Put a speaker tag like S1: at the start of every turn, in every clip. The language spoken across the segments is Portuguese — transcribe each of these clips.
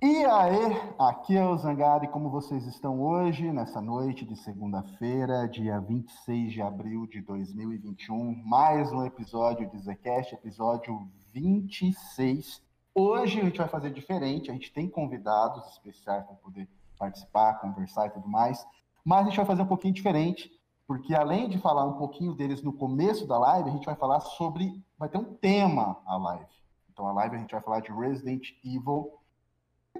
S1: E aí, aqui é o Zangado e como vocês estão hoje, nessa noite de segunda-feira, dia 26 de abril de 2021, mais um episódio de Zcast, episódio 26. Hoje a gente vai fazer diferente, a gente tem convidados especiais para poder participar, conversar e tudo mais, mas a gente vai fazer um pouquinho diferente, porque além de falar um pouquinho deles no começo da live, a gente vai falar sobre, vai ter um tema a live. Então a live a gente vai falar de Resident Evil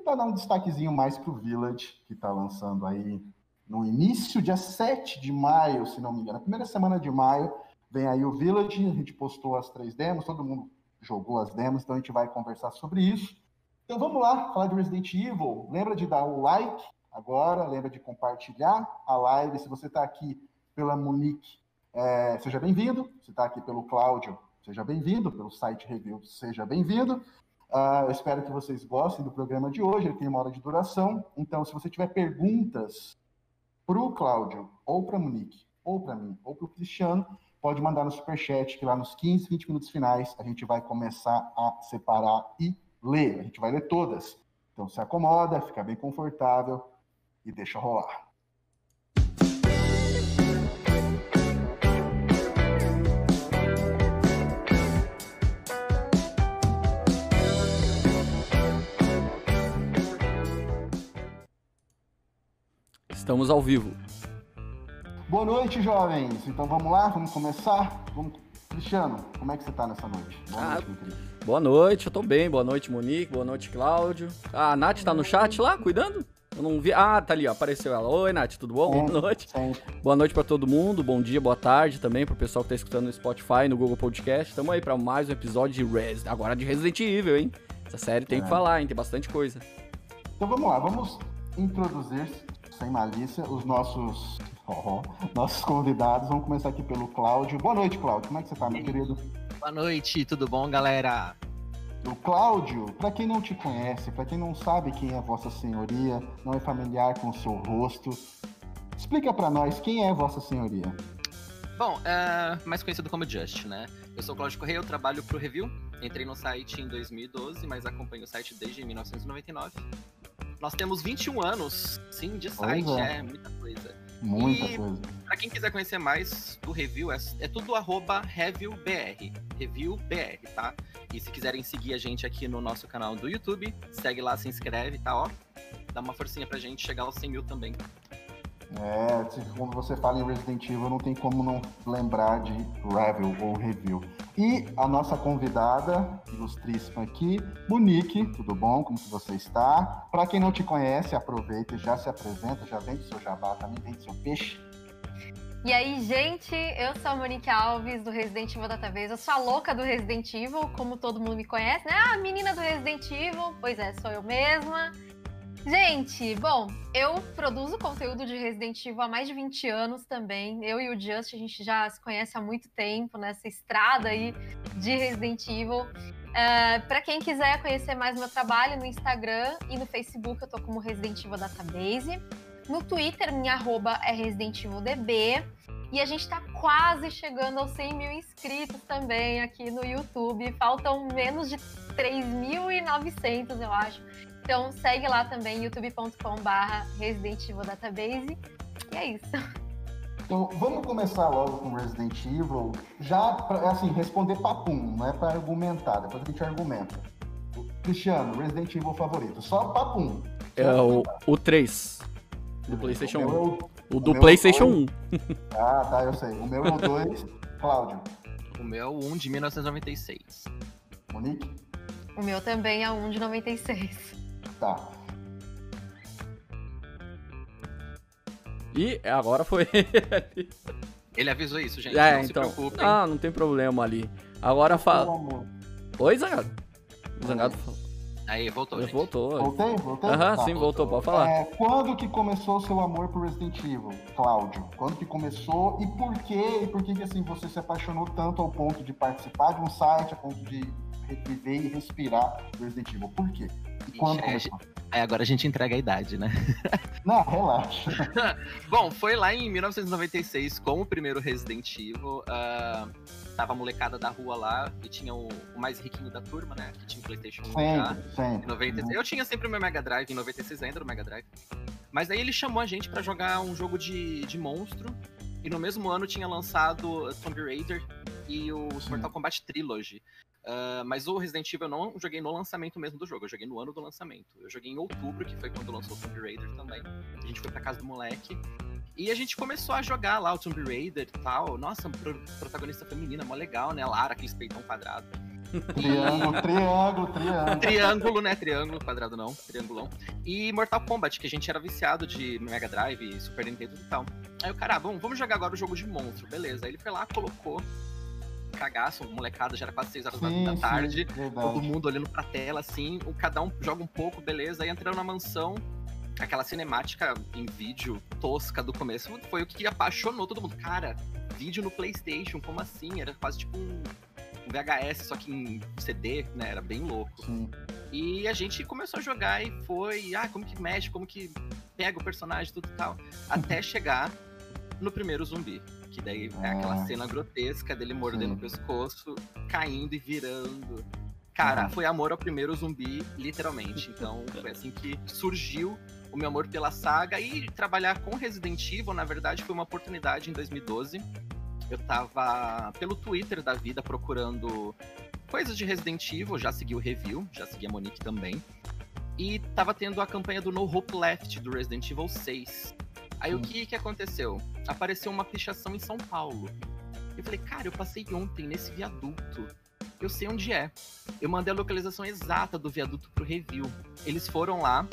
S1: para dar um destaquezinho mais para o Village, que está lançando aí no início, dia 7 de maio, se não me engano, na primeira semana de maio, vem aí o Village, a gente postou as três demos, todo mundo jogou as demos, então a gente vai conversar sobre isso. Então vamos lá, falar de Resident Evil. Lembra de dar o like agora, lembra de compartilhar a live. Se você está aqui pela Monique, é, seja bem-vindo. Se está aqui pelo Cláudio, seja bem-vindo. Pelo site Review, seja bem-vindo. Uh, eu espero que vocês gostem do programa de hoje, ele tem uma hora de duração. Então, se você tiver perguntas para o Cláudio, ou para a Monique, ou para mim, ou para o Cristiano, pode mandar no superchat, que lá nos 15, 20 minutos finais a gente vai começar a separar e ler. A gente vai ler todas. Então, se acomoda, fica bem confortável e deixa rolar.
S2: Estamos ao vivo.
S1: Boa noite, jovens. Então vamos lá, vamos começar. Vamos... Cristiano, como é que você está nessa noite?
S2: Boa ah, noite, meu querido. Boa noite, eu tô bem. Boa noite, Monique. Boa noite, Cláudio. Ah, a Nath tá no chat lá, cuidando? Eu não vi. Ah, tá ali, ó, apareceu ela. Oi, Nath, tudo bom? Sim, boa noite. Sim. Boa noite para todo mundo. Bom dia, boa tarde também pro pessoal que tá escutando no Spotify, no Google Podcast. Tamo aí para mais um episódio de Res, agora de Resident Evil, hein? Essa série tem é. que falar, hein? Tem bastante coisa.
S1: Então vamos lá, vamos introduzir sem malícia, os nossos, oh, nossos convidados. Vamos começar aqui pelo Cláudio. Boa noite, Cláudio. Como é que você está, meu querido?
S3: Boa noite, tudo bom, galera?
S1: O Cláudio, para quem não te conhece, para quem não sabe quem é Vossa Senhoria, não é familiar com o seu rosto, explica para nós quem é Vossa Senhoria.
S3: Bom, é mais conhecido como Just, né? Eu sou o Cláudio Correia, eu trabalho pro Review. Entrei no site em 2012, mas acompanho o site desde 1999. Nós temos 21 anos, sim, de site, é. é muita coisa.
S1: Muita e, coisa.
S3: Pra quem quiser conhecer mais do review, é, é tudo arroba reviewbr. ReviewBR, tá? E se quiserem seguir a gente aqui no nosso canal do YouTube, segue lá, se inscreve, tá? Ó, dá uma forcinha pra gente chegar aos 100 mil também.
S1: É, quando você fala em Resident Evil, não tem como não lembrar de Review ou Review. E a nossa convidada, ilustríssima aqui, Monique, tudo bom? Como que você está? Para quem não te conhece, aproveita e já se apresenta, já vende seu jabá, também vende seu peixe.
S4: E aí, gente, eu sou a Monique Alves, do Resident Evil Database. Eu sou a louca do Resident Evil, como todo mundo me conhece, né? Ah, menina do Resident Evil. Pois é, sou eu mesma. Gente, bom, eu produzo conteúdo de Resident Evil há mais de 20 anos também. Eu e o Just, a gente já se conhece há muito tempo nessa estrada aí de Resident Evil. Uh, é, para quem quiser conhecer mais meu trabalho no Instagram e no Facebook, eu tô como Resident Evil Database. No Twitter, minha arroba é Resident Evil DB. E a gente está quase chegando aos 100 mil inscritos também aqui no YouTube. Faltam menos de 3.900, eu acho. Então segue lá também, youtube.com/barra Resident Evil Database. E é isso.
S1: Então, vamos começar logo com Resident Evil. Já, pra, assim, responder papum, não é para argumentar, depois a gente argumenta. Cristiano, Resident Evil favorito, só papum.
S2: É o, o 3, do PlayStation 1. O, o, o do PlayStation 1.
S1: Ah, tá, eu sei. O meu é o 2, Cláudio.
S3: O meu é o 1 de 1996.
S1: Monique?
S4: O meu também é o 1 de 96.
S1: Tá.
S2: E agora foi
S3: ele. avisou isso, gente.
S2: É, não então. se preocupem. Ah, não tem problema ali. Agora fala. Oi, Zangado. Zangado falou.
S3: Aí, voltou. Gente.
S2: Voltou.
S1: Voltei? Voltei?
S2: Aham, tá. sim, voltou, pode falar.
S1: É, quando que começou o seu amor por Resident Evil, Cláudio? Quando que começou e por quê? E por que, que assim, você se apaixonou tanto ao ponto de participar de um site, a ponto de viver e respirar Resident Evil. Por quê? E quando começou?
S3: Aí agora a gente entrega a idade, né?
S1: Não, relaxa.
S3: Bom, foi lá em 1996 com o primeiro Resident Evil. Uh, tava a molecada da rua lá e tinha o, o, mais riquinho da turma, né? Que tinha o PlayStation 1 sempre, já. Sempre. 96. Eu tinha sempre o meu Mega Drive, em 96 ainda era o Mega Drive. Mas aí ele chamou a gente para jogar um jogo de, de monstro. E no mesmo ano tinha lançado Tomb Raider e o Sim. Mortal Kombat Trilogy. Uh, mas o Resident Evil eu não joguei no lançamento mesmo do jogo, eu joguei no ano do lançamento. Eu joguei em outubro, que foi quando lançou o Tomb Raider também. A gente foi pra casa do moleque. E a gente começou a jogar lá o Tomb Raider e tal. Nossa, protagonista feminina, mó legal, né? Lara, aquele peitão quadrado.
S1: Triângulo, triângulo, triângulo.
S3: Triângulo, né? Triângulo, quadrado não, triangulão. E Mortal Kombat, que a gente era viciado de Mega Drive, Super Nintendo e tal. Aí o cara, ah, bom, vamos jogar agora o jogo de monstro, beleza. Aí ele foi lá, colocou cagaço, molecada, já era quase 6 horas sim, da tarde, sim, todo mundo olhando pra tela, assim, o, cada um joga um pouco, beleza, aí entrando na mansão, aquela cinemática em vídeo tosca do começo foi o que apaixonou todo mundo. Cara, vídeo no PlayStation, como assim? Era quase tipo um, VHS, só que em CD, né? Era bem louco. Sim. E a gente começou a jogar e foi, ah, como que mexe, como que pega o personagem, tudo e tal. Até chegar no primeiro zumbi. Que daí é aquela ah. cena grotesca dele mordendo Sim. o pescoço, caindo e virando. Cara, uhum. foi amor ao primeiro zumbi, literalmente. Então, foi assim que surgiu o meu amor pela saga. E trabalhar com Resident Evil, na verdade, foi uma oportunidade em 2012. Eu tava pelo Twitter da vida procurando coisas de Resident Evil, já segui o review, já segui a Monique também. E tava tendo a campanha do No Hope Left do Resident Evil 6. Aí o que que aconteceu? Apareceu uma pichação em São Paulo. Eu falei, cara, eu passei ontem nesse viaduto. Eu sei onde é. Eu mandei a localização exata do viaduto pro review. Eles foram lá.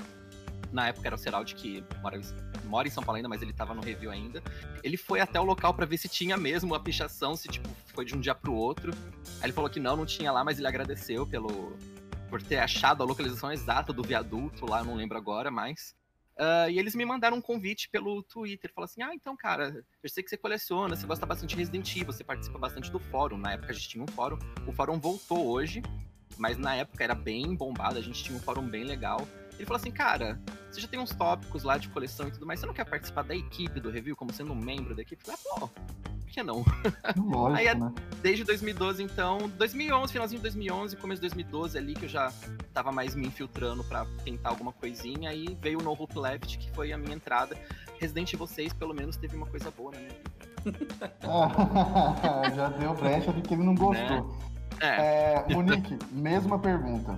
S3: Na época era o Seraldi que mora, mora em São Paulo ainda, mas ele tava no review ainda. Ele foi até o local para ver se tinha mesmo a pichação, se tipo foi de um dia pro outro. Aí ele falou que não, não tinha lá, mas ele agradeceu pelo por ter achado a localização exata do viaduto lá, não lembro agora mais. Uh, e eles me mandaram um convite pelo Twitter. Falaram assim: Ah, então, cara, eu sei que você coleciona, você gosta bastante de Resident Evil, você participa bastante do fórum. Na época a gente tinha um fórum. O fórum voltou hoje, mas na época era bem bombado, a gente tinha um fórum bem legal. Ele falou assim: Cara, você já tem uns tópicos lá de coleção e tudo mais, você não quer participar da equipe do review como sendo um membro da equipe? Eu falei: ah, pô, que não?
S1: Lógico, Aí,
S3: né? desde 2012, então, 2011, finalzinho de 2011, começo de 2012 ali, que eu já tava mais me infiltrando para tentar alguma coisinha, aí veio o No Hope Left, que foi a minha entrada. Resident Evil 6, pelo menos, teve uma coisa boa na minha vida.
S1: já deu brecha de que ele não gostou. Né? É. é Monique, mesma pergunta.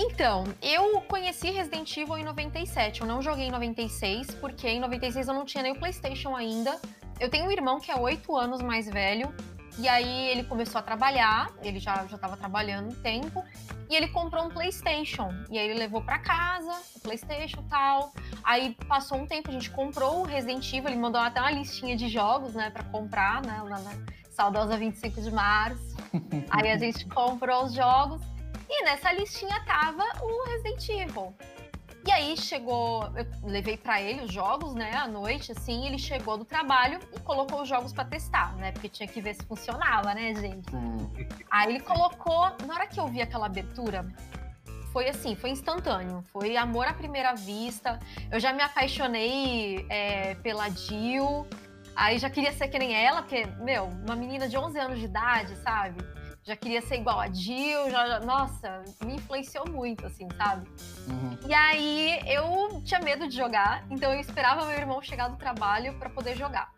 S4: Então, eu conheci Resident Evil em 97. Eu não joguei em 96, porque em 96 eu não tinha nem o PlayStation ainda. Eu tenho um irmão que é 8 anos mais velho. E aí ele começou a trabalhar, ele já já estava trabalhando um tempo, e ele comprou um PlayStation. E aí ele levou para casa, o PlayStation tal. Aí passou um tempo, a gente comprou o Resident Evil, ele mandou até uma listinha de jogos, né, para comprar, né, na, na saudosa 25 de março. aí a gente comprou os jogos. E nessa listinha tava o Resident Evil. E aí chegou, eu levei para ele os jogos, né, à noite, assim, ele chegou do trabalho e colocou os jogos para testar, né, porque tinha que ver se funcionava, né, gente. Hum. Aí ele colocou, na hora que eu vi aquela abertura, foi assim, foi instantâneo, foi amor à primeira vista. Eu já me apaixonei é, pela Jill, aí já queria ser que nem ela, porque, meu, uma menina de 11 anos de idade, sabe? Já queria ser igual a Jill, já, nossa, me influenciou muito, assim, sabe? Uhum. E aí eu tinha medo de jogar, então eu esperava meu irmão chegar do trabalho para poder jogar.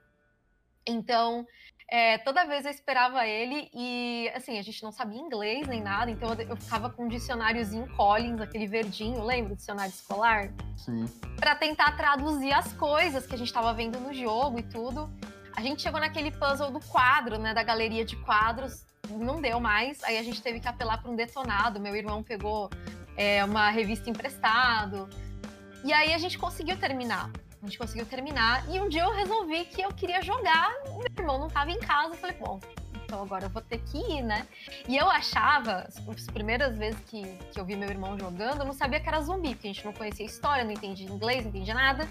S4: Então, é, toda vez eu esperava ele e, assim, a gente não sabia inglês nem nada, então eu, eu ficava com um dicionáriozinho Collins, aquele verdinho, lembra? O dicionário escolar?
S1: Sim.
S4: Pra tentar traduzir as coisas que a gente estava vendo no jogo e tudo. A gente chegou naquele puzzle do quadro, né, da galeria de quadros, não deu mais, aí a gente teve que apelar para um detonado. Meu irmão pegou é, uma revista emprestado. E aí a gente conseguiu terminar. A gente conseguiu terminar. E um dia eu resolvi que eu queria jogar. Meu irmão não estava em casa. Eu falei, bom, então agora eu vou ter que ir, né? E eu achava, as primeiras vezes que, que eu vi meu irmão jogando, eu não sabia que era zumbi, porque a gente não conhecia a história, não entendia inglês, não entendia nada.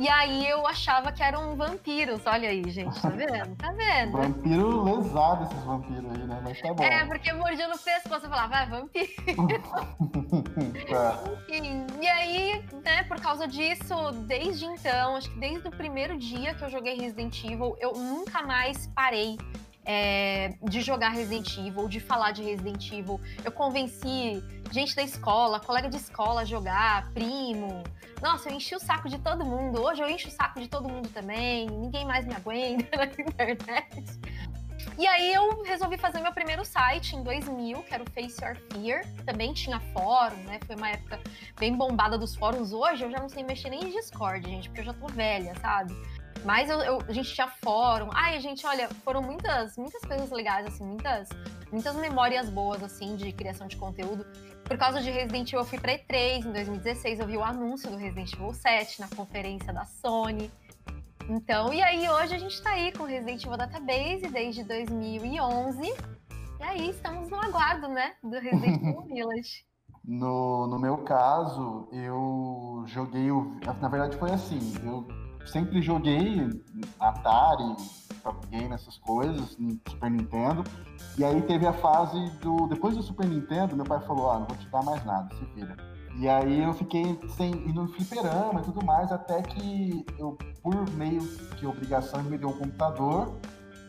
S4: E aí eu achava que eram vampiros. Olha aí, gente, tá vendo? Tá vendo?
S1: Vampiro lesado esses vampiros aí, né? Mas tá bom.
S4: É, porque mordia no pescoço, eu falava, ah, vampiro. tá. Enfim, e aí, né, por causa disso, desde então, acho que desde o primeiro dia que eu joguei Resident Evil, eu nunca mais parei é, de jogar Resident Evil, de falar de Resident Evil. Eu convenci gente da escola, colega de escola a jogar, primo. Nossa, eu enchi o saco de todo mundo. Hoje eu encho o saco de todo mundo também. Ninguém mais me aguenta na internet. E aí eu resolvi fazer meu primeiro site em 2000, que era o Face Your Fear. Também tinha fórum, né? Foi uma época bem bombada dos fóruns. Hoje eu já não sei mexer nem em Discord, gente, porque eu já tô velha, sabe? Mas eu, eu, a gente tinha fórum. Ai, gente, olha, foram muitas, muitas coisas legais, assim, muitas, muitas memórias boas, assim, de criação de conteúdo. Por causa de Resident Evil, eu fui pra E3 em 2016, eu vi o anúncio do Resident Evil 7 na conferência da Sony. Então, e aí hoje a gente tá aí com o Resident Evil Database desde 2011. E aí estamos no aguardo, né, do Resident Evil Village.
S1: No, no meu caso, eu joguei o. Na verdade, foi assim: eu sempre joguei Atari, Game, essas coisas, Super Nintendo. E aí teve a fase do. Depois do Super Nintendo, meu pai falou: Ah, não vou te dar mais nada, se vira. E aí eu fiquei sem ir no fliperama e tudo mais, até que eu, por meio de obrigação, me deu um computador.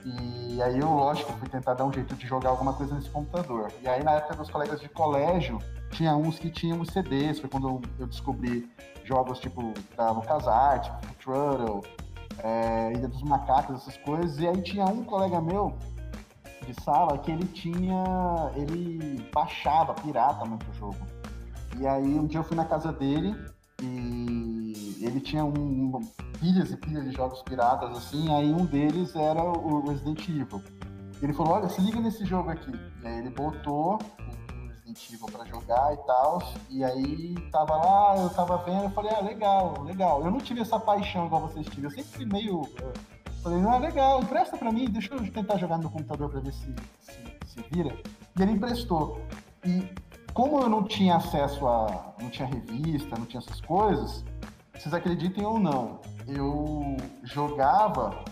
S1: E aí eu, lógico, fui tentar dar um jeito de jogar alguma coisa nesse computador. E aí na época dos colegas de colégio, tinha uns que tinham CDs, foi quando eu descobri jogos tipo da LucasArts, tipo Turtle, é, Ilha dos Macacos, essas coisas. E aí tinha um colega meu de sala que ele tinha. ele baixava pirata muito jogo. E aí um dia eu fui na casa dele e ele tinha um, pilhas e pilhas de jogos piratas assim, aí um deles era o Resident Evil. Ele falou, olha, se liga nesse jogo aqui. E aí ele botou para jogar e tal. E aí tava lá, eu tava vendo, eu falei, ah, legal, legal. Eu não tive essa paixão igual vocês tiveram. Eu sempre fui meio. Falei, ah, legal, empresta para mim, deixa eu tentar jogar no computador para ver se, se, se vira. E ele emprestou. E como eu não tinha acesso a. não tinha revista, não tinha essas coisas, vocês acreditem ou não, eu jogava,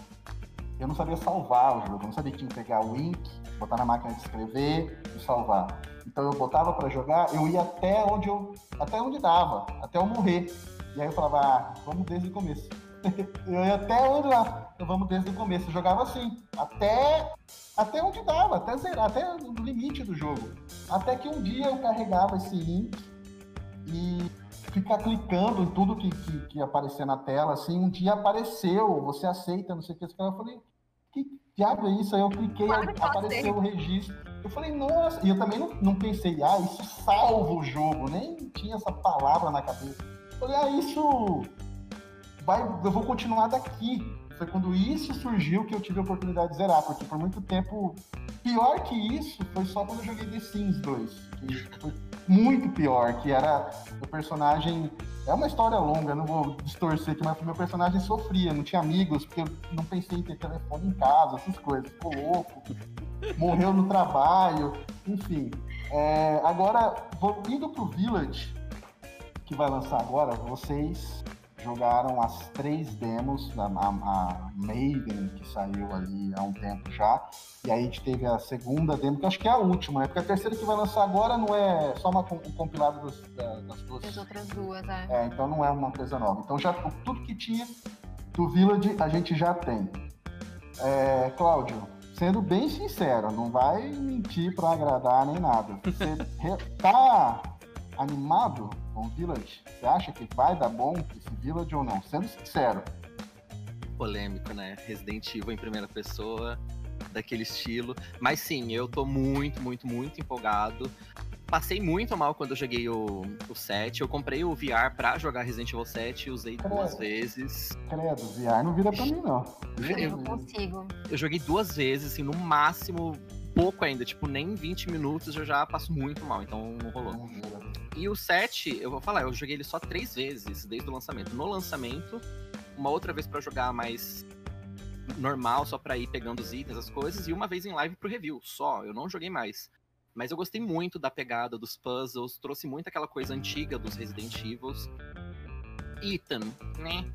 S1: eu não sabia salvar o jogo, eu não sabia que tinha que pegar o link, botar na máquina de escrever e salvar. Então eu botava para jogar, eu ia até onde eu até onde dava, até eu morrer. E aí eu falava, ah, vamos desde o começo. eu ia até onde lá, então vamos desde o começo. Eu jogava assim, até até onde dava, até zerar, até o limite do jogo. Até que um dia eu carregava esse link e ficar clicando em tudo que, que, que aparecia na tela, assim, um dia apareceu, você aceita, não sei o que, eu falei, diabo é isso? Aí eu cliquei, claro apareceu o registro. Eu falei, nossa, e eu também não, não pensei, ah, isso salva o jogo, nem tinha essa palavra na cabeça. Eu falei, ah, isso vai, eu vou continuar daqui. Foi quando isso surgiu que eu tive a oportunidade de zerar, porque por muito tempo, pior que isso, foi só quando eu joguei The Sims 2. Que foi muito pior, que era o personagem. É uma história longa, não vou distorcer aqui, mas o meu personagem sofria, não tinha amigos, porque eu não pensei em ter telefone em casa, essas coisas, ficou louco morreu no trabalho, enfim. É, agora, vou, indo pro Village, que vai lançar agora, vocês jogaram as três demos, a, a, Maiden, que saiu ali há um tempo já, e aí a gente teve a segunda demo, que acho que é a última, né? Porque a terceira que vai lançar agora não é só uma, um compilado das, das duas.
S4: Das outras duas, é.
S1: É, então não é uma coisa nova. Então já tudo que tinha do Village a gente já tem. É, Cláudio, sendo bem sincero, não vai mentir para agradar nem nada. Você tá animado com o Village? Você acha que vai dar bom esse Village ou não? Sendo sincero.
S3: Polêmico, né? Resident Evil em primeira pessoa, daquele estilo. Mas sim, eu tô muito, muito, muito empolgado passei muito mal quando eu joguei o, o 7. Eu comprei o VR pra jogar Resident Evil 7 e usei Credo. duas vezes.
S1: Credo, VR não vira pra mim, não.
S4: Eu não consigo.
S3: Eu joguei duas vezes, assim, no máximo, pouco ainda. Tipo, nem 20 minutos eu já passo muito mal, então não rolou. E o 7, eu vou falar, eu joguei ele só três vezes desde o lançamento. No lançamento, uma outra vez para jogar mais normal, só pra ir pegando os itens, as coisas, e uma vez em live pro review, só. Eu não joguei mais. Mas eu gostei muito da pegada dos puzzles, trouxe muito aquela coisa antiga dos Resident Evil. Ethan, né?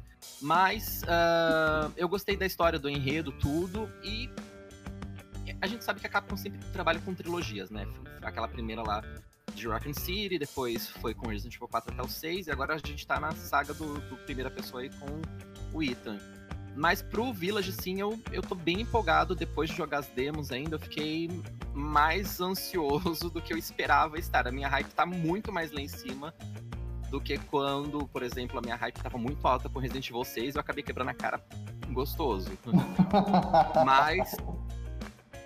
S3: Mas uh, eu gostei da história, do enredo, tudo. E a gente sabe que a Capcom sempre trabalha com trilogias, né? Aquela primeira lá de Raccoon City, depois foi com Resident Evil 4 até o 6, e agora a gente tá na saga do, do primeira pessoa aí com o Ethan. Mas pro Village, sim, eu, eu tô bem empolgado. Depois de jogar as demos ainda, eu fiquei mais ansioso do que eu esperava estar. A minha hype tá muito mais lá em cima do que quando, por exemplo, a minha hype tava muito alta com Resident Evil 6 eu acabei quebrando a cara gostoso. Mas,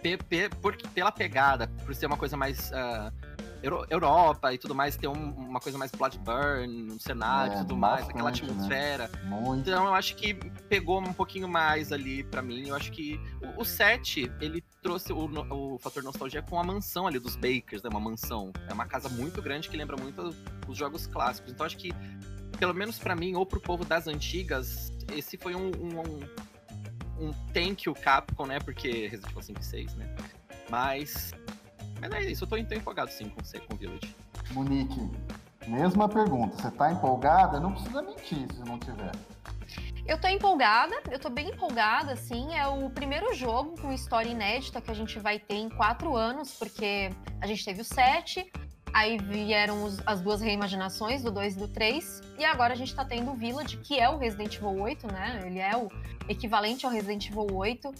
S3: pe, pe, por, pela pegada, por ser uma coisa mais. Uh, Europa e tudo mais, ter um, uma coisa mais Bloodburn, um cenário e é, tudo mais, bastante, aquela né? atmosfera. Né? Então eu acho que pegou um pouquinho mais ali para mim. Eu acho que o, o 7, ele trouxe o, o fator nostalgia com a mansão ali dos Bakers, né? Uma mansão. É uma casa muito grande que lembra muito os jogos clássicos. Então acho que, pelo menos para mim, ou pro povo das antigas, esse foi um, um, um, um thank you Capcom, né? Porque Resident Evil 5 e 6, né? Mas mas é isso, eu tô, empolgado sim com, com o Village.
S1: Monique, mesma pergunta. Você tá empolgada? Não precisa mentir se não tiver.
S4: Eu tô empolgada, eu tô bem empolgada, assim. É o primeiro jogo com história inédita que a gente vai ter em quatro anos, porque a gente teve o 7, aí vieram os, as duas reimaginações, do 2 e do 3, e agora a gente tá tendo o Village, que é o Resident Evil 8, né? Ele é o equivalente ao Resident Evil 8.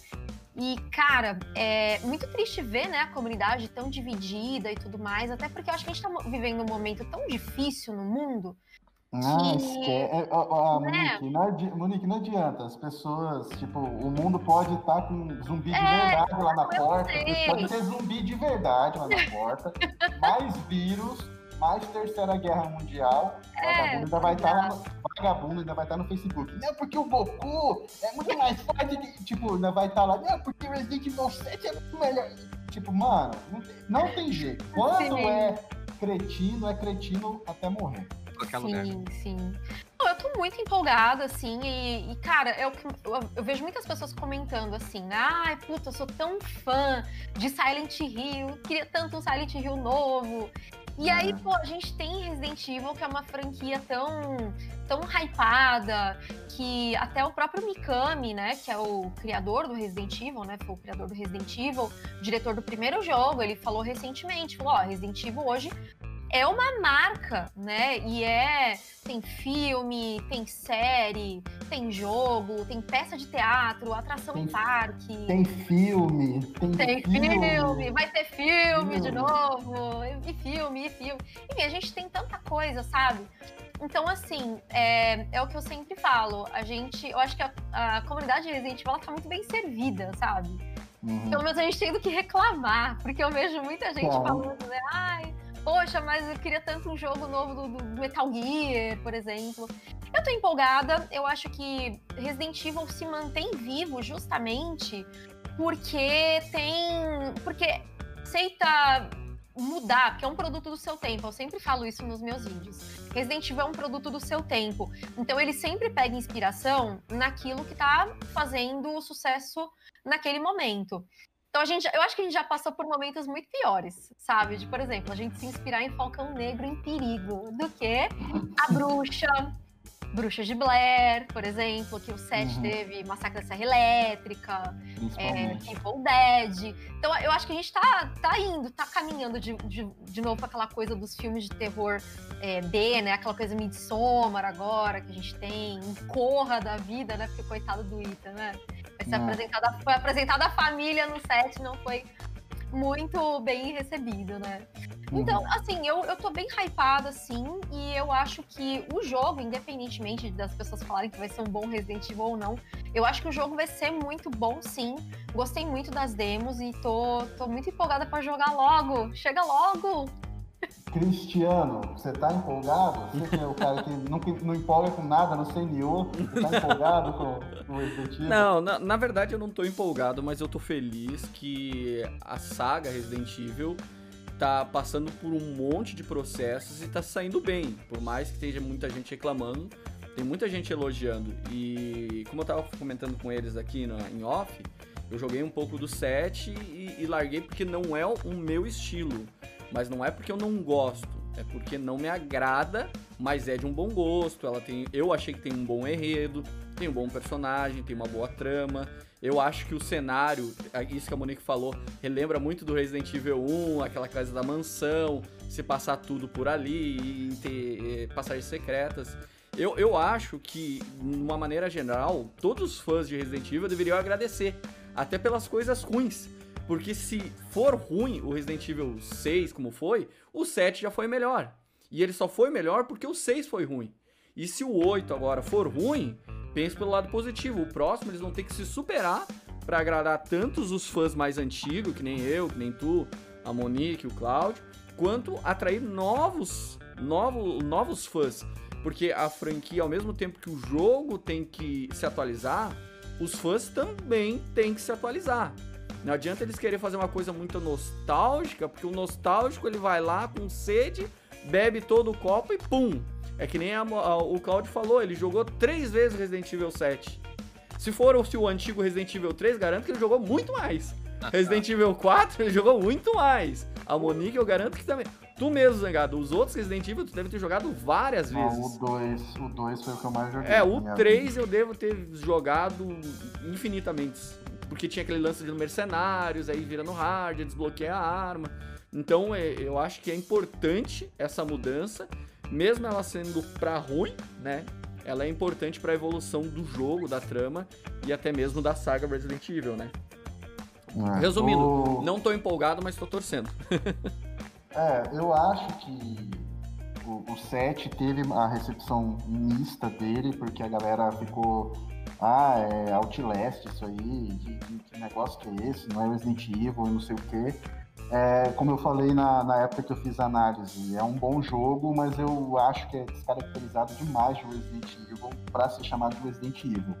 S4: E, cara, é muito triste ver, né, a comunidade tão dividida e tudo mais, até porque eu acho que a gente tá vivendo um momento tão difícil no mundo.
S1: Ah, que... esquece. É, ó, né? Monique, não adi... Monique, não adianta. As pessoas, tipo, o mundo pode estar tá com zumbi de é, verdade lá na porta. Pode ter zumbi de verdade lá na porta. mais vírus mais Terceira Guerra Mundial, é, vagabundo ainda vai estar tá vagabundo ainda vai estar tá no Facebook. Não, porque o Goku é muito mais forte, de, tipo, ainda vai estar lá, não, porque Resident Evil 7 é muito melhor. Tipo, mano, não tem, não tem jeito. Quando sim. é cretino, é cretino até morrer.
S4: Sim, lugar. sim. Eu tô muito empolgada, assim, e, e cara, eu, eu, eu, vejo muitas pessoas comentando assim, ai, puta, eu sou tão fã de Silent Hill, queria tanto um Silent Hill novo. E aí, pô, a gente tem Resident Evil, que é uma franquia tão, tão hypada, que até o próprio Mikami, né, que é o criador do Resident Evil, né, foi o criador do Resident Evil, diretor do primeiro jogo, ele falou recentemente, falou, ó, Resident Evil hoje é uma marca, né? E é tem filme, tem série, tem jogo, tem peça de teatro, atração tem, em parque.
S1: Tem filme, tem,
S4: tem filme. filme. vai ter filme, filme, de novo, e filme, e filme. Enfim, a gente tem tanta coisa, sabe? Então, assim, é, é o que eu sempre falo. A gente, eu acho que a, a comunidade Resident Evil ela tá muito bem servida, sabe? Uhum. Pelo menos a gente tem do que reclamar, porque eu vejo muita gente falando, né? Ai, poxa, mas eu queria tanto um jogo novo do, do, Metal Gear, por exemplo. Eu tô empolgada, eu acho que Resident Evil se mantém vivo justamente porque tem. porque aceita mudar, porque é um produto do seu tempo. Eu sempre falo isso nos meus vídeos. Resident Evil é um produto do seu tempo. Então ele sempre pega inspiração naquilo que tá fazendo sucesso naquele momento. Então a gente, eu acho que a gente já passou por momentos muito piores, sabe? De, por exemplo, a gente se inspirar em Falcão Negro em Perigo, do que a bruxa, Bruxa de Blair, por exemplo, que o set uhum. teve Massacre da Serra Elétrica, é, Evil Dead. Então eu acho que a gente tá, tá indo, tá caminhando de, de, de novo para aquela coisa dos filmes de terror é, B, né? Aquela coisa Midsommar agora que a gente tem, um Corra da vida, né? Porque coitado do Ita, né? Vai ser apresentada, foi apresentada a família no set, não foi muito bem recebido, né? Uhum. Então, assim, eu, eu tô bem hypada, assim, e eu acho que o jogo, independentemente das pessoas falarem que vai ser um bom Resident Evil ou não, eu acho que o jogo vai ser muito bom, sim. Gostei muito das demos e tô, tô muito empolgada para jogar logo. Chega logo!
S1: Cristiano, você tá empolgado? Você que é o cara que não, não empolga com nada no CNO, você tá empolgado com, o Resident Evil?
S2: Não, na, na, verdade eu não tô empolgado, mas eu tô feliz que a saga Resident Evil tá passando por um monte de processos e tá saindo bem. Por mais que esteja muita gente reclamando, tem muita gente elogiando. E como eu tava comentando com eles aqui no, em off, eu joguei um pouco do set e, e larguei porque não é o meu estilo. Mas não é porque eu não gosto, é porque não me agrada, mas é de um bom gosto. Ela tem, eu achei que tem um bom enredo, tem um bom personagem, tem uma boa trama. Eu acho que o cenário, isso que a Monique falou, relembra muito do Resident Evil 1, aquela casa da mansão, se passar tudo por ali e ter passagens secretas. Eu, eu acho que, de uma maneira geral, todos os fãs de Resident Evil deveriam agradecer, até pelas coisas ruins. Porque se for ruim o Resident Evil 6, como foi, o 7 já foi melhor. E ele só foi melhor porque o 6 foi ruim. E se o 8 agora for ruim, pense pelo lado positivo. O próximo eles vão ter que se superar para agradar tantos os fãs mais antigos, que nem eu, que nem tu, a Monique, o Cláudio, quanto atrair novos, novos, novos fãs. Porque a franquia, ao mesmo tempo que o jogo tem que se atualizar, os fãs também têm que se atualizar. Não adianta eles querer fazer uma coisa muito nostálgica, porque o nostálgico ele vai lá com sede, bebe todo o copo e pum! É que nem a, a, o Claudio falou, ele jogou três vezes Resident Evil 7. Se for o, se o antigo Resident Evil 3, garanto que ele jogou muito mais. Resident Evil 4, ele jogou muito mais. A Monique, eu garanto que também. Tu mesmo, Zangado, os outros Resident Evil, tu deve ter jogado várias vezes.
S1: Não, o 2, o 2 foi o que eu mais joguei.
S2: É, o 3 eu devo ter jogado infinitamente. Porque tinha aquele lance de mercenários, aí vira no hard, desbloqueia a arma. Então é, eu acho que é importante essa mudança, mesmo ela sendo pra ruim, né? Ela é importante para a evolução do jogo, da trama e até mesmo da saga Resident Evil, né? É, Resumindo, não tô empolgado, mas tô torcendo.
S1: é, eu acho que o, o 7 teve a recepção mista dele, porque a galera ficou ah, é Outlast isso aí, de, de, que negócio que é esse, não é Resident Evil não sei o quê. É, como eu falei na, na época que eu fiz a análise, é um bom jogo, mas eu acho que é descaracterizado demais de Resident Evil para ser chamado de Resident Evil.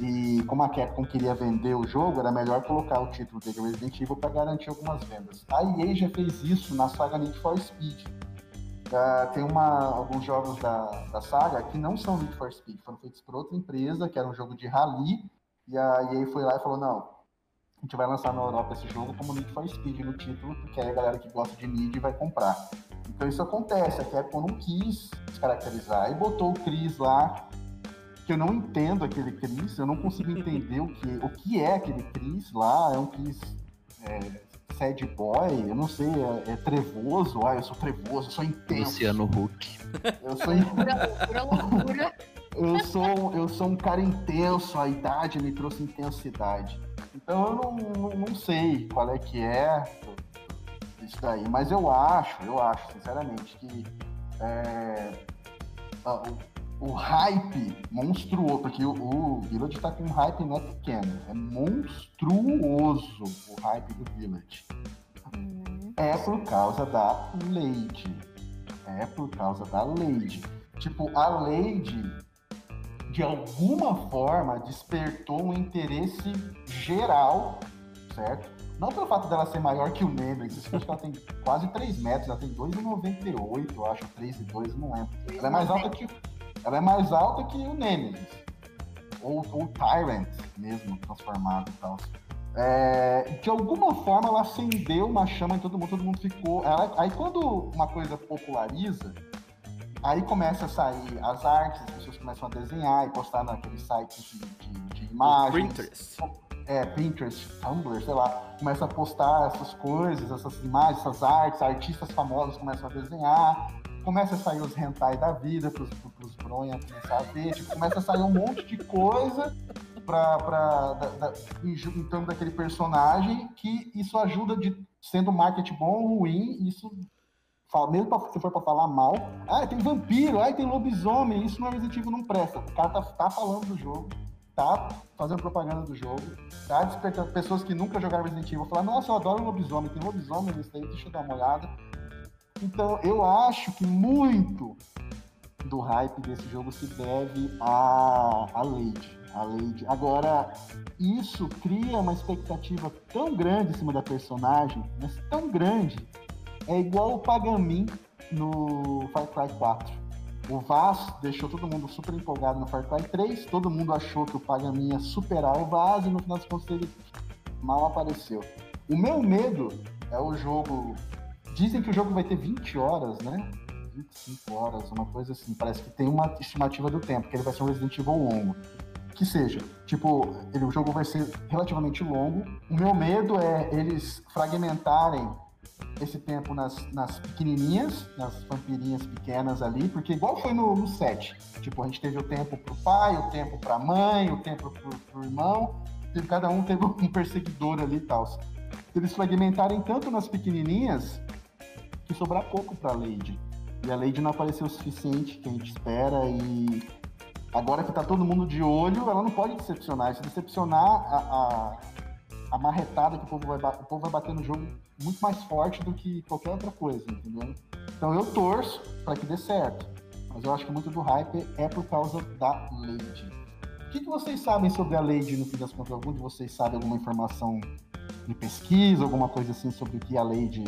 S1: E como a Capcom queria vender o jogo, era melhor colocar o título dele Resident Evil para garantir algumas vendas. A EA já fez isso na saga Need for Speed Uh, tem uma, alguns jogos da, da saga que não são Need for Speed, foram feitos por outra empresa, que era um jogo de rally, e a EA foi lá e falou, não, a gente vai lançar na Europa esse jogo como Need for Speed no título, porque aí a galera que gosta de Need vai comprar. Então isso acontece, a Capcom não quis descaracterizar, e botou o Chris lá, que eu não entendo aquele Chris, eu não consigo entender o que, o que é aquele Chris lá, é um Chris é, sad boy, eu não sei, é, é, trevoso, ah, eu sou trevoso, eu sou intenso.
S3: Luciano Huck.
S1: Eu sou loucura, loucura. Eu sou, eu sou um cara intenso, a idade me trouxe intensidade. Então eu não, não, não sei qual é que é isso daí, mas eu acho, eu acho, sinceramente, que é, o, hype monstruoso, porque o, o Village tá com um hype não é pequeno, é monstruoso o hype do Village é por causa da Lady. É por causa da Lady. Tipo, a Lady, de alguma forma, despertou um interesse geral, certo? Não pelo fato dela ser maior que o Nemesis, acho que ela tem quase 3 metros, ela tem 2,98, eu acho, 3,2, não lembro. Ela é mais alta que, ela é mais alta que o Nemesis. Ou o Tyrant mesmo, transformado e tal. É, de alguma forma ela acendeu uma chama em todo mundo, todo mundo ficou. Ela, aí quando uma coisa populariza, aí começa a sair as artes, as pessoas começam a desenhar e postar naqueles sites de, de, de imagens.
S2: Pinterest.
S1: É, Pinterest, Tumblr, sei lá, começa a postar essas coisas, essas imagens, essas artes, artistas famosos começam a desenhar, começa a sair os hentai da vida pros, pros bronha começar a ver, tipo, começa a sair um monte de coisa pra, pra, da, da, em torno daquele personagem, que isso ajuda de sendo marketing bom ou ruim, isso mesmo pra, se for para falar mal, ah, tem vampiro, ah, tem lobisomem, isso no Resident Evil não presta. O cara tá, tá falando do jogo, tá fazendo propaganda do jogo, tá despertando pessoas que nunca jogaram Resident Evil, falar, nossa, eu adoro lobisomem, tem lobisomem nesse daí, deixa eu dar uma olhada. Então, eu acho que muito do hype desse jogo se deve à, à Lady a Lady. Agora, isso cria uma expectativa tão grande em cima da personagem, mas tão grande, é igual o Pagamin no Far Cry 4. O Vaz deixou todo mundo super empolgado no Far Cry 3, todo mundo achou que o Pagamin ia superar o Vaz e no final das contas ele mal apareceu. O meu medo é o jogo. Dizem que o jogo vai ter 20 horas, né? 25 horas, uma coisa assim. Parece que tem uma estimativa do tempo, que ele vai ser um Resident Evil longo. Que seja, tipo, ele, o jogo vai ser relativamente longo. O meu medo é eles fragmentarem esse tempo nas, nas pequenininhas, nas vampirinhas pequenas ali, porque igual foi no, no set. Tipo, a gente teve o tempo pro pai, o tempo pra mãe, o tempo pro, pro irmão, cada um teve um perseguidor ali e tal. Eles fragmentarem tanto nas pequenininhas sobrar pouco pra Lady. E a Lady não apareceu o suficiente que a gente espera e agora que tá todo mundo de olho, ela não pode decepcionar. Se decepcionar, a, a, a marretada que o povo, vai, o povo vai bater no jogo muito mais forte do que qualquer outra coisa, entendeu? Então eu torço para que dê certo. Mas eu acho que muito do hype é por causa da Lady. O que, que vocês sabem sobre a Lady no fim das contas? Algum de vocês sabe alguma informação de pesquisa, alguma coisa assim sobre o que a Lady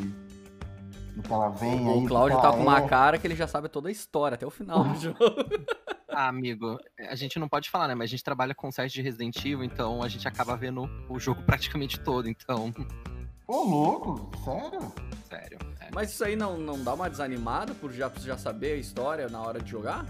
S1: do que ela vem
S2: o
S1: aí.
S2: O Cláudio tá com uma é. cara que ele já sabe toda a história, até o final do jogo.
S3: Ah, amigo, a gente não pode falar, né? Mas a gente trabalha com site de Resident Evil, então a gente acaba vendo o jogo praticamente todo, então.
S1: Ô, louco, sério?
S3: Sério.
S2: É. Mas isso aí não, não dá uma desanimada por já, já saber a história na hora de jogar?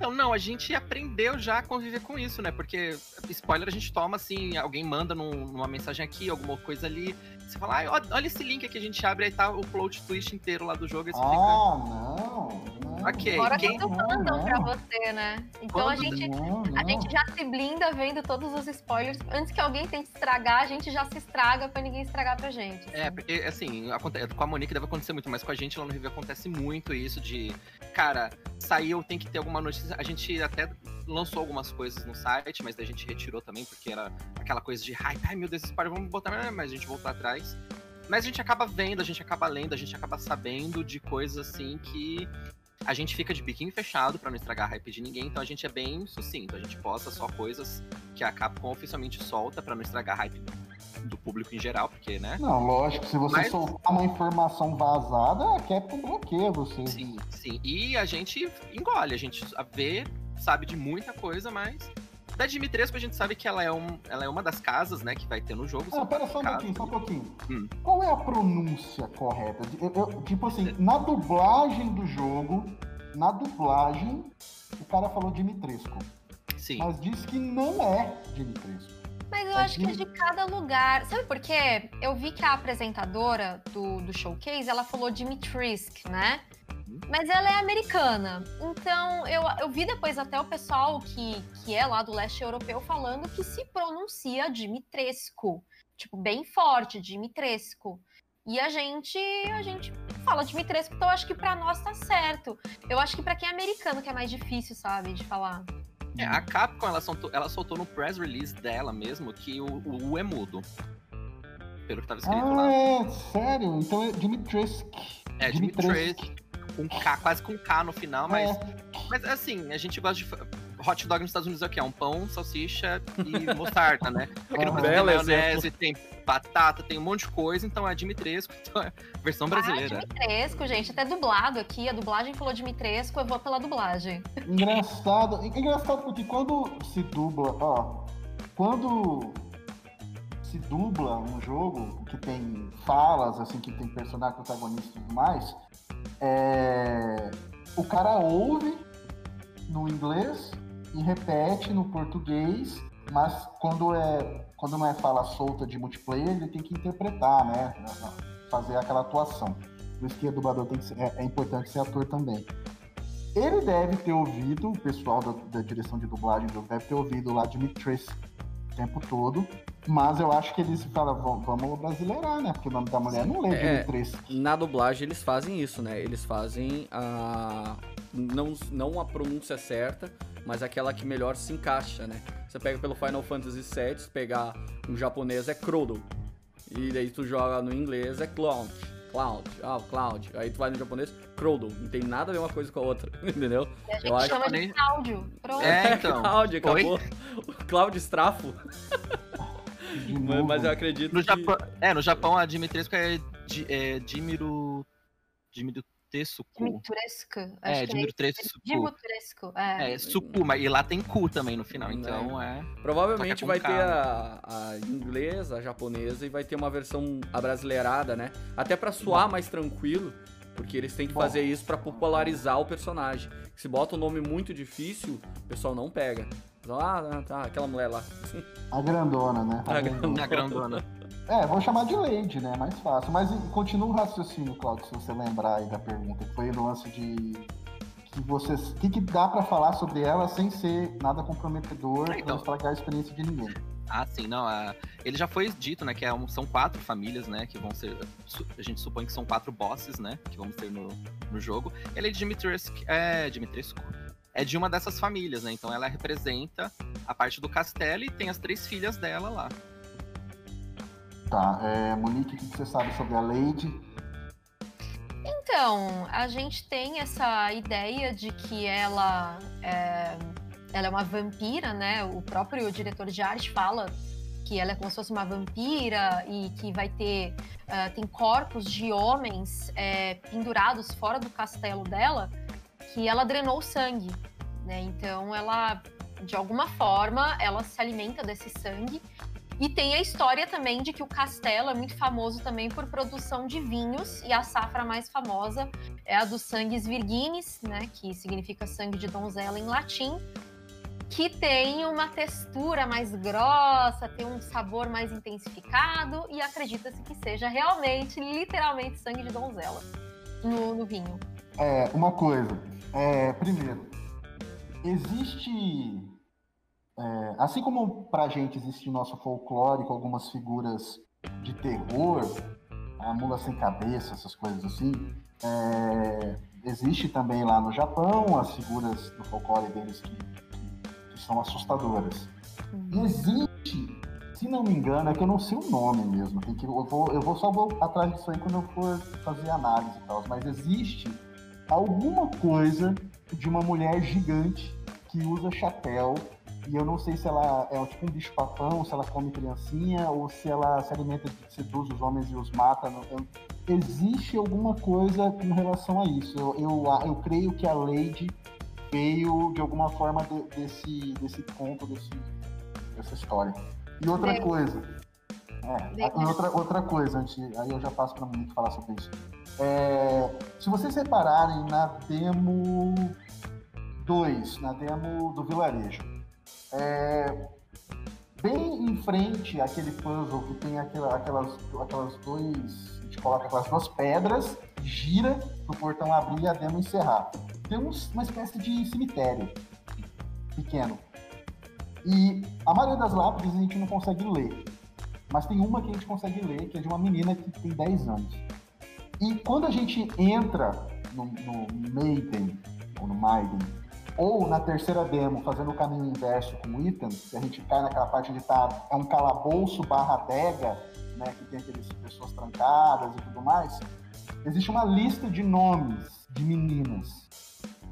S3: Não, não, a gente aprendeu já a conviver com isso, né? Porque spoiler a gente toma assim, alguém manda num, numa mensagem aqui, alguma coisa ali. Você fala, ah, olha esse link aqui, a gente abre, aí tá o plot twist inteiro lá do jogo.
S1: ah, fica... não.
S4: Ok, Fora quem... quando mandam pra você, né? Então a gente, não, não. a gente já se blinda vendo todos os spoilers. Antes que alguém tente estragar, a gente já se estraga pra ninguém estragar pra gente.
S3: É, porque assim, com a Monique deve acontecer muito, mas com a gente lá no Review acontece muito isso de, cara, saiu, tem que ter alguma notícia. A gente até lançou algumas coisas no site, mas a gente retirou também, porque era aquela coisa de, ai, ai meu Deus, spoiler, vamos botar, mas a gente voltou atrás. Mas a gente acaba vendo, a gente acaba lendo, a gente acaba sabendo de coisas assim que a gente fica de biquinho fechado para não estragar a hype de ninguém, então a gente é bem sucinto. A gente posta só coisas que a Capcom oficialmente solta para não estragar a hype do público em geral, porque, né?
S1: Não, lógico, se você Mas... soltar uma informação vazada, a Capcom bloqueia você.
S3: Sim, sim. E a gente engole, a gente vê, sabe de muita coisa, mas da Dimitrescu a gente sabe que ela é, um, ela é uma das casas, né, que vai ter no jogo.
S1: Ah, pera só um pouquinho, só um pouquinho. Hum. Qual é a pronúncia correta? Eu, eu, tipo assim, na dublagem do jogo, na dublagem, o cara falou Dimitrescu.
S3: Sim.
S1: Mas diz que não é Dimitrescu.
S4: Mas eu é acho que é de cada lugar. Sabe por quê? Eu vi que a apresentadora do, do showcase, ela falou Dimitrisk, né? Mas ela é americana. Então, eu, eu vi depois até o pessoal que, que é lá do leste europeu falando que se pronuncia Dimitrescu. Tipo, bem forte, Dimitrescu. E a gente, a gente fala Dimitrescu, então eu acho que para nós tá certo. Eu acho que para quem é americano que é mais difícil, sabe, de falar.
S3: É, a Capcom, ela soltou, ela soltou no press release dela mesmo que o, o U é mudo. Pelo que tava escrito
S1: ah,
S3: lá.
S1: É, sério? Então é Dimitrescu.
S3: É, Dimitrescu com K, quase com K no final, mas. É. Mas assim, a gente gosta de. Hot dog nos Estados Unidos é o quê? É um pão, salsicha e mostarda, né? Aqui no Brasil tem maionese, tem batata, tem um monte de coisa, então é Dimitrescu, então é versão brasileira.
S4: Ah, Dimitrescu, gente, até dublado aqui, a dublagem falou Dimitrescu, eu vou pela dublagem.
S1: Engraçado, engraçado porque quando se dubla, ó, quando se dubla um jogo que tem falas, assim, que tem personagem protagonista e tudo mais, é, o cara ouve no inglês e repete no português, mas quando é quando não é fala solta de multiplayer, ele tem que interpretar, né? Fazer aquela atuação. Por isso que o dublador tem que ser, é, é, importante ser ator também. Ele deve ter ouvido, o pessoal da, da direção de dublagem deve ter ouvido lá Dimitris o tempo todo, mas eu acho que eles falam, vamos brasileirar, né? Porque o nome da mulher não lê é,
S2: Na dublagem eles fazem isso, né? Eles fazem a. Não, não a pronúncia certa, mas aquela que melhor se encaixa, né? Você pega pelo Final Fantasy VII, se pegar no japonês é Crodle. E daí tu joga no inglês é Cloud. Cloud, ah, Cloud. Aí tu vai no japonês, Crodle. Não tem nada a ver uma coisa com a outra, entendeu?
S4: E a gente Eu chama acho... de Cláudio.
S2: Pronto. É, então. Cláudio, acabou. O Cláudio Strafo. Mas, mas, eu acredito
S3: no
S2: que...
S3: Japão, É, no Japão a Dimitrescu é, é Dimiru... Dimiru Tsuku.
S4: Dimitrescu.
S3: É, Dimitrescu.
S4: Dimitrescu, é.
S3: É, Suku, mas e lá tem cu também no final, então é. é...
S2: Provavelmente é vai ter a, a inglesa, a japonesa e vai ter uma versão abrasileirada, né? Até para suar mais tranquilo, Porque eles têm que Bom, fazer isso para popularizar o personagem. Se bota um nome muito difícil, o pessoal não pega. Ah, tá, aquela mulher lá.
S1: A grandona, né?
S3: A, a grandona. Grandona.
S1: É, vou chamar de Lady, né? Mais fácil. Mas continua o raciocínio, Claudio, se você lembrar aí da pergunta, que foi o lance de que vocês, o que, que dá para falar sobre ela sem ser nada comprometedor, ah, então. não estragar a experiência de ninguém.
S3: Ah, sim, não. A... Ele já foi dito, né, que é um, são quatro famílias, né, que vão ser. A gente supõe que são quatro bosses, né, que vamos ter no, no jogo. Ele é de Dimitrescu. É, Dimitrescu. É de uma dessas famílias, né? Então ela representa a parte do castelo e tem as três filhas dela lá.
S1: Tá, é, Monique, o que você sabe sobre a Lady?
S4: Então, a gente tem essa ideia de que ela é, ela é uma vampira, né? O próprio diretor de arte fala que ela é como se fosse uma vampira e que vai ter uh, tem corpos de homens é, pendurados fora do castelo dela que ela drenou sangue, né? Então ela de alguma forma ela se alimenta desse sangue e tem a história também de que o castelo é muito famoso também por produção de vinhos e a safra mais famosa é a dos sangues virginis, né, que significa sangue de donzela em latim, que tem uma textura mais grossa, tem um sabor mais intensificado e acredita-se que seja realmente, literalmente, sangue de donzela no, no vinho.
S1: É, uma coisa. É, primeiro, existe é, assim como pra gente existe o nosso folclore com algumas figuras de terror, a mula sem cabeça, essas coisas assim, é, existe também lá no Japão as figuras do folclore deles que, que, que são assustadoras. Uhum. existe, se não me engano, é que eu não sei o nome mesmo, tem que, eu, vou, eu vou só vou atrás disso aí quando eu for fazer análise e tal, mas existe alguma coisa de uma mulher gigante que usa chapéu e eu não sei se ela é tipo um bicho papão, se ela come criancinha, ou se ela se alimenta, seduz os homens e os mata. Não, existe alguma coisa com relação a isso. Eu, eu, eu creio que a Lady veio de alguma forma de, desse, desse conto, desse, dessa história. E outra coisa. É, outra, outra coisa, antes, aí eu já passo para muito falar sobre isso. É, se vocês repararem na demo 2, na demo do vilarejo, é, bem em frente àquele puzzle que tem aquela, aquelas, aquelas dois. A gente coloca aquelas duas pedras, gira pro portão abrir e a demo encerrar. Tem uma espécie de cemitério pequeno. E a maioria das lápides a gente não consegue ler. Mas tem uma que a gente consegue ler, que é de uma menina que tem 10 anos. E quando a gente entra no, no Maiden, ou no Maiden, ou na terceira demo, fazendo o caminho inverso com o Ethan, que a gente cai naquela parte de estar tá, é um calabouço barra adega, né, que tem aquelas pessoas trancadas e tudo mais, existe uma lista de nomes de meninas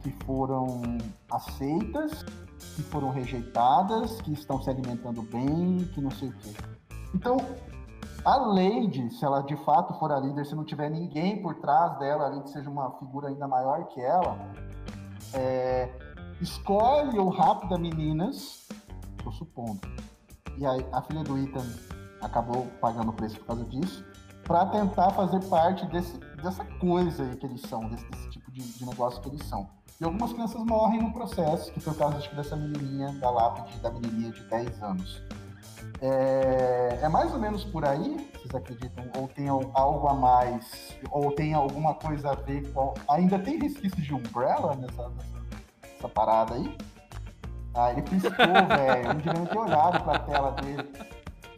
S1: que foram aceitas, que foram rejeitadas, que estão se alimentando bem, que não sei o quê. Então, a Lady, se ela de fato for a líder, se não tiver ninguém por trás dela ali que seja uma figura ainda maior que ela, é, escolhe ou rápida meninas, tô supondo, e aí a filha do Ethan acabou pagando o preço por causa disso, para tentar fazer parte desse, dessa coisa aí que eles são, desse, desse tipo de, de, negócio que eles são. E algumas crianças morrem no processo, que foi o caso acho, dessa menininha da lápide, da menininha de 10 anos. É, é, mais ou menos por aí, vocês acreditam? Ou tem algo a mais? Ou tem alguma coisa a ver com. Ainda tem resquício de Umbrella nessa, nessa essa parada aí. Ah, ele piscou, velho. Não devia ter olhado pra tela dele.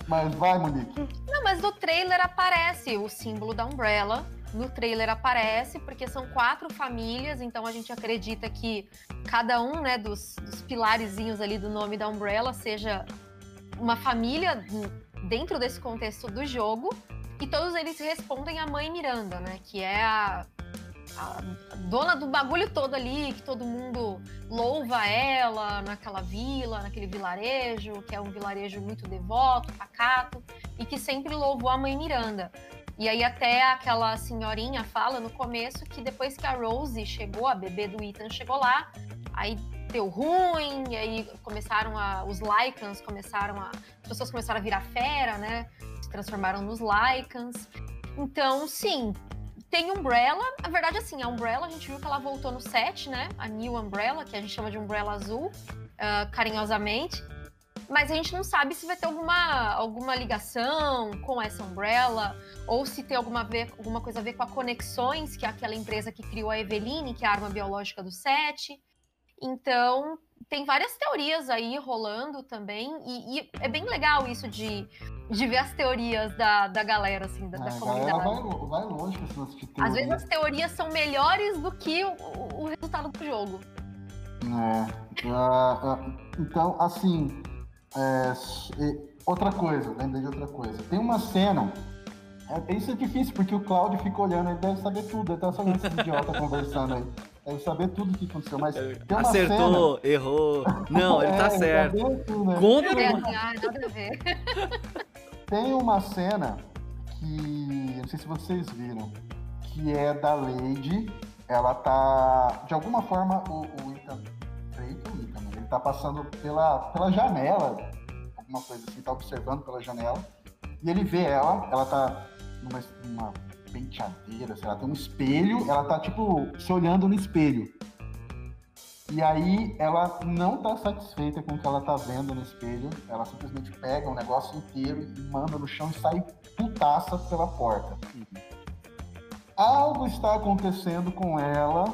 S1: Mas vai, Monique.
S4: Não, mas no trailer aparece o símbolo da Umbrella. No trailer aparece, porque são quatro famílias, então a gente acredita que cada um né, dos, dos pilarezinhos ali do nome da Umbrella seja uma família dentro desse contexto do jogo. E todos eles respondem à mãe Miranda, né? Que é a a dona do bagulho todo ali, que todo mundo louva ela naquela vila, naquele vilarejo, que é um vilarejo muito devoto, pacato, e que sempre louvou a mãe Miranda. E aí até aquela senhorinha fala no começo que depois que a Rose chegou, a bebê do Ethan chegou lá, aí deu ruim, e aí começaram a. Os Lycans começaram a. As pessoas começaram a virar fera, né? Se transformaram nos Lycans. Então, sim, tem Umbrella, na verdade, assim, a Umbrella, a gente viu que ela voltou no set, né? A New Umbrella, que a gente chama de Umbrella Azul, uh, carinhosamente. Mas a gente não sabe se vai ter alguma, alguma ligação com essa Umbrella, ou se tem alguma, ver, alguma coisa a ver com a Conexões, que é aquela empresa que criou a Eveline, que é a arma biológica do set. Então, tem várias teorias aí rolando também, e, e, é bem legal isso de, de ver as teorias da, da galera, assim, da, é, da comunidade.
S1: Vai, vai longe com esse lance de teoria.
S4: Às vezes as teorias são melhores do que o, o resultado do jogo.
S1: É, uh, então, assim, é, outra coisa, lembrei de outra coisa. Tem uma cena, é, isso é difícil, porque o Claudio fica olhando, ele deve saber tudo, ele tá só esse idiota conversando aí. Deve saber tudo o que aconteceu, mas tem uma
S2: Acertou,
S1: cena...
S2: errou. Não, ele tá é, certo. Tudo, né?
S4: Conta, é, nada a ver.
S1: Tem uma cena que, não sei se vocês viram, que é da Lady. Ela tá, de alguma forma, o, o Ethan, Ethan, Ethan, né? ele tá passando pela, pela janela, alguma coisa assim, tá observando pela janela, e ele vê ela, ela tá numa, numa penteadeira, sei lá, tem um espelho, ela tá, tipo, se olhando no espelho. E aí ela não tá satisfeita com o que ela tá vendo no espelho, ela simplesmente pega o negócio inteiro e manda no chão e sai putaça pela porta. Algo está acontecendo com ela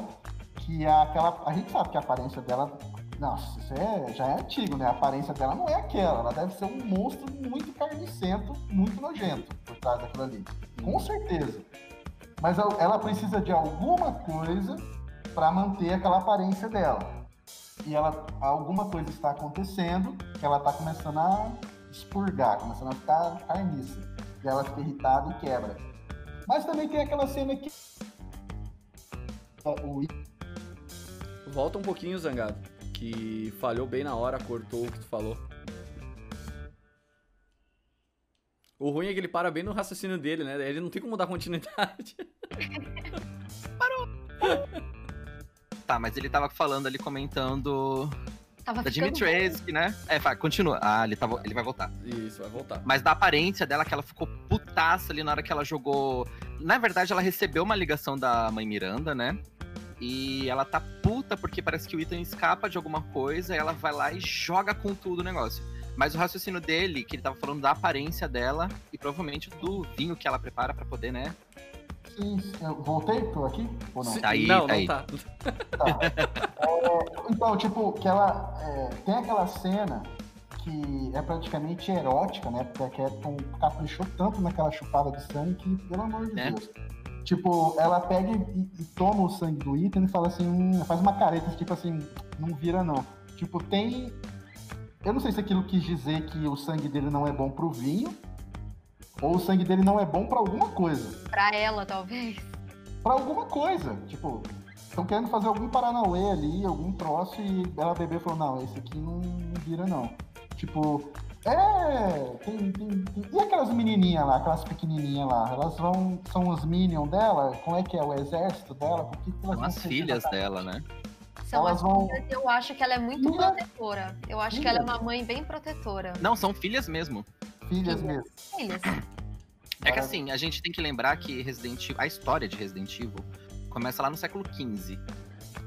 S1: que é aquela. A gente sabe que a aparência dela. Nossa, isso é, já é antigo, né? A aparência dela não é aquela. Ela deve ser um monstro muito carnicento, muito nojento por trás daquilo ali. Com certeza. Mas ela precisa de alguma coisa para manter aquela aparência dela. E ela, alguma coisa está acontecendo que ela está começando a expurgar, começando a ficar carniça. E ela fica irritada e quebra. Mas também tem aquela cena que. O...
S2: Volta um pouquinho, Zangado. Que falhou bem na hora, cortou o que tu falou. O ruim é que ele para bem no raciocínio dele, né? Ele não tem como dar continuidade.
S3: Parou! tá, mas ele tava falando ali, comentando. Tava da Jimmy Trask, né? É, continua. Ah, ele, tava, ele vai voltar.
S2: Isso, vai voltar.
S3: Mas da aparência dela, que ela ficou putaça ali na hora que ela jogou. Na verdade, ela recebeu uma ligação da mãe Miranda, né? E ela tá puta porque parece que o Ethan escapa de alguma coisa e ela vai lá e joga com tudo o negócio. Mas o raciocínio dele, que ele tava falando da aparência dela e provavelmente do vinho que ela prepara para poder, né?
S1: Sim, eu voltei? Tô aqui? Ou não?
S3: Tá aí,
S2: não,
S3: tá
S2: não
S3: aí.
S2: tá.
S1: tá. É, então, tipo, que ela é, tem aquela cena que é praticamente erótica, né? Porque a Capcom caprichou tanto naquela chupada de sangue que, pelo amor de é. Deus. Tipo, ela pega e, e, toma o sangue do item e fala assim, hum, faz uma careta, tipo assim, não vira não. Tipo, tem eu não sei se aquilo quis dizer que o sangue dele não é bom pro vinho, ou o sangue dele não é bom para alguma coisa.
S4: Pra ela, talvez.
S1: Para alguma coisa. Tipo, estão querendo fazer algum Paranauê ali, algum troço, e ela bebê falou, não, esse aqui não, não vira, não. Tipo, é. Tem, tem, tem, E aquelas menininhas lá, aquelas pequenininhas lá? Elas vão. São os minions dela? Como é que é? O exército dela? Por que, que
S3: elas São as filhas dela, né?
S4: São elas as vão... filhas, eu acho que ela é muito Filha? protetora. Eu acho Filha? que ela é uma mãe bem protetora.
S3: Não, são filhas mesmo.
S1: Filhas, mesmo.
S4: Filhas.
S3: É que assim, a gente tem que lembrar que Resident Evil, a história de Resident Evil começa lá no século XV.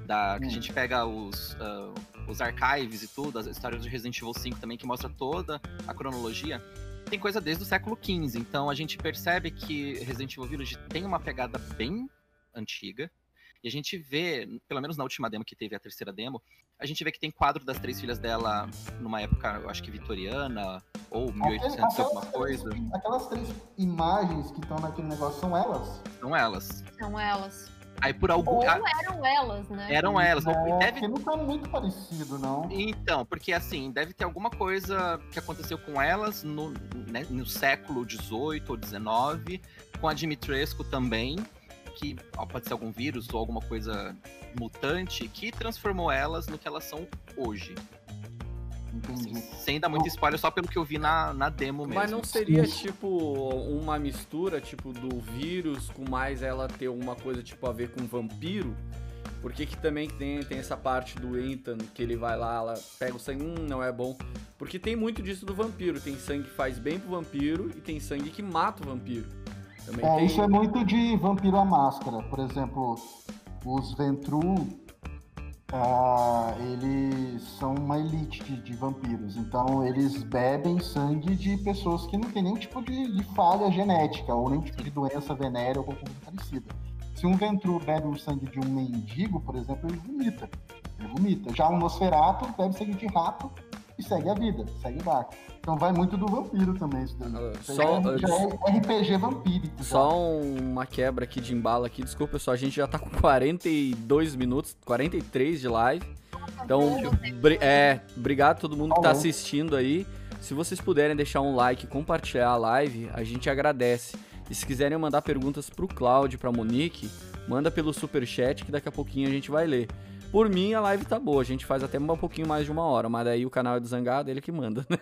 S3: Da, que hum. a gente pega os, uh, os archives e tudo, as histórias de Resident Evil 5 também, que mostra toda a cronologia. Tem coisa desde o século XV, então a gente percebe que Resident Evil Village tem uma pegada bem antiga. E a gente vê, pelo menos na última demo que teve, a terceira demo, a gente vê que tem quadro das três filhas dela numa época, eu acho que vitoriana, ou 1800 Aquele, alguma coisa.
S1: Aquelas três imagens que estão naquele negócio são elas?
S3: São elas.
S4: São elas.
S3: Aí por algum.
S4: Ou eram elas, né?
S3: Eram elas.
S1: É, deve... não tá muito parecido, não.
S3: Então, porque assim, deve ter alguma coisa que aconteceu com elas no, né, no século XVIII ou XIX, com a Dimitrescu também que pode ser algum vírus ou alguma coisa mutante que transformou elas no que elas são hoje. Sem dar muito spoiler, só pelo que eu vi na, na demo mesmo.
S2: Mas não seria, tipo, uma mistura, tipo, do vírus com mais ela ter alguma coisa, tipo, a ver com vampiro? Porque que também tem, tem essa parte do Ethan, que ele vai lá, ela pega o sangue, hum, não é bom. Porque tem muito disso do vampiro. Tem sangue que faz bem pro vampiro e tem sangue que mata o vampiro.
S1: Também é, tem... isso é muito de Vampiro à Máscara. Por exemplo, os Ventru, uh, eles são uma elite de, de, vampiros. Então, eles bebem sangue de pessoas que não têm nenhum tipo de, de falha genética ou nenhum tipo de doença venérea ou qualquer coisa parecida. Se um Ventru bebe o sangue de um mendigo, por exemplo, ele vomita. Ele vomita. Já um Nosferato bebe sangue de rato e segue a vida, segue o barco. Então vai muito do vampiro também isso daí. Ah, só, é, é RPG vampírico.
S2: Só já. uma quebra aqui de embalo aqui. Desculpa, pessoal, a gente já tá com 42 minutos, 43 de live. Então, é, obrigado a todo mundo que tá assistindo aí. Se vocês puderem deixar um like, compartilhar a live, a gente agradece. E se quiserem mandar perguntas pro Cláudio, pra Monique, manda pelo super chat que daqui a pouquinho a gente vai ler. Por mim, a live tá boa. A gente faz até um pouquinho mais de uma hora, mas daí o canal é do Zangado, ele que manda, né?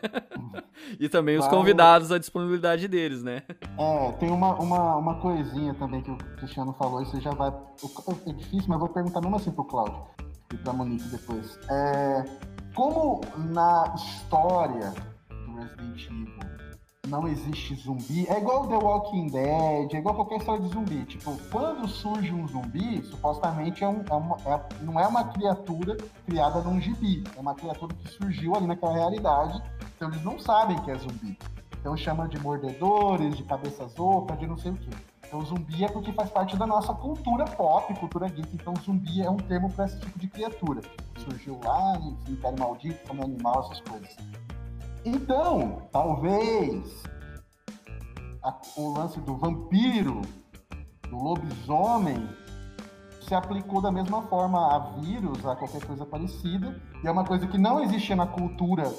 S2: e também os convidados, a disponibilidade deles, né?
S1: É, tem uma, uma, uma coisinha também que o Cristiano falou, e você já vai. É difícil, mas eu vou perguntar mesmo assim pro Cláudio e pra Monique depois. É, como na história do Resident Evil não existe zumbi. É igual The Walking Dead, é igual qualquer história de zumbi. Tipo, quando surge um zumbi, supostamente é, um, é uma, é, não é uma criatura criada num gibi. É uma criatura que surgiu ali naquela realidade. Então eles não sabem que é zumbi. Então chamam de mordedores, de cabeças ocas, de não sei o quê. Então zumbi é porque faz parte da nossa cultura pop, cultura geek. Então zumbi é um termo para esse tipo de criatura. Surgiu lá, no cemitério maldito, como animal, essas coisas. Então, talvez a, o lance do vampiro, do lobisomem, se aplicou da mesma forma a vírus, a qualquer coisa parecida, e é uma coisa que não existia na cultura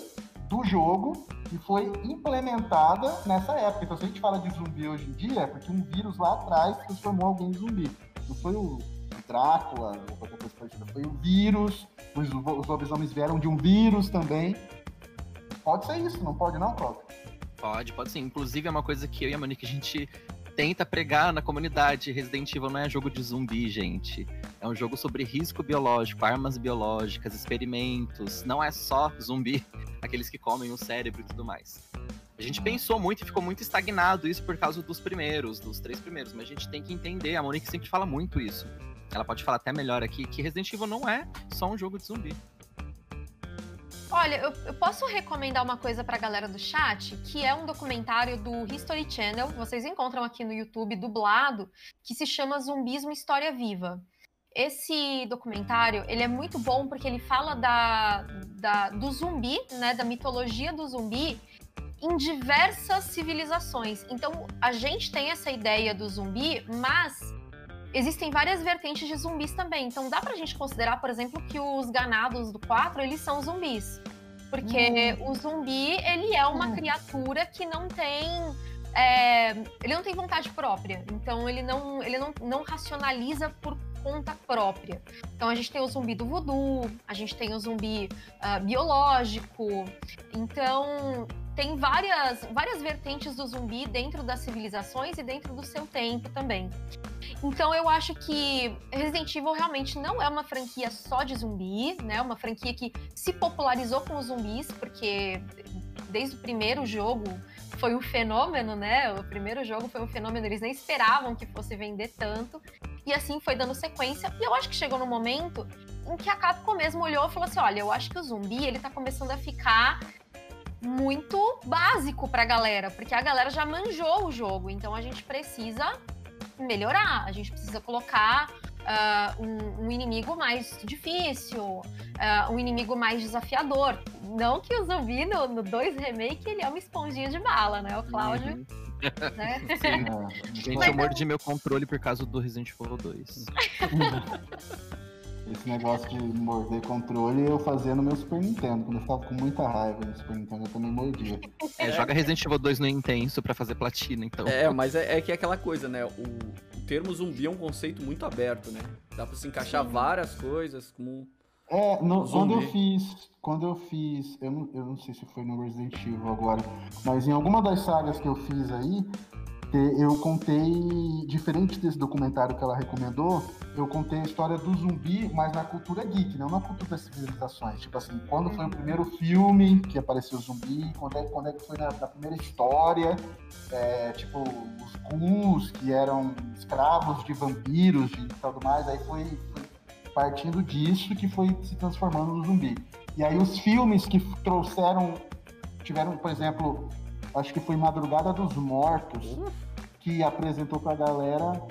S1: do jogo e foi implementada nessa época. Então, se a gente fala de zumbi hoje em dia, é porque um vírus lá atrás transformou alguém em zumbi. Não foi o Drácula ou qualquer coisa parecida, foi o vírus, os, os lobisomens vieram de um vírus também. Pode ser isso, não pode não, Cláudio?
S3: Pode, pode sim. Inclusive é uma coisa que eu e a Monique a gente tenta pregar na comunidade. Resident Evil não é jogo de zumbi, gente. É um jogo sobre risco biológico, armas biológicas, experimentos. Não é só zumbi, aqueles que comem o cérebro e tudo mais. A gente pensou muito e ficou muito estagnado isso por causa dos primeiros, dos três primeiros. Mas a gente tem que entender, a Monique sempre fala muito isso. Ela pode falar até melhor aqui, que Resident Evil não é só um jogo de zumbi.
S4: Olha, eu, eu, posso recomendar uma coisa pra galera do chat, que é um documentário do History Channel, vocês encontram aqui no YouTube, dublado, que se chama Zumbis, uma História Viva. Esse documentário, ele é muito bom porque ele fala da, da, do zumbi, né, da mitologia do zumbi, em diversas civilizações. Então, a gente tem essa ideia do zumbi, mas existem várias vertentes de zumbis também. Então dá pra gente considerar, por exemplo, que os ganados do 4, eles são zumbis. Porque hum. o zumbi, ele é uma hum. criatura que não tem... É, ele não tem vontade própria. Então ele não, ele não, não racionaliza por conta própria. Então a gente tem o zumbi do voodoo, a gente tem o zumbi uh, biológico. Então tem várias, várias vertentes do zumbi dentro das civilizações e dentro do seu tempo também. Então eu acho que Resident Evil realmente não é uma franquia só de zumbi, né? Uma franquia que se popularizou com os zumbis, porque desde o primeiro jogo foi um fenômeno, né? O primeiro jogo foi um fenômeno, eles nem esperavam que fosse vender tanto. E assim foi dando sequência. E eu acho que chegou no momento em que a Capcom mesmo olhou e falou assim: olha, eu acho que o zumbi ele tá começando a ficar muito básico pra galera, porque a galera já manjou o jogo, então a gente precisa melhorar, a gente precisa colocar uh, um, um, inimigo mais difícil, uh, um inimigo mais desafiador. Não que o zumbi no 2 Remake ele é uma esponjinha de bala, né? O Cláudio. Uhum. Né?
S3: Sim. Gente, eu mordi meu controle por causa do Resident Evil 2.
S1: Esse negócio de morder controle eu fazia no meu Super Nintendo. Quando eu ficava com muita raiva no Super Nintendo, eu também mordia.
S3: É, joga Resident Evil 2 no Intenso pra fazer platina, então.
S2: É, mas é, é que é aquela coisa, né? O, o, termo zumbi é um conceito muito aberto, né? Dá pra se encaixar Sim. várias coisas como.
S1: É, no, quando eu fiz. Quando eu fiz. Eu não, eu não sei se foi no Resident Evil agora, mas em alguma das sagas que eu fiz aí, eu contei, diferente desse documentário que ela recomendou, eu contei a história do zumbi, mas na cultura geek, não na cultura das civilizações. Tipo assim, quando foi o uhum. primeiro filme que apareceu o zumbi, quando é, quando é que foi na, na primeira história, é, tipo, os ghouls, que eram escravos de vampiros e tudo mais, aí foi, foi partindo disso que foi se transformando no zumbi. E aí os filmes que trouxeram, tiveram, por exemplo, acho que foi Madrugada dos Mortos, que apresentou pra galera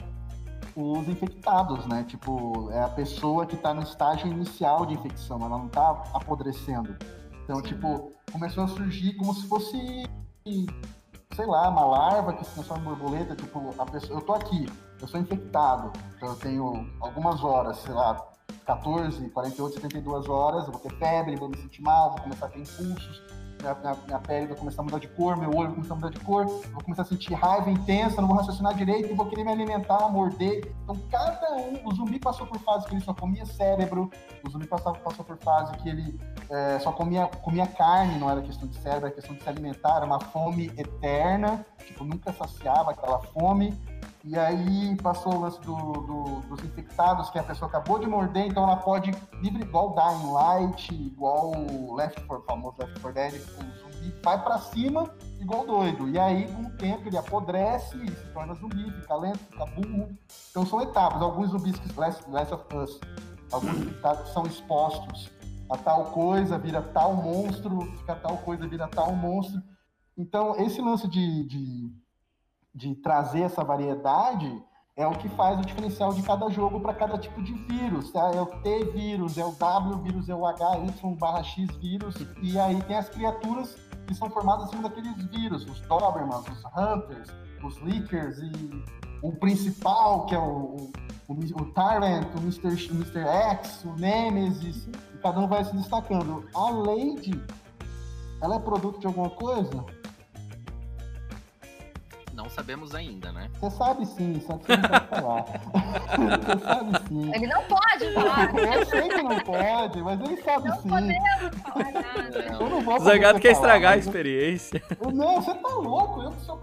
S1: os infectados, né? Tipo, é a pessoa que tá no estágio inicial de infecção, ela não tá apodrecendo. Então, tipo, começou a surgir como se fosse, sei lá, uma larva que se transforma em borboleta. Tipo, a pessoa, eu tô aqui, eu sou infectado, então eu tenho algumas horas, sei lá, 14, 48, 72 horas, eu vou ter febre, vou me sentir mal, vou começar a ter impulsos minha, minha, minha, pele vai começar a mudar de cor, meu olho vai começar a mudar de cor, vou começar a sentir raiva intensa, não vou raciocinar direito, vou querer me alimentar, morder. Então, cada um, o zumbi passou por fase que ele só comia cérebro, o zumbi passou, passou por fase que ele é, só comia, comia carne, não era questão de cérebro, era questão de se alimentar, era uma fome eterna, tipo, nunca saciava aquela fome. E aí passou o lance do, do, dos infectados, que a pessoa acabou de morder, então ela pode, livre igual Dying Light, igual Left 4, famoso Left 4 Dead, o zumbi vai para cima igual doido. E aí, com o tempo, ele apodrece e se torna zumbi, fica lento, fica burro. Então são etapas. Alguns zumbis que Last, Last of Us, alguns infectados são expostos a tal coisa, vira tal monstro, fica tal coisa, vira tal monstro. Então, esse lance de, de de trazer essa variedade é o que faz o diferencial de cada jogo para cada tipo de vírus. Tá? É o T vírus, é o W vírus, é o HY barra X vírus, e aí tem as criaturas que são formadas em cima daqueles vírus, os Dobermans, os Hunters, os Leakers, e o principal, que é o, o, o Tyrant, o Mr. Mr. X, o Nemesis, e cada um vai se destacando. A Lady, ela é produto de alguma coisa?
S3: Não sabemos ainda, né?
S1: Você sabe sim, só que você não pode falar. você sabe sim.
S4: Ele não pode falar.
S1: Eu sei que não pode, mas ele sabe
S4: não
S1: sim.
S4: Podemos falar nada.
S2: Eu não vou Zangado quer estragar a experiência.
S1: não, você tá louco. Eu que sou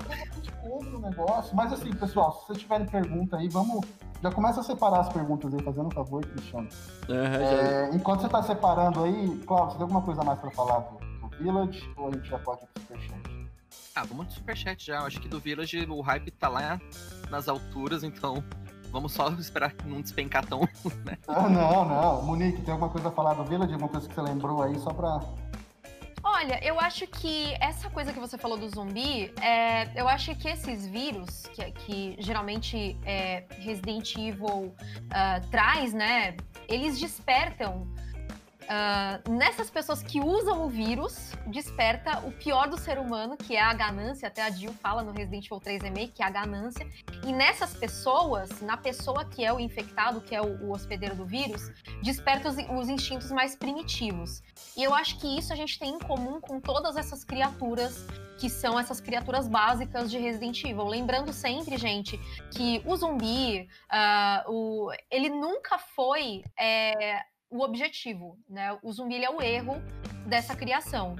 S1: contra o negócio. Mas assim, pessoal, se vocês tiverem pergunta aí, vamos. Já começa a separar as perguntas aí, fazendo um favor, Cristiano. Uhum, é, enquanto você tá separando aí, Cláudio, você tem alguma coisa mais pra falar do, do Village? Ou a gente já pode ir pro Superchat?
S3: Ah, vamos de superchat já. Acho que do Village o hype tá lá nas alturas, então vamos só esperar que não despencar tão, né?
S1: Ah, não, não. Monique, tem alguma coisa a falar do Village? Alguma coisa que você lembrou aí, só pra...
S4: Olha, eu acho que essa coisa que você falou do zumbi, é, eu acho que esses vírus, que, que geralmente é, Resident Evil uh, traz, né? Eles despertam Uh, nessas pessoas que usam o vírus, desperta o pior do ser humano, que é a ganância. Até a Jill fala no Resident Evil 3 Remake, que é a ganância. E nessas pessoas, na pessoa que é o infectado, que é o, o hospedeiro do vírus, desperta os, os, instintos mais primitivos. E eu acho que isso a gente tem em comum com todas essas criaturas que são essas criaturas básicas de Resident Evil. Lembrando sempre, gente, que o zumbi, uh, o, ele nunca foi. É, o objetivo, né? O zumbi é o erro dessa criação.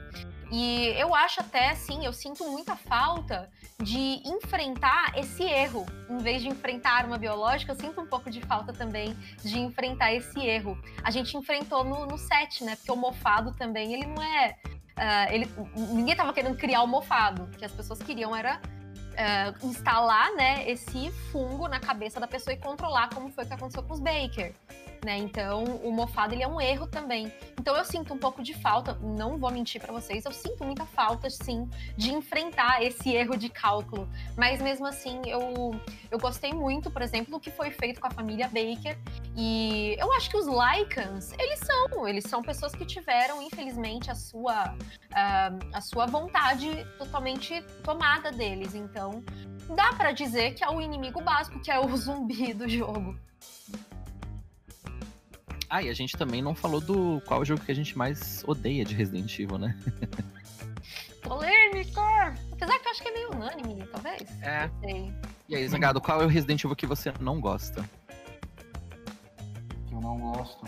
S4: E eu acho até, sim, eu sinto muita falta de enfrentar esse erro. Em vez de enfrentar a arma biológica, eu sinto um pouco de falta também de enfrentar esse erro. A gente enfrentou no, no set, né? Porque o mofado também, ele não é. Uh, ele, ninguém estava querendo criar o mofado. O que as pessoas queriam era uh, instalar né, esse fungo na cabeça da pessoa e controlar, como foi o que aconteceu com os Baker né? Então, o mofado ele é um erro também. Então, eu sinto um pouco de falta, não vou mentir para vocês, eu sinto muita falta, sim, de enfrentar esse erro de cálculo. Mas mesmo assim, eu, eu gostei muito, por exemplo, do que foi feito com a família Baker. E eu acho que os Lycans, eles são, eles são pessoas que tiveram, infelizmente, a sua, uh, a sua vontade totalmente tomada deles. Então, dá para dizer que é o inimigo básico, que é o zumbi do jogo.
S3: Ah, e a gente também não falou do qual jogo que a gente mais odeia de Resident Evil, né?
S4: Polêmica! Apesar que eu acho que é meio unânime, talvez.
S3: É. E aí, Zangado, qual é o Resident Evil que você não gosta?
S1: Que eu não gosto.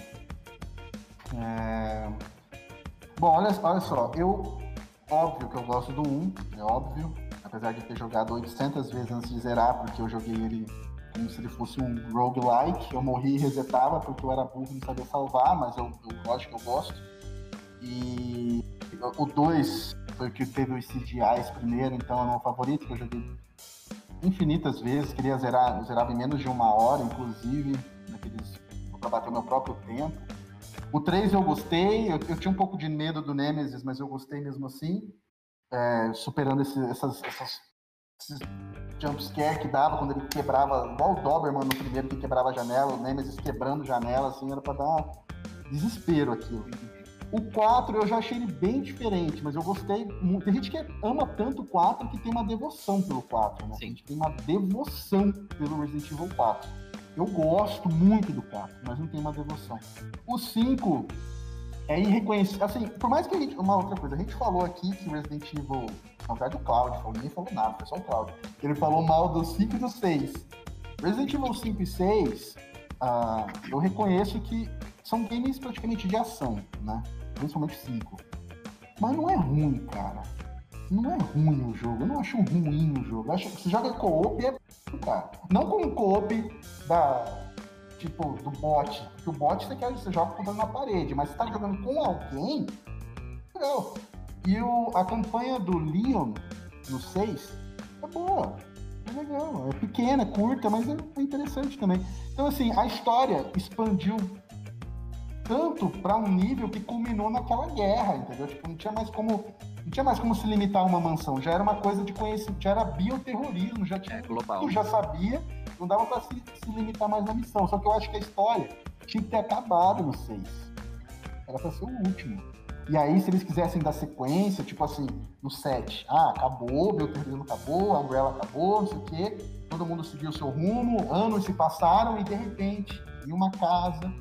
S1: É... Bom, olha, olha só, eu. Óbvio que eu gosto do 1, é óbvio. apesar de ter jogado 800 vezes antes de zerar, porque eu joguei ele como se ele fosse um roguelike. Eu morri e resetava porque eu era burro e não sabia salvar, mas eu, eu acho que eu gosto. E o 2 foi o que teve os CGIs primeiro, então é o meu favorito, que eu joguei infinitas vezes, queria zerar, zerava em menos de uma hora, inclusive, naqueles, para bater o meu próprio tempo. O 3 eu gostei, eu, eu, tinha um pouco de medo do Nemesis, mas eu gostei mesmo assim, é, superando esse, essas, essas, esses jumpscare que dava quando ele quebrava, igual o Doberman no primeiro que quebrava a janela, o Nemesis quebrando janela, assim, era para dar desespero aquilo. O 4 eu já achei ele bem diferente, mas eu gostei muito. Tem gente que ama tanto o 4 que tem uma devoção pelo 4, né? Sim. A gente tem uma devoção pelo Resident Evil 4. Eu gosto muito do 4, mas não tem uma devoção. O 5 é irreconhecível. Assim, por mais que a gente. Uma outra coisa, a gente falou aqui que Resident Evil. Na verdade, o Cloud falou, ninguém falou nada, foi só o Cloud. Ele falou mal do 5 e do 6. Resident Evil 5 e 6, uh, ah, eu reconheço que são games praticamente de ação, né? Principalmente 5. Mas não é ruim, cara. Não é ruim o jogo. Eu não acho ruim o jogo. Eu você joga co-op é cara. Não com co-op da. Tipo, do bot. Porque o bot você quer, você joga contando na parede, mas você tá jogando com alguém. Legal. E o, a campanha do Leon no 6 é boa. É legal. É pequena, curta, mas é, é interessante também. Então, assim, a história expandiu tanto para um nível que culminou naquela guerra, entendeu? Tipo, não tinha mais como não tinha mais como se limitar a uma mansão, já era uma coisa de conhecimento, já era bioterrorismo, já tinha é, global. Tu já sabia, não dava para se, se, limitar mais na missão. Só que eu acho que a história tinha que ter acabado no 6. Era para ser o último. E aí, se eles quisessem dar sequência, tipo assim, no 7, ah, acabou, bioterrorismo acabou, a Umbrella acabou, não sei o quê, todo mundo seguiu o seu rumo, anos se passaram e de repente, em uma casa,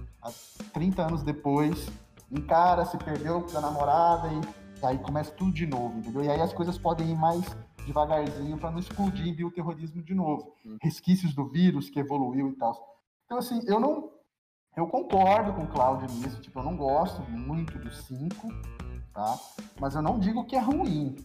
S1: 30 anos depois, um cara se perdeu da namorada e aí começa tudo de novo, entendeu? E aí as coisas podem ir mais devagarzinho para não explodir em bioterrorismo de novo. Hum. Resquícios do vírus que evoluiu e tal. Então, assim, eu não. Eu concordo com o Cláudio nisso, tipo, eu não gosto muito do 5, tá? Mas eu não digo que é ruim.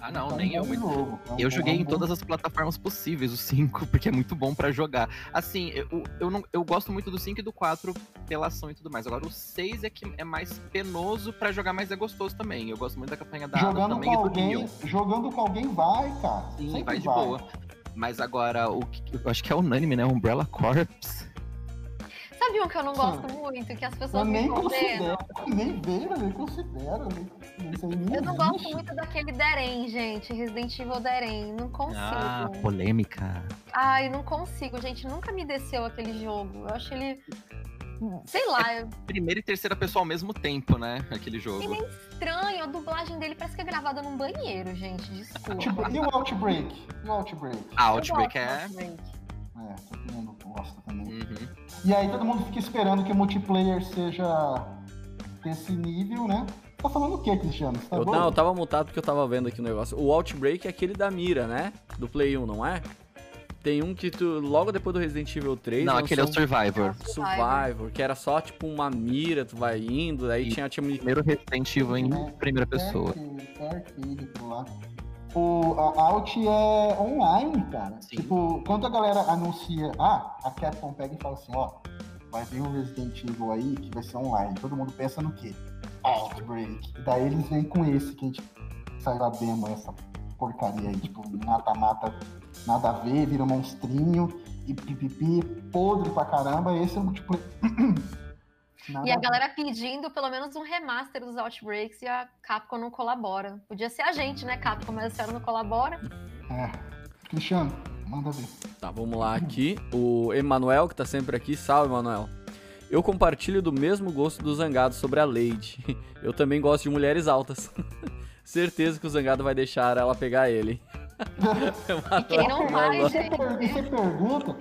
S3: Ah, não, tá nem eu. Jogo, tá eu joguei em todas as plataformas possíveis o 5, porque é muito bom para jogar. Assim, eu, eu, não, eu gosto muito do 5 e do 4 pela ação e tudo mais. Agora, o 6 é que é mais penoso para jogar, mas é gostoso também. Eu gosto muito da campanha da
S1: jogando também com alguém, Jogando com alguém vai, cara.
S3: Sim, Sempre vai de vai. boa. Mas agora, o que, eu acho que é unânime, né? Umbrella Corps
S4: Sabe um que eu não gosto Sim. muito, que as pessoas eu
S1: nem me considero, nem vejo, nem considero,
S4: nem, Eu não gosto muito daquele Deren, gente, Resident Evil Deren, não consigo. Ah,
S3: polêmica.
S4: Ai, não consigo, gente, nunca me desceu aquele jogo. Eu acho ele sei lá.
S3: É primeira e terceira pessoa ao mesmo tempo, né? Aquele jogo.
S4: Ele é estranho, a dublagem dele parece que é gravada num banheiro, gente. Desculpa.
S1: Tipo, e o Outbreak? E o Outbreak?
S3: Ah, Outbreak é.
S1: Outbreak. É, todo mundo gosta também. Uhum. E aí todo mundo fica esperando que o multiplayer seja desse nível, né? Tá falando o que, Cristiano? Tá
S2: eu, não, eu tava mutado porque eu tava vendo aqui o negócio. O Outbreak é aquele da mira, né? Do Play 1, não é? Tem um que tu, logo depois do Resident Evil 3.
S3: Não, aquele é o Survivor.
S2: Survivor, que era só tipo uma mira, tu vai indo, aí tinha. tinha...
S3: Primeiro Resident Evil em é, primeira pessoa.
S1: É, é, lá o, a Alt é online, cara. Sim. Tipo, quando a galera anuncia, ah, a Capcom pega e fala assim, ó, vai vir um Resident Evil aí que vai ser online. Todo mundo pensa no quê? Outbreak. E daí eles vêm com esse que a gente saiu da demo, essa porcaria aí, tipo, mata-mata, nada a ver, vira um monstrinho e pipipi, podre pra caramba. Esse é o tipo.
S4: Nada e a galera pedindo pelo menos um remaster dos Outbreaks e a Capcom não colabora. Podia ser a gente, né, Capcom, mas a senhora não colabora.
S1: É. Cristiano, manda ver.
S2: Tá, vamos lá aqui. O Emanuel, que tá sempre aqui. Salve, Emanuel. Eu compartilho do mesmo gosto do Zangado sobre a Lady. Eu também gosto de mulheres altas. Certeza que o Zangado vai deixar ela pegar ele.
S4: e quem não vai, gente?
S1: Você pergunta,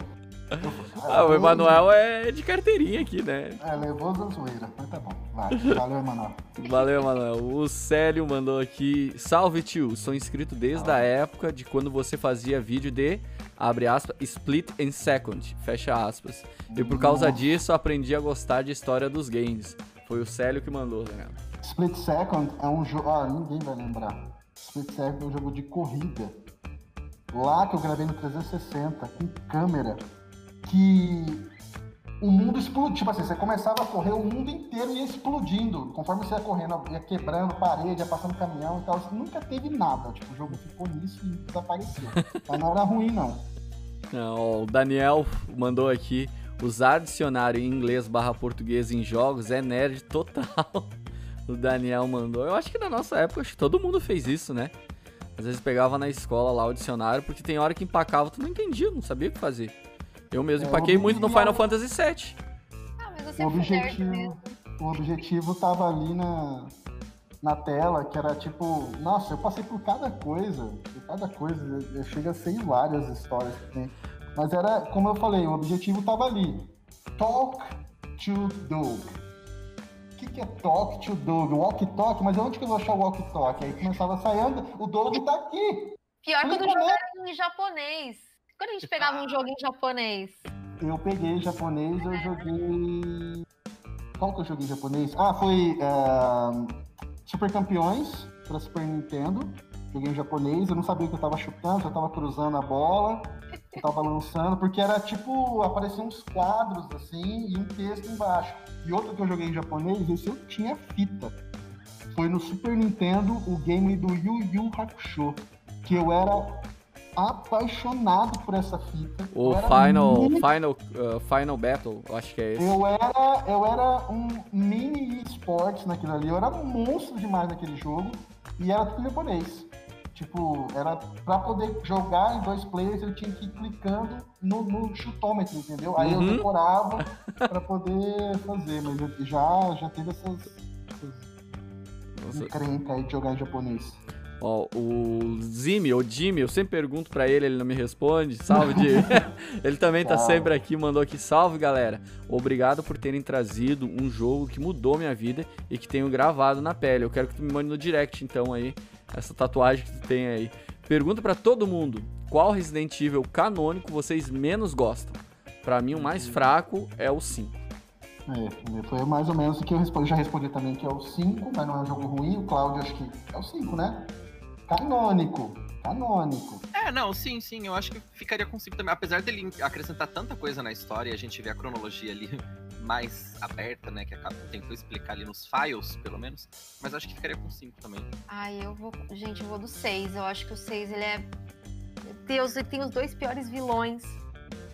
S2: ah, o Emanuel é de carteirinha aqui, né?
S1: É, levou da zoeira, mas tá bom. Vai. Valeu, Emanuel.
S2: Valeu, Emanuel. O Célio mandou aqui. Salve, tio. Sou inscrito desde ah. a época de quando você fazia vídeo de, abre aspas, split and second, fecha aspas. E por causa Nossa. disso aprendi a gostar de história dos games. Foi o Célio que mandou, né?
S1: Split Second é um jogo. Ah, ninguém vai lembrar. Split Second é um jogo de corrida lá que eu gravei no 360 com câmera, que o mundo explodiu. Tipo assim, você começava a correr, o mundo inteiro ia explodindo. Conforme você ia correndo, ia quebrando parede, ia passando caminhão e tal. Assim, nunca teve nada. Tipo, o jogo ficou nisso e desapareceu. Mas não era ruim, não.
S2: Não, o Daniel mandou aqui. Usar dicionário em inglês barra português em jogos é nerd total. O Daniel mandou. Eu acho que na nossa época, acho que todo mundo fez isso, né? Às vezes pegava na escola lá o dicionário, porque tem hora que empacava, tu não entendia, não sabia o que fazer. Eu mesmo é, empaquei muito no Final Fantasy VII.
S1: Ah, mas você o objetivo, o objetivo tava ali na, na tela, que era tipo, nossa, eu passei por cada coisa, por cada coisa, chega a ser hilário as histórias que tem. Mas era, como eu falei, o objetivo tava ali. Talk to Doug. O que, que é talk to Doug? Walk talk, mas onde que eu vou achar o walk talk? Aí começava a sair, o Doug tá aqui.
S4: Pior que quando jogava em japonês. Quando a gente pegava um jogo em japonês?
S1: Eu peguei japonês, eu joguei. Qual que eu joguei em japonês? Ah, foi uh, Super Campeões para Super Nintendo. Joguei em japonês, eu não sabia que eu tava chutando, eu tava cruzando a bola, eu tava lançando, porque era tipo, apareciam uns quadros assim e um texto embaixo. E outro que eu joguei em japonês, esse eu tinha fita. Foi no Super Nintendo o game do Yu Yu Hakusho, que eu era apaixonado por essa fita.
S2: O Final, mini... Final, uh, Final Battle, acho que é esse.
S1: Eu era, eu era um mini esportes naquilo ali, eu era monstro demais naquele jogo e era tudo japonês. Tipo, era pra poder jogar em dois players, eu tinha que ir clicando no, no chutômetro, entendeu? Aí uhum. eu decorava pra poder fazer, mas eu já, já teve essas, essas encrenca aí de jogar em japonês.
S2: Ó, o Zimi, ou Jimmy, eu sempre pergunto para ele, ele não me responde. Salve, Jimmy. ele também tá sempre aqui, mandou aqui. Salve, galera. Obrigado por terem trazido um jogo que mudou minha vida e que tenho gravado na pele. Eu quero que tu me mande no direct, então, aí, essa tatuagem que tu tem aí. Pergunta para todo mundo: qual Resident Evil canônico vocês menos gostam? Para mim, o mais fraco é o 5.
S1: É, foi mais ou menos o que eu respondi. Já respondi também que é o 5, mas não é um jogo ruim. O Cláudio acho que é o 5, né? Canônico. Canônico.
S3: É, não, sim, sim. Eu acho que ficaria com 5 também. Apesar dele acrescentar tanta coisa na história e a gente vê a cronologia ali mais aberta, né? Que acaba, tentou explicar ali nos files, pelo menos. Mas acho que ficaria com 5 também.
S4: Ai, eu vou. Gente, eu vou do 6. Eu acho que o 6 ele é. Deus, ele tem os dois piores vilões.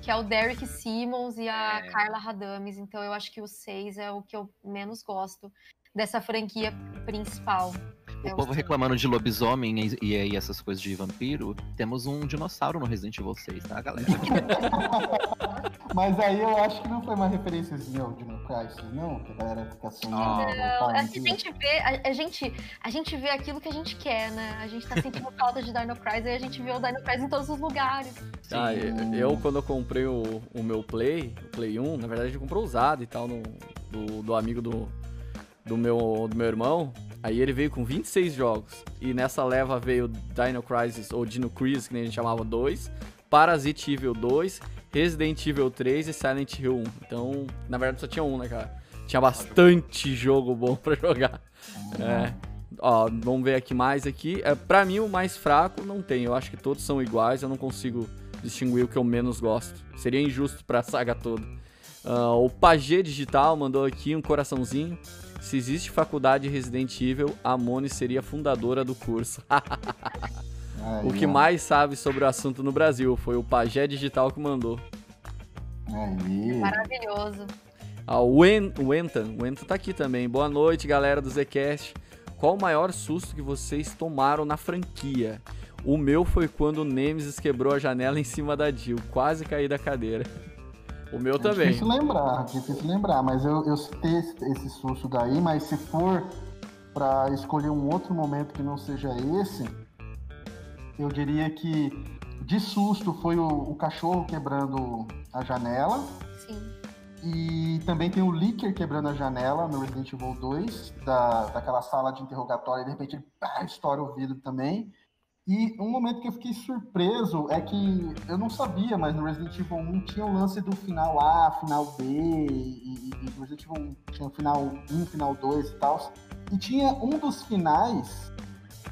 S4: Que é o Derek Simmons e a é. Carla Radames. Então eu acho que o 6 é o que eu menos gosto dessa franquia principal.
S3: O é povo reclamando de lobisomem e, e, e, essas coisas de vampiro, temos um dinossauro no Resident Evil 6, tá, galera?
S1: Mas aí eu acho que não foi uma referênciazinha ao Dino Crisis, não? Que a galera fica sonhando.
S4: Não, a gente, vê, a, a, gente, a gente vê aquilo que a gente quer, né? A gente tá sentindo falta de Dino Crisis e a gente vê o Dino Crisis em todos os lugares.
S2: Ah, eu, quando eu comprei o, o meu Play, o Play 1, na verdade eu comprei usado e tal, no, do, do amigo do, do, meu, do meu irmão. Aí ele veio com 26 jogos. E nessa leva veio Dino Crisis, ou Dino Crisis, que nem a gente chamava, 2. Parasite Evil 2, Resident Evil 3 e Silent Hill 1. Então, na verdade só tinha um, né, cara? Tinha bastante jogo bom para jogar. É. Ó, vamos ver aqui mais aqui. É, pra mim, o mais fraco não tem. Eu acho que todos são iguais. Eu não consigo distinguir o que eu menos gosto. Seria injusto pra saga toda. Uh, o Pagê Digital mandou aqui um coraçãozinho. Se existe faculdade Resident Evil, a Moni seria fundadora do curso. o que mais sabe sobre o assunto no Brasil foi o Pajé Digital que mandou.
S1: Aí.
S4: Maravilhoso.
S2: Ah, o Wentan, o Wentan tá aqui também. Boa noite, galera do Zcast. Qual o maior susto que vocês tomaram na franquia? O meu foi quando o Nemesis quebrou a janela em cima da Jill. Quase caí da cadeira. O meu é também.
S1: Difícil lembrar, difícil lembrar, mas eu, eu citei esse, esse susto daí, mas se for para escolher um outro momento que não seja esse, eu diria que de susto foi o, o cachorro quebrando a janela.
S4: Sim.
S1: E também tem o Licker quebrando a janela no Resident Evil 2, da, daquela sala de interrogatório, e de repente ele pá, estoura o vidro também. E um momento que eu fiquei surpreso é que eu não sabia, mas no Resident Evil 1 tinha o lance do final A, final B, e, e no Resident Evil 1 tinha o final 1, final 2 e tal. E tinha um dos finais,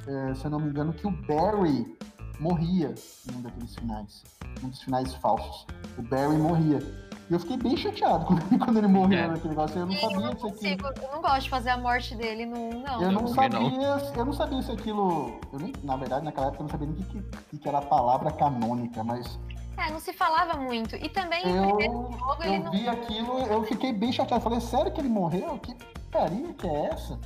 S1: é, se eu não me engano, que o Barry morria em um daqueles finais. Um dos finais falsos. O Barry morria. E eu fiquei bem chateado quando, ele morreu é. naquele negócio. Eu não sabia eu não
S4: se aquilo. Eu não gosto de fazer a morte dele, não. não.
S1: Eu não sabia. Não. Eu não sabia se aquilo. Eu nem, na verdade, naquela época eu não sabia nem o que, que, que era a palavra canônica, mas.
S4: É, não se falava muito. E também
S1: eu, jogo, eu não... vi aquilo, eu fiquei bem chateado. Falei, sério que ele morreu? Que carinha que é essa?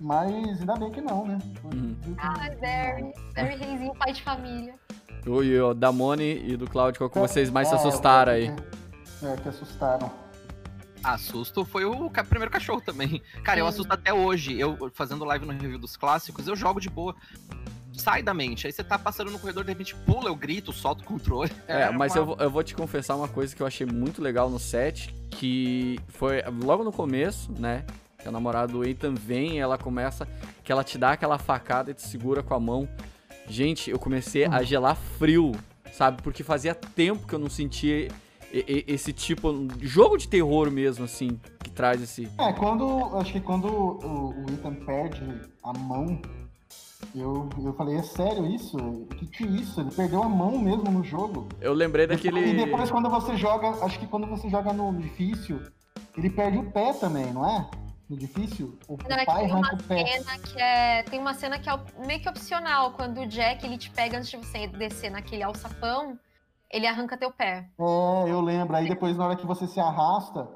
S1: Mas ainda bem que não, né?
S4: Uhum. Ah, Barry. Barry Reizinho, pai de família.
S2: Oi, o da Moni e do Claudio, qual que vocês mais é, se assustaram aí?
S1: É, que assustaram.
S3: Assusto foi o primeiro cachorro também. Cara, eu assusto até hoje. Eu fazendo live no review dos clássicos, eu jogo de boa. Sai da mente. Aí você tá passando no corredor, de repente pula, eu grito, solto o controle.
S2: É, é mas uma... eu, eu vou te confessar uma coisa que eu achei muito legal no set, que foi logo no começo, né? Que a namorada do Ethan vem, ela começa, que ela te dá aquela facada e te segura com a mão. Gente, eu comecei a gelar frio, sabe? Porque fazia tempo que eu não sentia esse tipo de jogo de terror mesmo, assim, que traz esse.
S1: É, quando. Acho que quando o, o Ethan perde a mão, eu, eu falei, é sério isso? O que, que é isso? Ele perdeu a mão mesmo no jogo.
S2: Eu lembrei daquele.
S1: E depois quando você joga, acho que quando você joga no difícil, ele perde o pé também, não é? No difícil, o, não,
S4: o pai arranca o pé. Que é, tem uma cena que é meio que opcional, quando o Jack ele te pega antes de você descer naquele alçapão ele arranca teu pé.
S1: É, eu lembro. Aí depois, na hora que você se arrasta,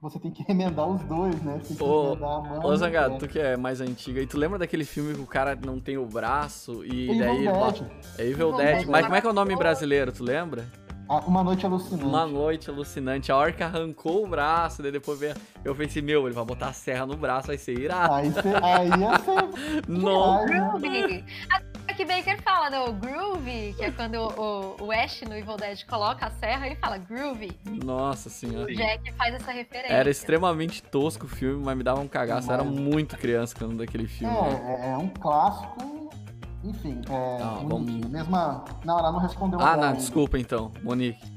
S1: você tem que remendar os dois, né? Você tem que ô, remendar a mão.
S2: Ô, Zangado, tu que é mais antiga, e tu lembra daquele filme que o cara não tem o braço e Evil daí.
S1: Dead.
S2: É Evil, Dead. Dead. Mas como é que é o nome brasileiro, tu lembra?
S1: Ah, uma noite alucinante.
S2: Uma noite alucinante. A orca arrancou o braço, daí depois veio, eu pensei, meu, ele vai botar a serra no braço, vai ser irado.
S1: Aí, cê, aí ia ser.
S2: Nossa
S4: que Baker fala no groovy, que é quando o, o Ash no Evil Dead coloca a serra, ele fala groovy.
S2: Nossa senhora.
S4: O Jack faz essa referência.
S2: Era extremamente tosco o filme, mas me dava um cagaço. Era muito criança quando daquele filme.
S1: É, é, é um clássico. Enfim, é. Não, vamos... Mesma. Não, ela não respondeu
S2: Ah, não, desculpa então, Monique.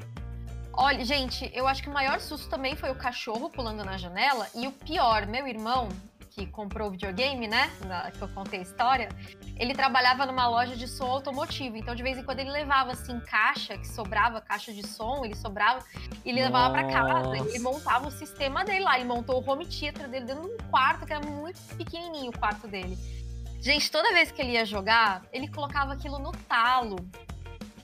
S4: Olha, gente, eu acho que o maior susto também foi o cachorro pulando na janela. E o pior, meu irmão, que comprou o videogame, né? Na, que eu contei a história, ele trabalhava numa loja de som automotivo. Então, de vez em quando, ele levava assim caixa, que sobrava, caixa de som, ele sobrava, e ele levava para casa. Ele montava o sistema dele lá. Ele montou o home theater dele dentro de um quarto, que era muito pequenininho o quarto dele. Gente, toda vez que ele ia jogar, ele colocava aquilo no talo.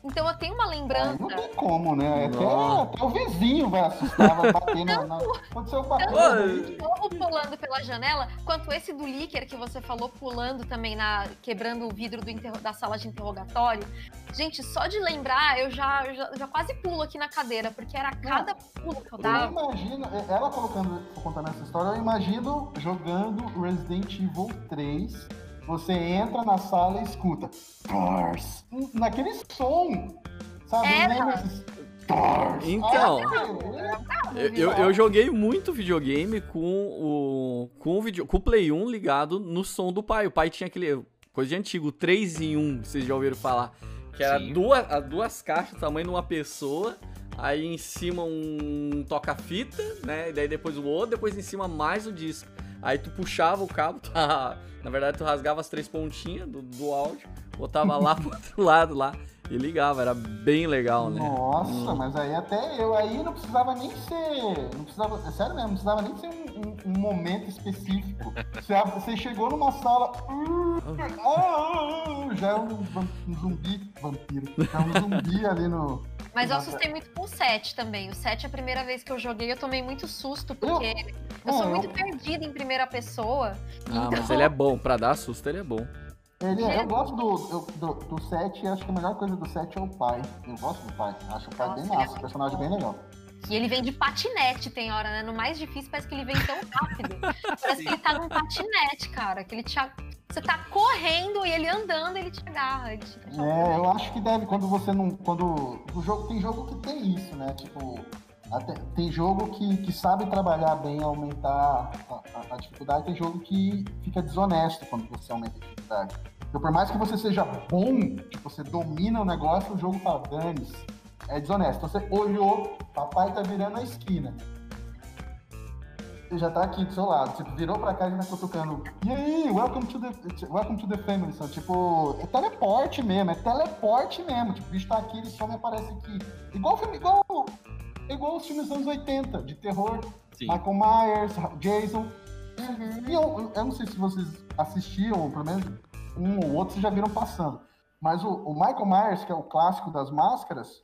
S4: Então eu tenho uma lembrança.
S1: não tem como, né? Até, até, o vizinho vai assustar, vai bater na. na... Aconteceu o
S4: Tanto pulando pela janela, quanto esse do Licker que você falou pulando também, na quebrando o vidro interro... da sala de interrogatório. Gente, só de lembrar, eu já, já, já quase pulo aqui na cadeira, porque era cada pulo que eu dava.
S1: Eu imagino, ela colocando, contando essa história, eu imagino jogando Resident Evil 3 você entra na sala e escuta Tars, naquele som, sabe? É,
S2: Tars. Então, eu, eu, joguei muito videogame com o, com o video, com o Play 1 ligado no som do pai. O pai tinha aquele coisa de antigo, 3 em 1, vocês já ouviram falar. Que era duas, duas caixas, tamanho de uma pessoa. Aí em cima um toca-fita, né? E daí depois o outro, depois em cima mais o disco. Aí tu puxava o cabo, tá? na verdade tu rasgava as três pontinhas do, do áudio, botava lá pro outro lado lá e ligava, era bem legal, né?
S1: Nossa, hum. mas aí até eu aí não precisava nem ser. Não precisava, é sério mesmo, não precisava nem ser um, um, um momento específico. Você, você, chegou numa sala. Uh, uh, já é um, um, zumbi vampiro. Já é um zumbi ali no.
S4: Mas eu assustei muito com o 7 também. O 7, a primeira vez que eu joguei, eu tomei muito susto, porque eu, eu sou muito eu... perdida em primeira pessoa.
S2: Ah, então... mas ele é bom. Pra dar susto, ele é bom.
S1: Ele, é, eu gosto do, do, do 7 e acho que a melhor coisa do 7 é o pai. Eu gosto do pai. Acho o pai Nossa, bem massa, é personagem bem legal.
S4: E ele vem de patinete, tem hora, né? No mais difícil, parece que ele vem tão rápido. parece que ele tá num patinete, cara. Que ele te, você tá correndo e ele andando, ele te agarra. Ele te
S1: é, eu acho que deve, quando você não. Quando. O jogo, tem jogo que tem isso, né? Tipo. Até, tem jogo que, que sabe trabalhar bem, aumentar a, a, a, dificuldade, tem jogo que fica desonesto quando você aumenta a dificuldade. Então, por mais que você seja bom, que você domina o negócio, o jogo tá dane É desonesto. Então, você olhou, papai tá virando a esquina ele já tá aqui do seu lado, tipo, virou pra cá e tá cutucando. E aí, welcome to the, welcome to the family, son. Tipo, é teleporte mesmo, é teleporte mesmo. Tipo, o bicho tá aqui, ele só me aparece aqui. Igual filme, igual, igual os filmes dos anos 80, de terror. Sim. Michael Myers, Jason. Uhum. E eu, eu não sei se vocês assistiam, ou pelo menos um ou outro, vocês já viram passando. Mas o, o Michael Myers, que é o clássico das máscaras,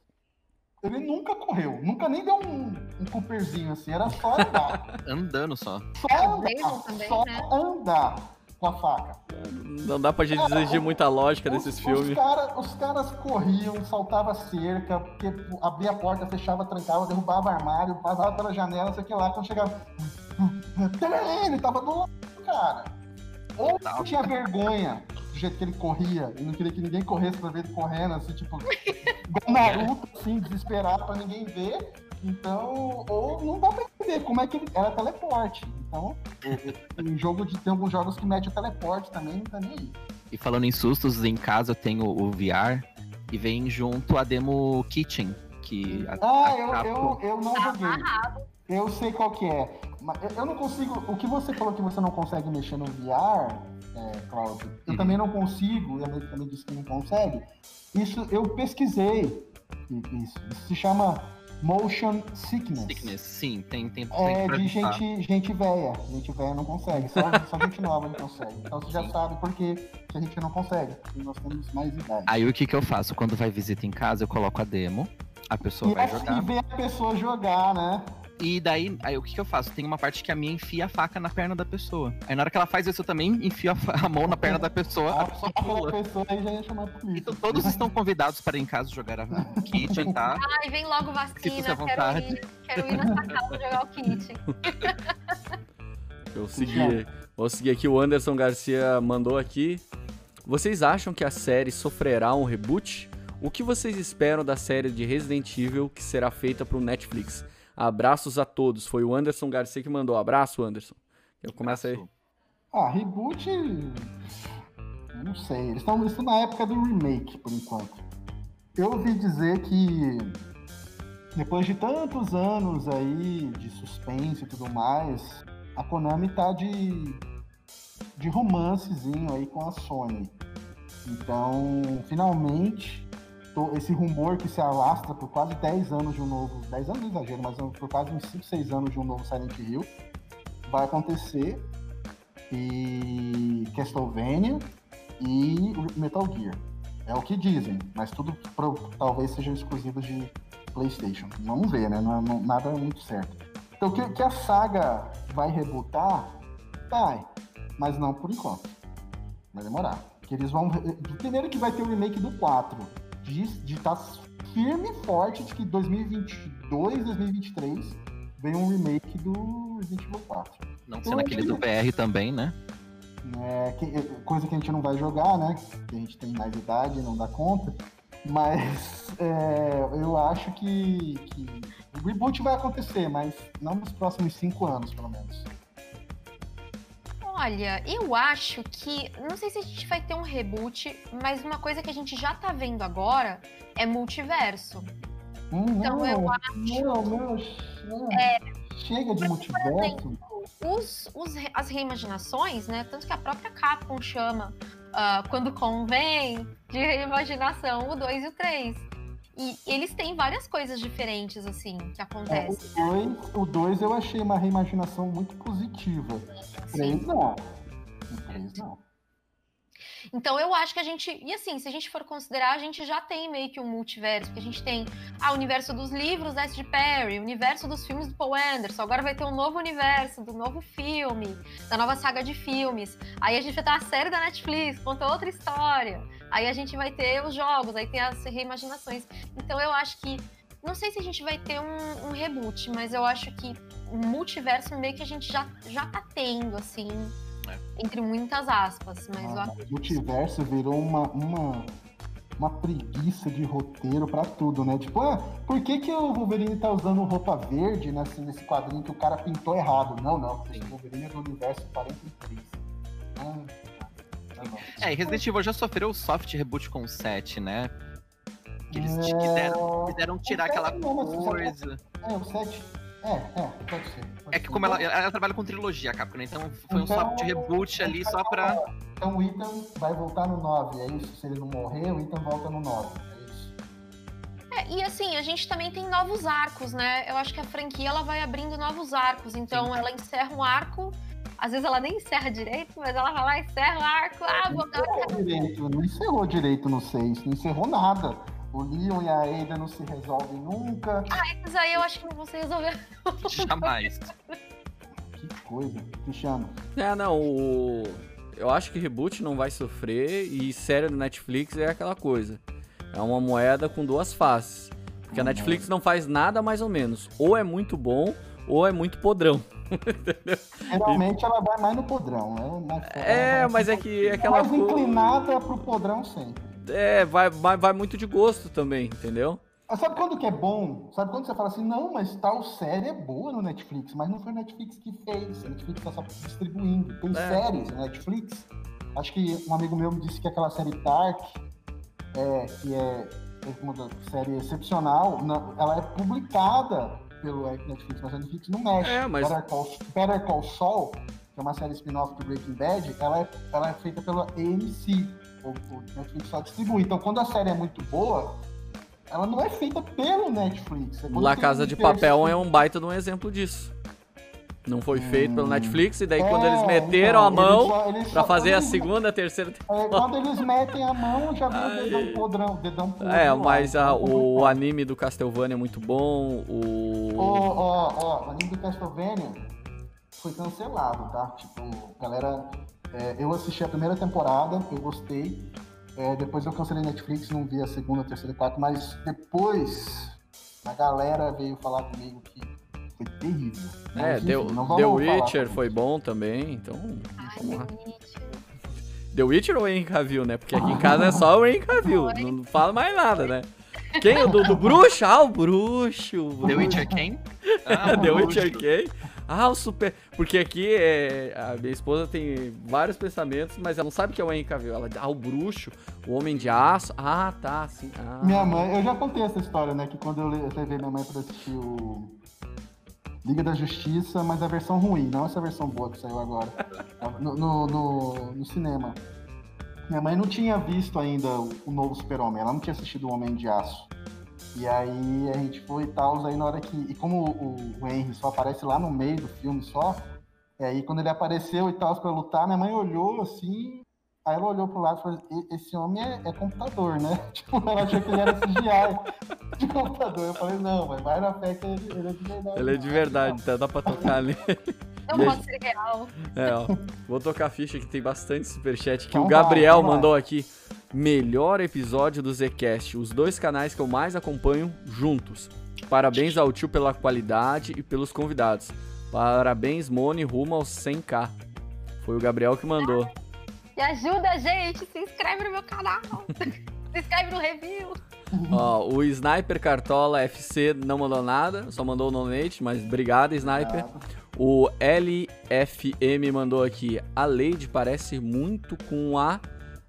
S1: ele nunca correu, nunca nem deu um, um Cooperzinho assim, era só andar.
S3: Andando só.
S1: Só é, andar, também, só né? andar com a faca.
S2: Não dá pra gente exigir muita lógica
S1: os,
S2: desses filmes.
S1: Os, cara, os caras corriam, saltava cerca, porque abria a porta, fechava, trancava, derrubava armário, passava pela janela, sei que lá, quando chegava. Ele tava do lado, cara. Ou tinha vergonha do jeito que ele corria, e não queria que ninguém corresse pra ver ele correndo, assim, tipo, igual Naruto, assim, desesperado pra ninguém ver. Então, ou não dá pra entender como é que ele era teleporte. Então, em jogo de, tem alguns jogos que mete o teleporte também, não tá nem aí.
S3: E falando em sustos, em casa eu tenho o VR e vem junto a demo Kitchen. Que
S1: a, ah, a eu, eu, eu não joguei. Eu sei qual que é. Eu não consigo. O que você falou que você não consegue mexer no VR, é, Cláudio, eu uhum. também não consigo, e a também disse que não consegue. Isso eu pesquisei. Isso, isso se chama motion sickness.
S3: Sickness, sim, tem tempo.
S1: É de gente, gente velha. Gente velha não consegue. Só, só gente nova não consegue. Então você já sim. sabe por que, a gente não consegue. Porque nós temos mais idade.
S3: Aí o que, que eu faço? Quando vai visita em casa, eu coloco a demo. A pessoa
S1: e
S3: vai jogar.
S1: E ver a pessoa jogar, né?
S3: E daí, aí o que, que eu faço? Tem uma parte que a minha enfia a faca na perna da pessoa. Aí na hora que ela faz isso, eu também enfio a, a mão na perna da pessoa. A, a pessoa
S1: pula. pessoa aí já ia chamar a polícia.
S3: Então todos estão convidados para ir em casa jogar a kit, tá?
S4: Ai, vem logo vacina, quero ir, quero ir na sua casa jogar o kit.
S2: Eu segui, vou seguir aqui, o Anderson Garcia mandou aqui. Vocês acham que a série sofrerá um reboot? O que vocês esperam da série de Resident Evil que será feita para o Netflix? Abraços a todos. Foi o Anderson Garcia que mandou. Abraço, Anderson. Eu começo aí.
S1: Ah, reboot. Não sei. Eles estão, estão na época do remake, por enquanto. Eu ouvi dizer que depois de tantos anos aí de suspense e tudo mais, a Konami tá de, de romancezinho aí com a Sony. Então, finalmente, esse rumor que se alastra por quase 10 anos de um novo. 10 anos é exagero, mas por quase uns 5, 6 anos de um novo Silent Hill. Vai acontecer. E Castlevania e Metal Gear. É o que dizem, mas tudo pro, talvez seja exclusivo de PlayStation. Vamos ver, né? Não, não, nada muito certo. Então, que, que a saga vai rebutar, vai, mas não por enquanto. Vai demorar. Que eles vão. Primeiro que vai ter o remake do 4 de estar tá firme e forte de que 2022, 2023 vem um remake do Resident Evil 4.
S3: Não então, sendo aquele do VR também, né?
S1: É, que, coisa que a gente não vai jogar, né? Que a gente tem mais idade e não dá conta. Mas é, eu acho que, que o reboot vai acontecer, mas não nos próximos cinco anos, pelo menos.
S4: Olha, eu acho que. Não sei se a gente vai ter um reboot, mas uma coisa que a gente já tá vendo agora é multiverso.
S1: Hum, então não, eu acho. Não, não, não. É, Chega de multiverso. Exemplo,
S4: os, os, as reimaginações, né? Tanto que a própria Capcom chama, uh, quando convém, de reimaginação o 2 e o 3. E eles têm várias coisas diferentes, assim, que acontecem.
S1: É, o 2 eu achei uma reimaginação muito positiva. O 3 não. O 3 não.
S4: Então eu acho que a gente. E assim, se a gente for considerar, a gente já tem meio que um multiverso, porque a gente tem ah, o universo dos livros da S.G. Perry, o universo dos filmes do Paul Anderson, agora vai ter um novo universo do novo filme, da nova saga de filmes. Aí a gente vai ter a série da Netflix, conta outra história. Aí a gente vai ter os jogos, aí tem as reimaginações. Então eu acho que. Não sei se a gente vai ter um, um reboot, mas eu acho que o multiverso meio que a gente já, já tá tendo, assim é. Entre muitas aspas. Mas ah,
S1: o multiverso virou uma, uma, uma preguiça de roteiro para tudo, né? Tipo, ah, por que, que o Wolverine tá usando roupa verde nesse, nesse quadrinho que o cara pintou errado? Não, não, porque o Wolverine é do universo 43. Ah,
S3: É, e Resident Evil já sofreu o soft reboot com o 7, né? Que eles é... quiseram, quiseram tirar aquela coisa.
S1: É, o 7 É, é, pode ser. Pode
S3: é que como ela, ela, trabalha com trilogia, Capcom, né? Então foi então, um soft reboot ali só pra.
S1: Então o Ethan vai voltar no 9, é isso? Se ele não morrer, o Ethan volta no 9.
S4: É, e assim, a gente também tem novos arcos, né? Eu acho que a franquia ela vai abrindo novos arcos. Então Sim. ela encerra um arco. Às vezes ela nem encerra direito, mas ela vai lá, encerra o arco. Ah, vou
S1: dar. Não, direito, não encerrou direito no 6, não encerrou nada. O Leon e a Ada não se resolvem nunca.
S4: Ah, mas aí eu acho que não vão se resolver.
S3: Jamais.
S1: Que coisa. Que chama.
S2: É, não, o... Eu acho que reboot não vai sofrer e série do Netflix é aquela coisa. É uma moeda com duas faces. Porque a Netflix não faz nada mais ou menos. Ou é muito bom, ou é muito podrão.
S1: Geralmente ela vai mais no podrão,
S2: né? é, mas é que é aquela.
S1: Mais inclinada pro podrão sempre.
S2: É, vai, vai, vai muito de gosto também, entendeu?
S1: Mas sabe quando que é bom? Sabe quando você fala assim, não, mas tal série é boa no Netflix, mas não foi o Netflix que fez. A Netflix tá só distribuindo. Tem é. séries no Netflix. Acho que um amigo meu me disse que aquela série Dark, é, que é uma série excepcional, ela é publicada pelo Netflix, mas a Netflix não mexe.
S2: É, mas...
S1: Better, Call, Better Call Saul, que é uma série spin-off do Breaking Bad, ela é, ela é feita pela AMC o, o Netflix só distribui. Então, quando a série é muito boa, ela não é feita pelo Netflix. É
S2: La Casa de Papel é um baita de um exemplo disso. Não foi hum, feito pelo. Netflix, e daí é, quando eles meteram a mão eles pra fazer eles, a segunda, a terceira
S1: é, Quando eles metem a mão, já vem o dedão podrão, dedão podrão.
S2: É, mas a, o anime do Castlevania é muito bom,
S1: o... Ó, ó, ó, o anime do Castlevania foi cancelado, tá? Tipo, galera é, eu assisti a primeira temporada, eu gostei. É, depois eu cancelei Netflix, não vi a segunda, terceira e quarta, mas depois a galera veio falar comigo que foi terrível.
S2: É, enfim, The, The Witcher foi bom também, então. vamos lá. The Witcher ou Henry Cavill, né? Porque aqui em casa é só o Henry Cavill, não fala mais nada, né? Quem? O do, do bruxo? Ah, o bruxo. O bruxo.
S3: The Witcher quem?
S2: Ah, The Witcher quem? Ah, o super. Porque aqui é... a minha esposa tem vários pensamentos, mas ela não sabe que é o Henry Cavill. Ela ah, o bruxo, o homem de aço. Ah, tá, sim. Ah.
S1: Minha mãe, eu já contei essa história, né? Que quando eu levei minha mãe pra assistir o. Liga da Justiça, mas a versão ruim, não essa versão boa que saiu agora. No, no, no, no cinema. Minha mãe não tinha visto ainda o, o novo Super-Homem, ela não tinha assistido o Homem de Aço. E aí a gente foi e tal, aí na hora que. E como o, o Henry só aparece lá no meio do filme só, e aí quando ele apareceu e tal pra lutar, minha mãe olhou assim, aí ela olhou pro lado e falou, esse homem é, é computador, né? Tipo, ela achou que ele era CGI de computador. Eu falei, não, mas vai na fé que ele, ele é de verdade.
S2: Ele é de verdade, então dá pra tocar ali.
S4: Não pode ser real.
S2: É, ó. Vou tocar a ficha que tem bastante superchat que então o Gabriel vai, mandou aqui melhor episódio do Zcast, os dois canais que eu mais acompanho juntos. Parabéns ao tio pela qualidade e pelos convidados. Parabéns, Mone, rumo aos 100k. Foi o Gabriel que mandou.
S4: Me ajuda, gente. Se inscreve no meu canal. Se inscreve no review.
S2: Ó, o Sniper Cartola FC não mandou nada, só mandou o donate, mas obrigado, Sniper. O LFM mandou aqui. A Lady parece muito com a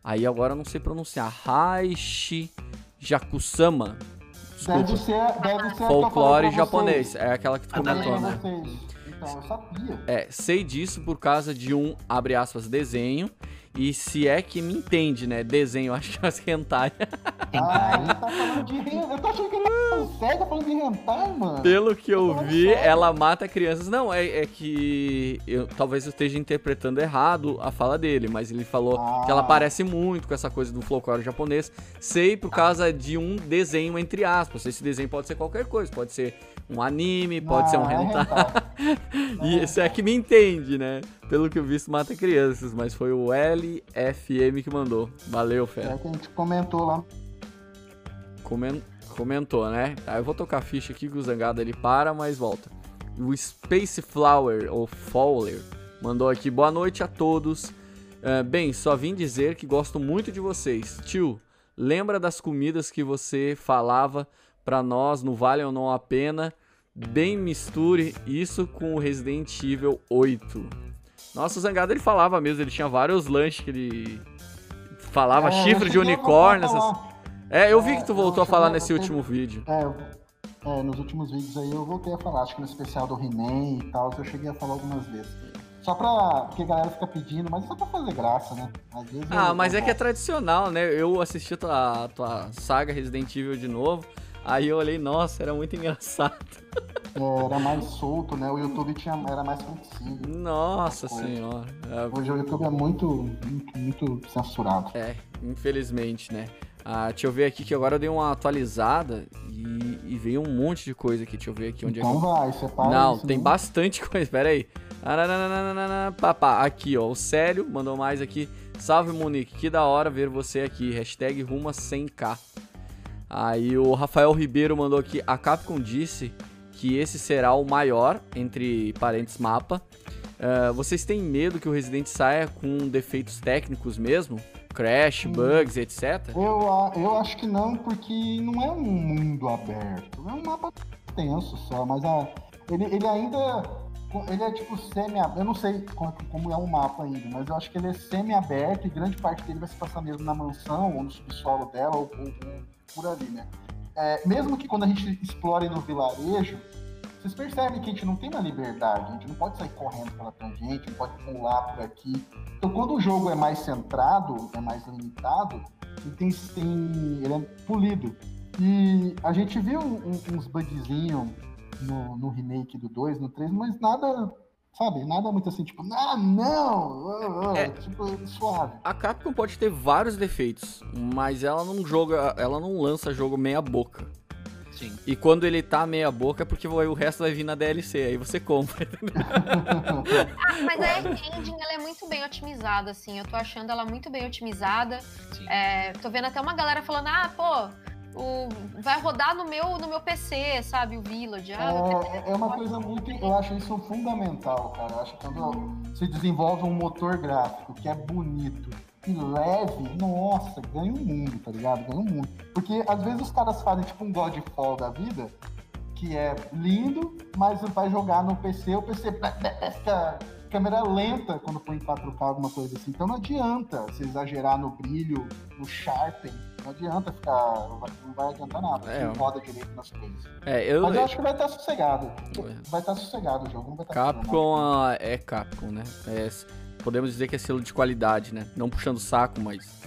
S2: Aí agora eu não sei pronunciar. Raishi Jakusama.
S1: Desculpa. Deve ser, deve ser
S2: Folclore japonês. É aquela que tu comentou, né?
S1: Então, eu sabia.
S2: É, sei disso por causa de um, abre aspas, desenho e se é que me entende, né? Desenho, acho que é as hentai.
S1: Ah, ele tá falando de hentai. Eu tô achando que ele é tá falando de hentai, mano.
S2: Pelo que eu vi, sério. ela mata crianças. Não, é, é que eu, talvez eu esteja interpretando errado a fala dele, mas ele falou ah. que ela parece muito com essa coisa do folclore japonês. Sei por causa de um desenho, entre aspas. Esse desenho pode ser qualquer coisa, pode ser um anime, pode ser um é hentai. É e esse é que me entende, né? Pelo que eu vi, mata crianças, mas foi o LFM que mandou. Valeu, fera.
S1: É que a gente comentou lá.
S2: Comen comentou, né? Aí eu vou tocar a ficha aqui que o Zangado ele para, mas volta. O Space Flower, ou Fowler, mandou aqui. Boa noite a todos. Uh, bem, só vim dizer que gosto muito de vocês. Tio, lembra das comidas que você falava pra nós no Vale ou Não a Pena? Bem misture isso com o Resident Evil 8. Nossa, o Zangado ele falava mesmo, ele tinha vários lanches que ele falava, é, chifre de unicórnio. Essas... É, eu vi que tu voltou a falar nesse último vídeo.
S1: É, é, nos últimos vídeos aí eu voltei a falar, acho que no especial do He-Man e tal, eu cheguei a falar algumas vezes. Só pra. Porque a galera fica pedindo, mas é só pra fazer graça, né?
S2: ah, mas é que é tradicional, né? Eu assisti tua, tua saga Resident Evil de novo. Aí eu olhei, nossa, era muito engraçado.
S1: É, era mais solto, né? O YouTube tinha, era mais flexível.
S2: Nossa senhora.
S1: É... Hoje o YouTube é muito, muito, muito censurado.
S2: É, infelizmente, né? Ah, deixa eu ver aqui que agora eu dei uma atualizada e, e veio um monte de coisa aqui. Deixa eu ver aqui onde
S1: então
S2: é que.
S1: Então vai, separa
S2: Não, tem não. bastante coisa. Pera aí. Papá, aqui ó, o Célio mandou mais aqui. Salve Monique, que da hora ver você aqui. Hashtag Ruma 100k. Aí o Rafael Ribeiro mandou aqui. A Capcom disse que esse será o maior, entre parênteses, mapa. Uh, vocês têm medo que o Resident saia com defeitos técnicos mesmo? Crash, hum. bugs, etc?
S1: Eu, eu acho que não, porque não é um mundo aberto. É um mapa tenso só, mas a, ele, ele ainda. Ele é tipo semi Eu não sei como, como, é um mapa ainda, mas eu acho que ele é semi-aberto e grande parte dele vai se passar mesmo na mansão ou no subsolo dela ou, ou, ou por ali, né? É, mesmo que quando a gente explore no vilarejo, vocês percebem que a gente não tem uma liberdade, a gente não pode sair correndo pela tangente, não pode pular por aqui. Então, quando o jogo é mais centrado, é mais limitado, ele, tem, tem, ele é polido. E a gente viu um, uns bugzinhos no, no remake do 2, no 3, mas nada Sabe? Nada muito assim, tipo, ah, não! É, tipo, suave.
S2: A Capcom pode ter vários defeitos, mas ela não joga, ela não lança jogo meia boca. Sim. E quando ele tá meia boca é porque o resto vai vir na DLC, aí você compra.
S4: ah, mas a engine ela é muito bem otimizada, assim. Eu tô achando ela muito bem otimizada. É, tô vendo até uma galera falando, ah, pô, o, vai rodar no meu, no meu PC, sabe? O Village. Ah,
S1: é, é uma coisa muito. Eu acho isso fundamental, cara. Eu acho que quando se desenvolve um motor gráfico que é bonito e leve, nossa, ganha um mundo, tá ligado? Ganha um mundo. Porque às vezes os caras fazem tipo um Godfall da vida, que é lindo, mas vai jogar no PC, o PC fica câmera lenta quando põe em 4K, alguma coisa assim. Então não adianta se exagerar no brilho, no sharpen não adianta ficar. Não vai adiantar nada. É, não roda direito nas coisas. É, eu, Mas eu acho que vai estar sossegado. Vai estar sossegado o jogo. Não vai estar
S2: Capcom a... é Capcom, né? É, podemos dizer que é selo de qualidade, né? Não puxando saco, mas.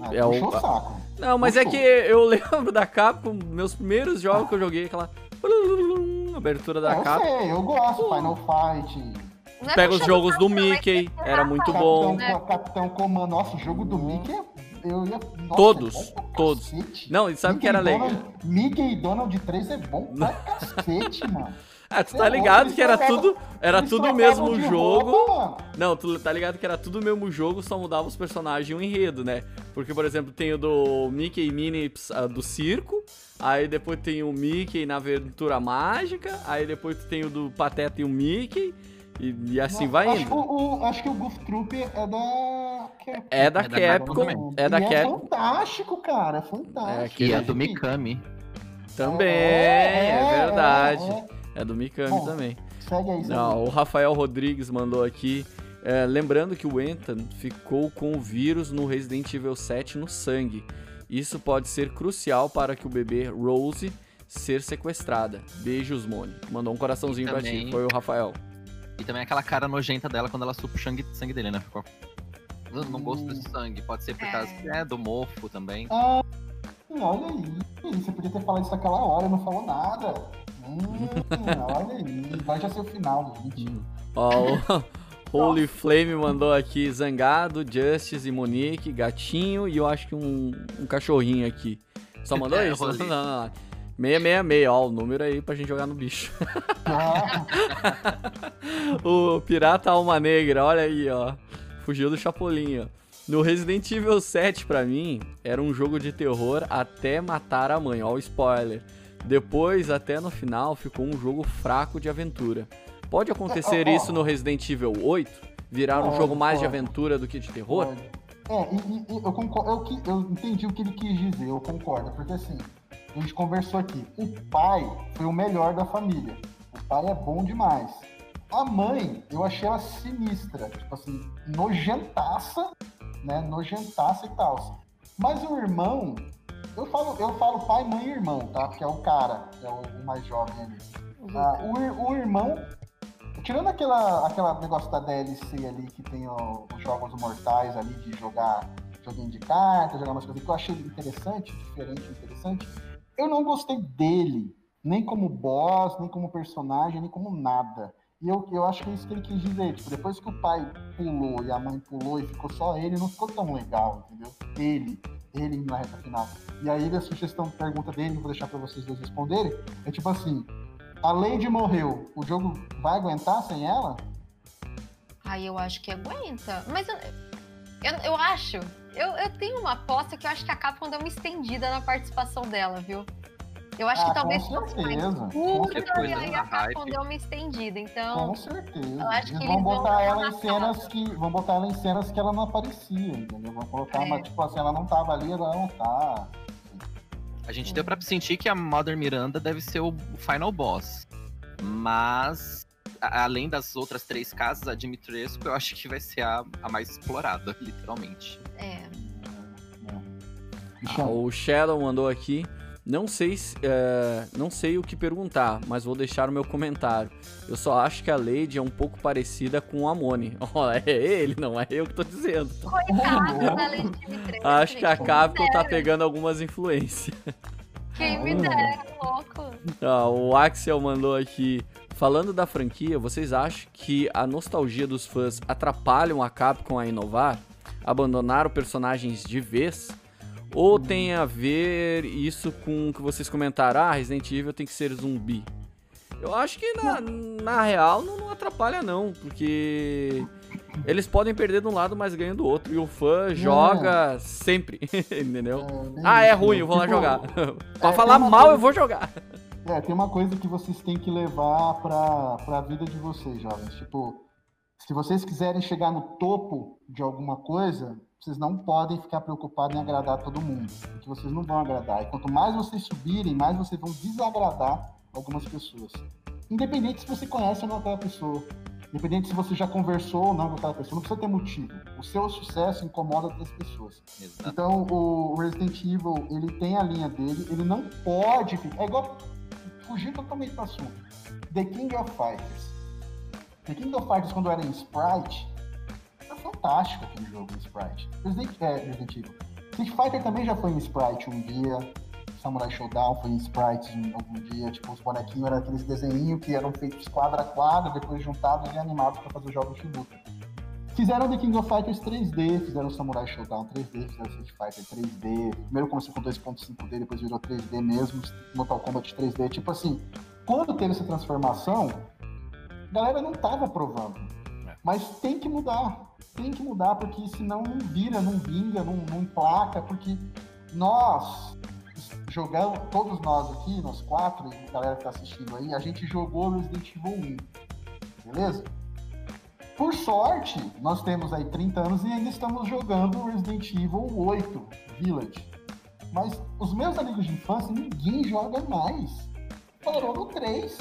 S1: Ah, é o saco.
S2: Não, mas é puxou. é que eu lembro da Capcom, meus primeiros jogos ah. que eu joguei, aquela. Abertura da
S1: é, eu
S2: Capcom.
S1: Eu sei, eu gosto, Final Fight.
S2: Pega os jogos do Mickey, era muito bom.
S1: Capitão, Capitão Comando, nossa, o jogo do Mickey é eu ia.
S2: Nossa, todos, é todos. Não, e sabe Mickey que era legal?
S1: Mickey e Donald 3 é bom pra cacete, mano.
S2: Ah, tu tá ligado que era tudo, era tudo o mesmo jogo. Não, tu tá ligado que era tudo o mesmo jogo, só mudava os personagens e o enredo, né? Porque, por exemplo, tem o do Mickey e Minnie uh, do circo, aí depois tem o Mickey na aventura mágica, aí depois tem o do Pateta e o Mickey, e, e assim
S1: Não,
S2: vai
S1: acho
S2: indo.
S1: O, o, acho que o Goof Troop é da
S2: Capcom. É da, é da Capcom. É da
S1: e
S2: Capcom. É
S1: fantástico, cara. É fantástico. É,
S3: e é do Mikami.
S2: Também, é, é, é verdade. É, é, do Mikami Bom, também.
S1: Segue aí, segue
S2: Não, o Rafael Rodrigues mandou aqui. É, lembrando que o Ethan ficou com o vírus no Resident Evil 7 no sangue. Isso pode ser crucial para que o bebê Rose ser sequestrada. Beijos, Mone. Mandou um coraçãozinho pra ti. Foi o Rafael.
S3: E também aquela cara nojenta dela quando ela supa o sangue, sangue dele, né? Ficou... Eu não gosto desse sangue. Pode ser por é. causa é, do mofo também.
S1: Ah, olha aí. Você podia ter falado isso naquela hora, não falou nada. Hum, olha aí. Vai já ser o final do vídeo.
S2: Ó, o Holy Flame mandou aqui Zangado, Justice e Monique, gatinho e eu acho que um, um cachorrinho aqui. Só mandou é, isso? Não, não, não. 666, ó, o número aí pra gente jogar no bicho. o Pirata Alma Negra, olha aí, ó. Fugiu do Chapolin, ó. No Resident Evil 7, pra mim, era um jogo de terror até matar a mãe, ó o spoiler. Depois, até no final, ficou um jogo fraco de aventura. Pode acontecer é, isso no Resident Evil 8? Virar um jogo mais de aventura do que de terror?
S1: É, e, e, eu, concordo, eu, eu entendi o que ele quis dizer, eu concordo, porque assim, a gente conversou aqui. O pai foi o melhor da família. O pai é bom demais. A mãe, eu achei ela sinistra, tipo assim, nojentaça, né? Nojentaça e tal. Mas o irmão, Eu falo, eu falo pai, mãe e irmão, tá? Porque é o cara, é o, mais jovem ali. Ah, o, o irmão, tirando aquela, aquela negócio da DLC ali que tem ó, os jogos mortais ali de jogar joguinho de cartas, jogar umas coisas que eu achei interessante, diferente, interessante. Eu não gostei dele, nem como boss, nem como personagem, nem como nada. E eu, eu acho que é isso que ele quis dizer. Tipo, depois que o pai pulou e a mãe pulou e ficou só ele, não ficou tão legal, entendeu? Ele, ele na reta final. E aí a sugestão, pergunta dele, vou deixar para vocês dois responderem, é tipo assim, a Lady morreu, o jogo vai aguentar sem ela?
S4: Aí eu acho que aguenta. Mas eu, eu, eu acho, eu, eu tenho uma aposta que eu acho que a Capcom deu uma estendida na participação dela, viu? Eu acho ah, que talvez
S1: fosse mais
S4: curta e aí a Capcom deu uma estendida, então...
S1: Com certeza. Eu acho que eles vão botar ela em cenas que... Vão botar ela em cenas que ela não aparecia, entendeu? Vão colocar é. uma, tipo assim, ela não tava ali, ela não tá...
S3: A gente deu pra sentir que a Mother Miranda deve ser o final boss. Mas além das outras três casas, a Dimitrescu eu acho que vai ser a, a mais explorada, literalmente.
S4: É.
S2: Ah, o Shadow mandou aqui. Não sei, é, não sei o que perguntar, mas vou deixar o meu comentário. Eu só acho que a Lady é um pouco parecida com o Amone. Oh, é ele, não é eu que tô dizendo.
S4: Coitado da Lady Dimitrescu.
S2: Acho que a Capcom tá pegando algumas influências.
S4: Quem me dera, louco.
S2: Ah, o Axel mandou aqui. Falando da franquia, vocês acham que a nostalgia dos fãs atrapalham a Capcom a inovar? Abandonaram personagens de vez? Ou tem a ver isso com o que vocês comentaram? Ah, Resident Evil tem que ser zumbi. Eu acho que na, na real não, não atrapalha não, porque eles podem perder de um lado, mas ganham do outro. E o fã joga é. sempre, entendeu? É, ah, é ruim, eu vou tipo, lá jogar. pra é, falar mal, coisa... eu vou jogar.
S1: É, tem uma coisa que vocês têm que levar pra, pra vida de vocês, jovens. Tipo, se vocês quiserem chegar no topo de alguma coisa, vocês não podem ficar preocupados em agradar todo mundo, porque vocês não vão agradar. E quanto mais vocês subirem, mais vocês vão desagradar algumas pessoas. Independente se você conhece ou não aquela pessoa. Independente se você já conversou ou não com aquela pessoa, não precisa ter motivo. O seu sucesso incomoda outras pessoas. Exato. Então, o Resident Evil, ele tem a linha dele, ele não pode ficar. É igual fugir totalmente do assunto. The King of Fighters. The King of Fighters, quando era em Sprite, era fantástico aquele jogo em Sprite. Resident, é, Resident Evil. Street Fighter também já foi em Sprite um dia. Samurai Showdown foi em Sprite em algum dia. Tipo, os bonequinhos eram aqueles desenhinhos que eram feitos quadra a quadra, depois juntados e animados para fazer jogos de luta. Fizeram The King of Fighters 3D, fizeram Samurai Showdown 3D, fizeram Street Fighter 3D. Primeiro começou com 2.5D, depois virou 3D mesmo, Mortal Kombat 3D. Tipo assim, quando teve essa transformação, a galera não tava aprovando. É. Mas tem que mudar. Tem que mudar, porque senão não vira, não vinga, não, não emplaca, porque nós jogamos, todos nós aqui, nós quatro, e a galera que tá assistindo aí, a gente jogou Resident Evil 1. Beleza? Por sorte, nós temos aí 30 anos e ainda estamos jogando Resident Evil 8 Village. Mas os meus amigos de infância, ninguém joga mais. Parou no 3.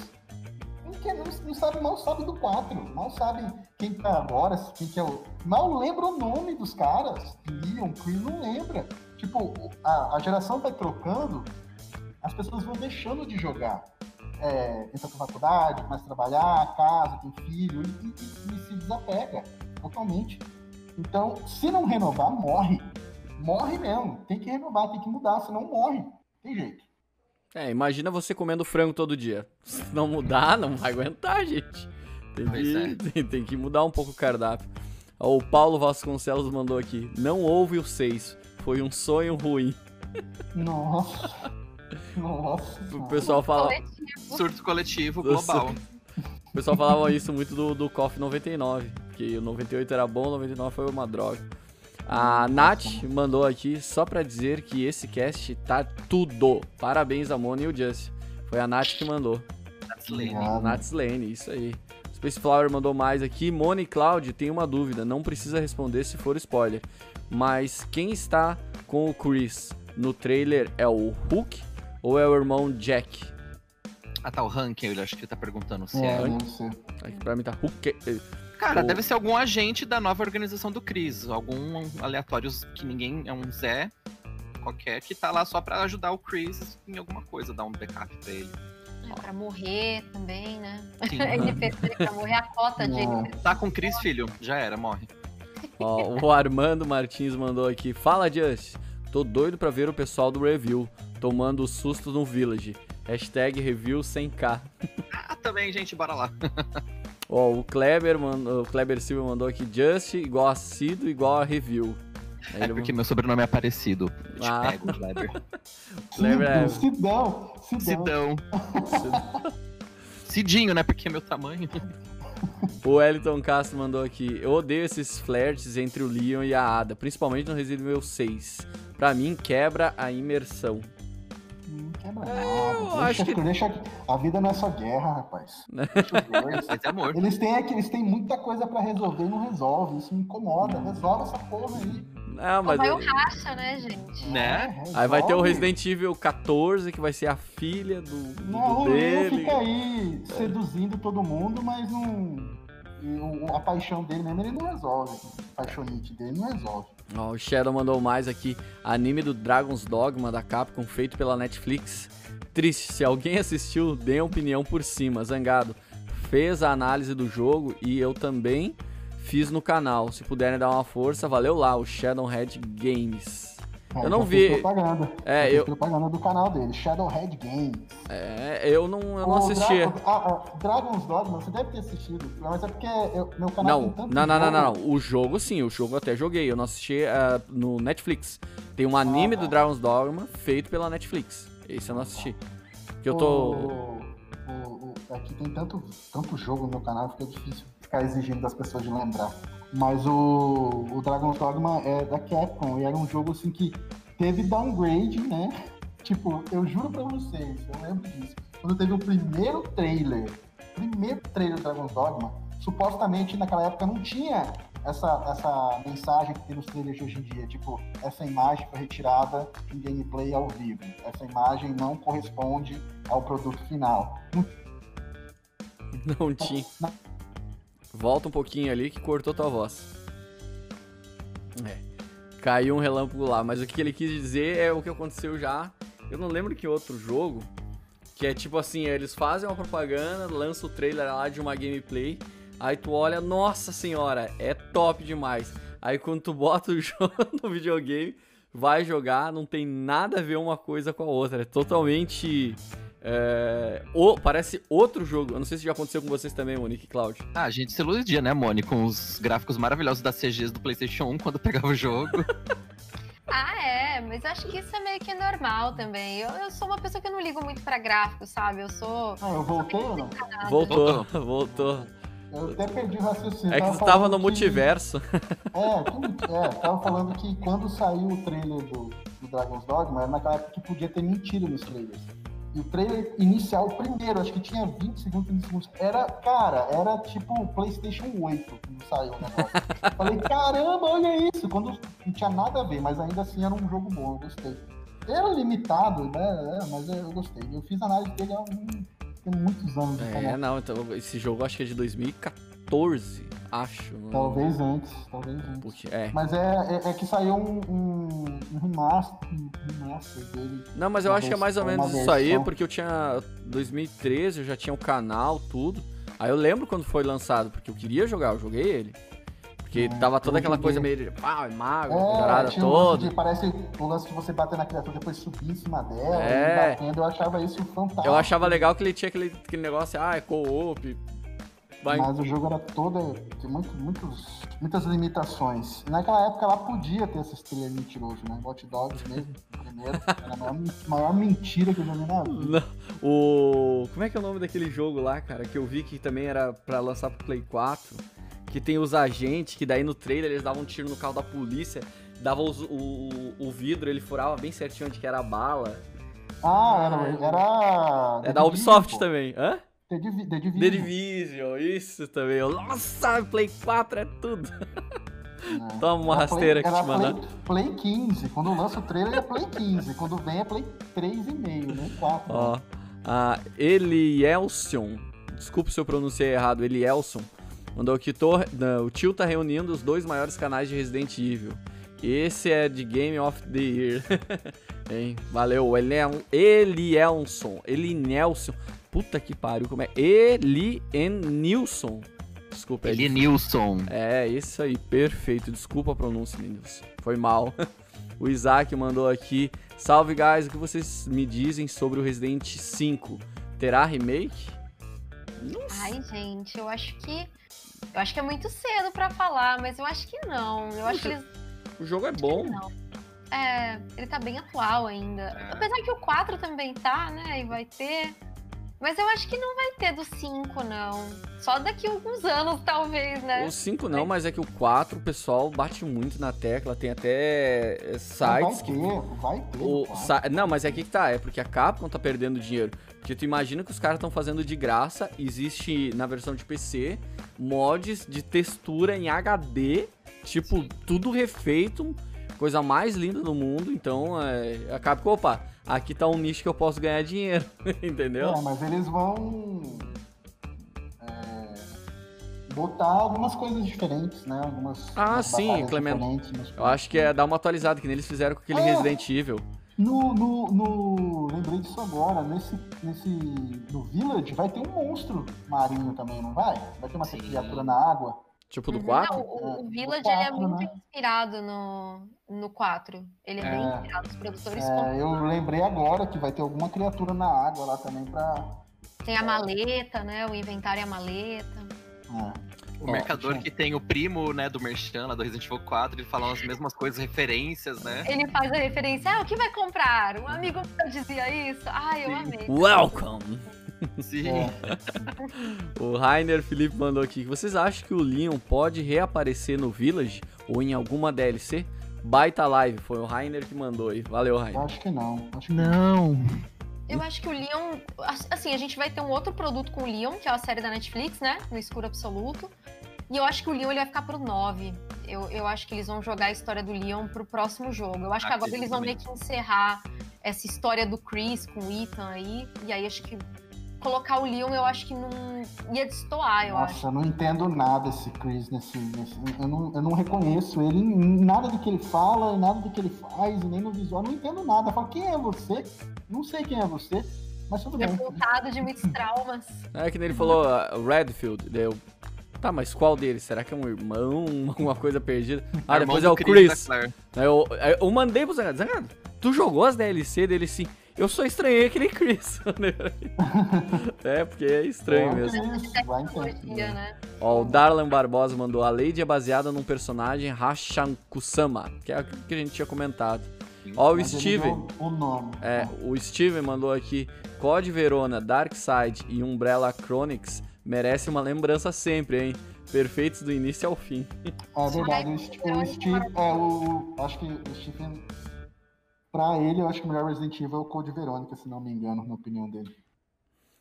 S1: Porque não, não sabe, mal sabe do 4. Mal sabe quem tá agora, quem que é o. Mal lembra o nome dos caras. Leon, Chris, não lembra. Tipo, a, a geração vai trocando, as pessoas vão deixando de jogar é, entra pra faculdade, começa a trabalhar, casa, tem filho, e, e, e, se desapega totalmente. Então, se não renovar, morre. Morre mesmo. Tem que renovar, tem que mudar, senão morre. Tem jeito.
S2: É, imagina você comendo frango todo dia. Se não mudar, não vai aguentar, gente. Tem que, é. tem, tem que mudar um pouco o cardápio. O Paulo Vasconcelos mandou aqui. Não houve o 6. Foi um sonho ruim.
S1: Nossa. Nossa.
S2: O pessoal fala.
S3: Surto coletivo global.
S2: O pessoal falava isso muito do, do KOF 99. Que o 98 era bom, o 99 foi uma droga. A Nath mandou aqui só pra dizer que esse cast tá tudo. Parabéns a Mona e o Just. Foi a Nath que mandou. Nath Lane, isso aí. Space Flower mandou mais aqui. Mona e Cloud, tem uma dúvida. Não precisa responder se for spoiler. Mas quem está com o Chris no trailer é o Hulk ou é o irmão Jack?
S3: Ah, tá, o Hank, eu acho que ele tá perguntando se é.
S2: é. Aqui pra mim tá Hulk.
S3: Cara, o... deve ser algum agente da nova organização do Chris. Algum aleatórios que ninguém. É um Zé qualquer que tá lá só para ajudar o Chris em alguma coisa, dar um backup pra ele.
S4: É, pra morrer também, né? NPC pra morrer a cota de NPC.
S3: Tá com o Chris, filho, já era, morre.
S2: Ó, o Armando Martins mandou aqui. Fala, Just. Tô doido pra ver o pessoal do review tomando susto no Village. Hashtag review 100k.
S3: Ah, também, gente, bora lá.
S2: Ó, o Kleber, mandou, o Kleber Silva mandou aqui Just igual a Cido igual a review.
S3: Aí é porque meu sobrenome é parecido. Te ah. pego, Kleber.
S1: Kleber é... Cidão.
S3: Cidão. Cidinho, né? Porque é meu tamanho.
S2: O Wellington Castro mandou aqui. Eu odeio esses flertes entre o Leon e a Ada, principalmente no Resident Evil 6. Pra mim, quebra a imersão.
S1: Não quebra é, nada. Deixa, acho que... deixa A vida não é só guerra, rapaz. Deixa é amor. Eles têm, eles têm muita coisa para resolver e não resolve. Isso me incomoda. Resolve essa porra aí.
S2: Não, mas
S4: vai o racha, né, gente?
S3: Né?
S2: É, aí vai ter o Resident Evil 14, que vai ser a filha do, do
S1: não,
S2: dele.
S1: Não, fica aí seduzindo todo mundo, mas não... A paixão dele mesmo ele não resolve. A paixonite dele não resolve.
S2: O Shadow mandou mais aqui. Anime do Dragon's Dogma da Capcom, feito pela Netflix. Triste, se alguém assistiu, dê opinião por cima. Zangado fez a análise do jogo e eu também fiz no canal. Se puderem dar uma força, valeu lá, o Shadowhead Games.
S1: É,
S2: eu não vi.
S1: Propaganda.
S2: É, eu.
S1: propaganda do canal dele, Shadowhead Games.
S2: É, eu não, eu não assisti.
S1: Dra ah, ah, Dragon's Dogma, você deve ter assistido, mas é porque eu, meu canal
S2: não, tem tanto não, não, não, não, não, O jogo sim, o jogo eu até joguei. Eu não assisti uh, no Netflix. Tem um anime ah, do Dragon's Dogma feito pela Netflix. Esse eu não assisti. Que eu tô.
S1: O, o, o, aqui tem tanto, tanto jogo no meu canal, fica difícil ficar exigindo das pessoas de lembrar. Mas o, o Dragon's Dogma é da Capcom e era um jogo assim que teve downgrade, né? Tipo, eu juro pra vocês, eu lembro disso. Quando teve o primeiro trailer, primeiro trailer do Dragon's Dogma, supostamente naquela época não tinha essa, essa mensagem que tem nos trailers de hoje em dia, tipo, essa imagem foi retirada em gameplay ao vivo. Essa imagem não corresponde ao produto final.
S2: Não tinha. Volta um pouquinho ali que cortou tua voz. É. Caiu um relâmpago lá, mas o que ele quis dizer é o que aconteceu já. Eu não lembro que outro jogo. Que é tipo assim, eles fazem uma propaganda, lançam o trailer lá de uma gameplay. Aí tu olha, nossa senhora, é top demais. Aí quando tu bota o jogo no videogame, vai jogar, não tem nada a ver uma coisa com a outra. É totalmente é, o, parece outro jogo. Eu não sei se já aconteceu com vocês também, Monique e Cloud.
S3: Ah, a gente se iludia, né, Moni? Com os gráficos maravilhosos das CGs do PlayStation 1 quando pegava o jogo.
S4: ah, é, mas acho que isso é meio que normal também. Eu, eu sou uma pessoa que não ligo muito pra gráficos, sabe? Eu sou.
S1: Ah, eu voltei ou não?
S2: Voltou, voltou.
S1: Eu até perdi o raciocínio.
S2: É que você tava no que... multiverso.
S1: É, é, tava falando que quando saiu o trailer do, do Dragon's Dogma, era naquela época que podia ter mentira nos trailers. E o trailer inicial, o primeiro, acho que tinha 20 segundos, 30 segundos. Era, cara, era tipo PlayStation 8 quando saiu o negócio. Falei, caramba, olha isso. Quando não tinha nada a ver, mas ainda assim era um jogo bom, eu gostei. Era limitado, né? É, mas eu gostei. Eu fiz análise dele há um, tem muitos anos.
S2: É, não, então esse jogo acho que é de 2014 acho.
S1: Talvez antes, talvez antes. é. Mas é, é, é, que saiu um, um, um, remaster, um remaster dele.
S2: Não, mas eu acho que é mais ou menos isso aí, porque eu tinha 2013, eu já tinha o canal, tudo. Aí eu lembro quando foi lançado, porque eu queria jogar, eu joguei ele. Porque é, tava toda aquela coisa meio pau, é mago, é, toda.
S1: Um parece o lance de você bater na criatura depois subir em cima dela, é. batendo, eu achava isso fantástico.
S2: Eu achava legal que ele tinha aquele, aquele negócio, ah, é co-op,
S1: Vai... Mas o jogo era todo. Tinha muito, muitos, muitas limitações. E naquela época ela podia ter essa estrela mentiroso, né? Watch Dogs mesmo, primeiro. Era a maior, maior mentira que eu já vi na vida.
S2: O. Como é que é o nome daquele jogo lá, cara? Que eu vi que também era pra lançar pro Play 4. Que tem os agentes, que daí no trailer eles davam um tiro no carro da polícia, dava os, o, o vidro, ele furava bem certinho onde que era a bala.
S1: Ah, era. era...
S2: É da Ubisoft também. Hã?
S1: The, Div The
S2: Division. The Division, isso também. Nossa, Play 4 é tudo. É. Toma uma rasteira aqui te mandar.
S1: Play, Play 15. Quando lança o trailer é Play 15. Quando vem é Play 3,5, né? 4.
S2: Ó, a Elielson. Desculpa se eu pronunciei errado. Elielson. Mandou que tô, não, o tio tá reunindo os dois maiores canais de Resident Evil. Esse é de Game of the Year. hein? Valeu, ele é um Elielson. Eli Nelson. Puta que pariu, como é? Eli Nilson. Desculpa.
S3: Eli Nilson.
S2: É, isso aí, perfeito. Desculpa a pronúncia, meninos. Foi mal. o Isaac mandou aqui. Salve, guys. O que vocês me dizem sobre o Resident 5? Terá remake?
S4: Ai, gente, eu acho que. Eu acho que é muito cedo para falar, mas eu acho que não. Eu acho que eles.
S2: O jogo é bom.
S4: É, ele tá bem atual ainda. É. Apesar que o 4 também tá, né? E vai ter. Mas eu acho que não vai ter do 5, não. Só daqui a alguns anos, talvez, né?
S2: O 5 não, mas é que o 4 o pessoal bate muito na tecla. Tem até eh, sites
S1: vai ter, que. Vai ter.
S2: O, sa... Não, mas é aqui que tá. É porque a Capcom tá perdendo dinheiro. Porque tu imagina que os caras estão fazendo de graça. Existe na versão de PC mods de textura em HD. Tipo, tudo refeito. Coisa mais linda do mundo. Então, é... a Capcom, opa aqui tá um nicho que eu posso ganhar dinheiro, entendeu?
S1: É, mas eles vão é, botar algumas coisas diferentes, né? Algumas.
S2: Ah, sim, Clemento. Eu acho que é dar uma atualizada, que nem eles fizeram com aquele é. Resident Evil.
S1: No, no, no, Lembrei disso agora. Nesse, nesse. No Village vai ter um monstro marinho também, não vai? Vai ter uma criatura na água.
S2: Tipo do 4?
S4: Não, o, o Village 4, ele é muito né? inspirado no, no 4. Ele é, é, bem inspirado. Os produtores
S1: é, Eu lembrei agora que vai ter alguma criatura na água lá também pra.
S4: Tem a maleta, né? O inventário e a maleta.
S3: É. O mercador que tem o primo, né, do Merchan, lá do Resident Evil 4, ele fala as mesmas coisas, referências, né?
S4: Ele faz a referência, ah, o que vai comprar? Um amigo dizia isso. Ah, eu Sim. amei.
S2: Welcome!
S3: Sim.
S2: O Rainer Felipe mandou aqui. Vocês acham que o Leon pode reaparecer no Village ou em alguma DLC? Baita live, foi o Rainer que mandou aí. Valeu, Rainer.
S1: Acho que não. Acho que
S2: não.
S4: Eu acho que o Leon. Assim, a gente vai ter um outro produto com o Leon, que é a série da Netflix, né? No escuro absoluto. E eu acho que o Leon ele vai ficar pro 9. Eu, eu acho que eles vão jogar a história do Leon pro próximo jogo. Eu acho que agora eles vão meio que encerrar essa história do Chris com o Ethan aí. E aí acho que colocar o Leon, eu acho que não ia destoar, eu
S1: Nossa,
S4: acho.
S1: Nossa, eu não entendo nada esse Chris nesse. nesse eu, não, eu não reconheço ele em nada do que ele fala, em nada do que ele faz, nem no visual. Eu não entendo nada. Eu falo, quem é você? Não sei quem é você, mas tudo bem.
S4: Revoltado de muitos traumas.
S2: É que nem ele falou, uh, Redfield, deu. Tá, mas qual deles? Será que é um irmão? Alguma coisa perdida? Ah, depois é o Chris. Chris eu, eu, mandei pro Zangado. Zangado, tu jogou as DLC dele sim? Eu só estranhei aquele Chris. é, porque é estranho mesmo. Né? Ó, o Darlan Barbosa mandou: a Lady é baseada num personagem Hashankusama, que é o que a gente tinha comentado. Ó, o Steven.
S1: O nome.
S2: É, o Steven mandou aqui: Code Verona, Darkseid e Umbrella Chronicles merece uma lembrança sempre, hein? Perfeitos do início ao fim.
S1: É verdade. O, Steve, é, o, acho que o Steven Pra ele, eu acho que o melhor Resident Evil é o Code Verônica, se não me engano, na opinião dele.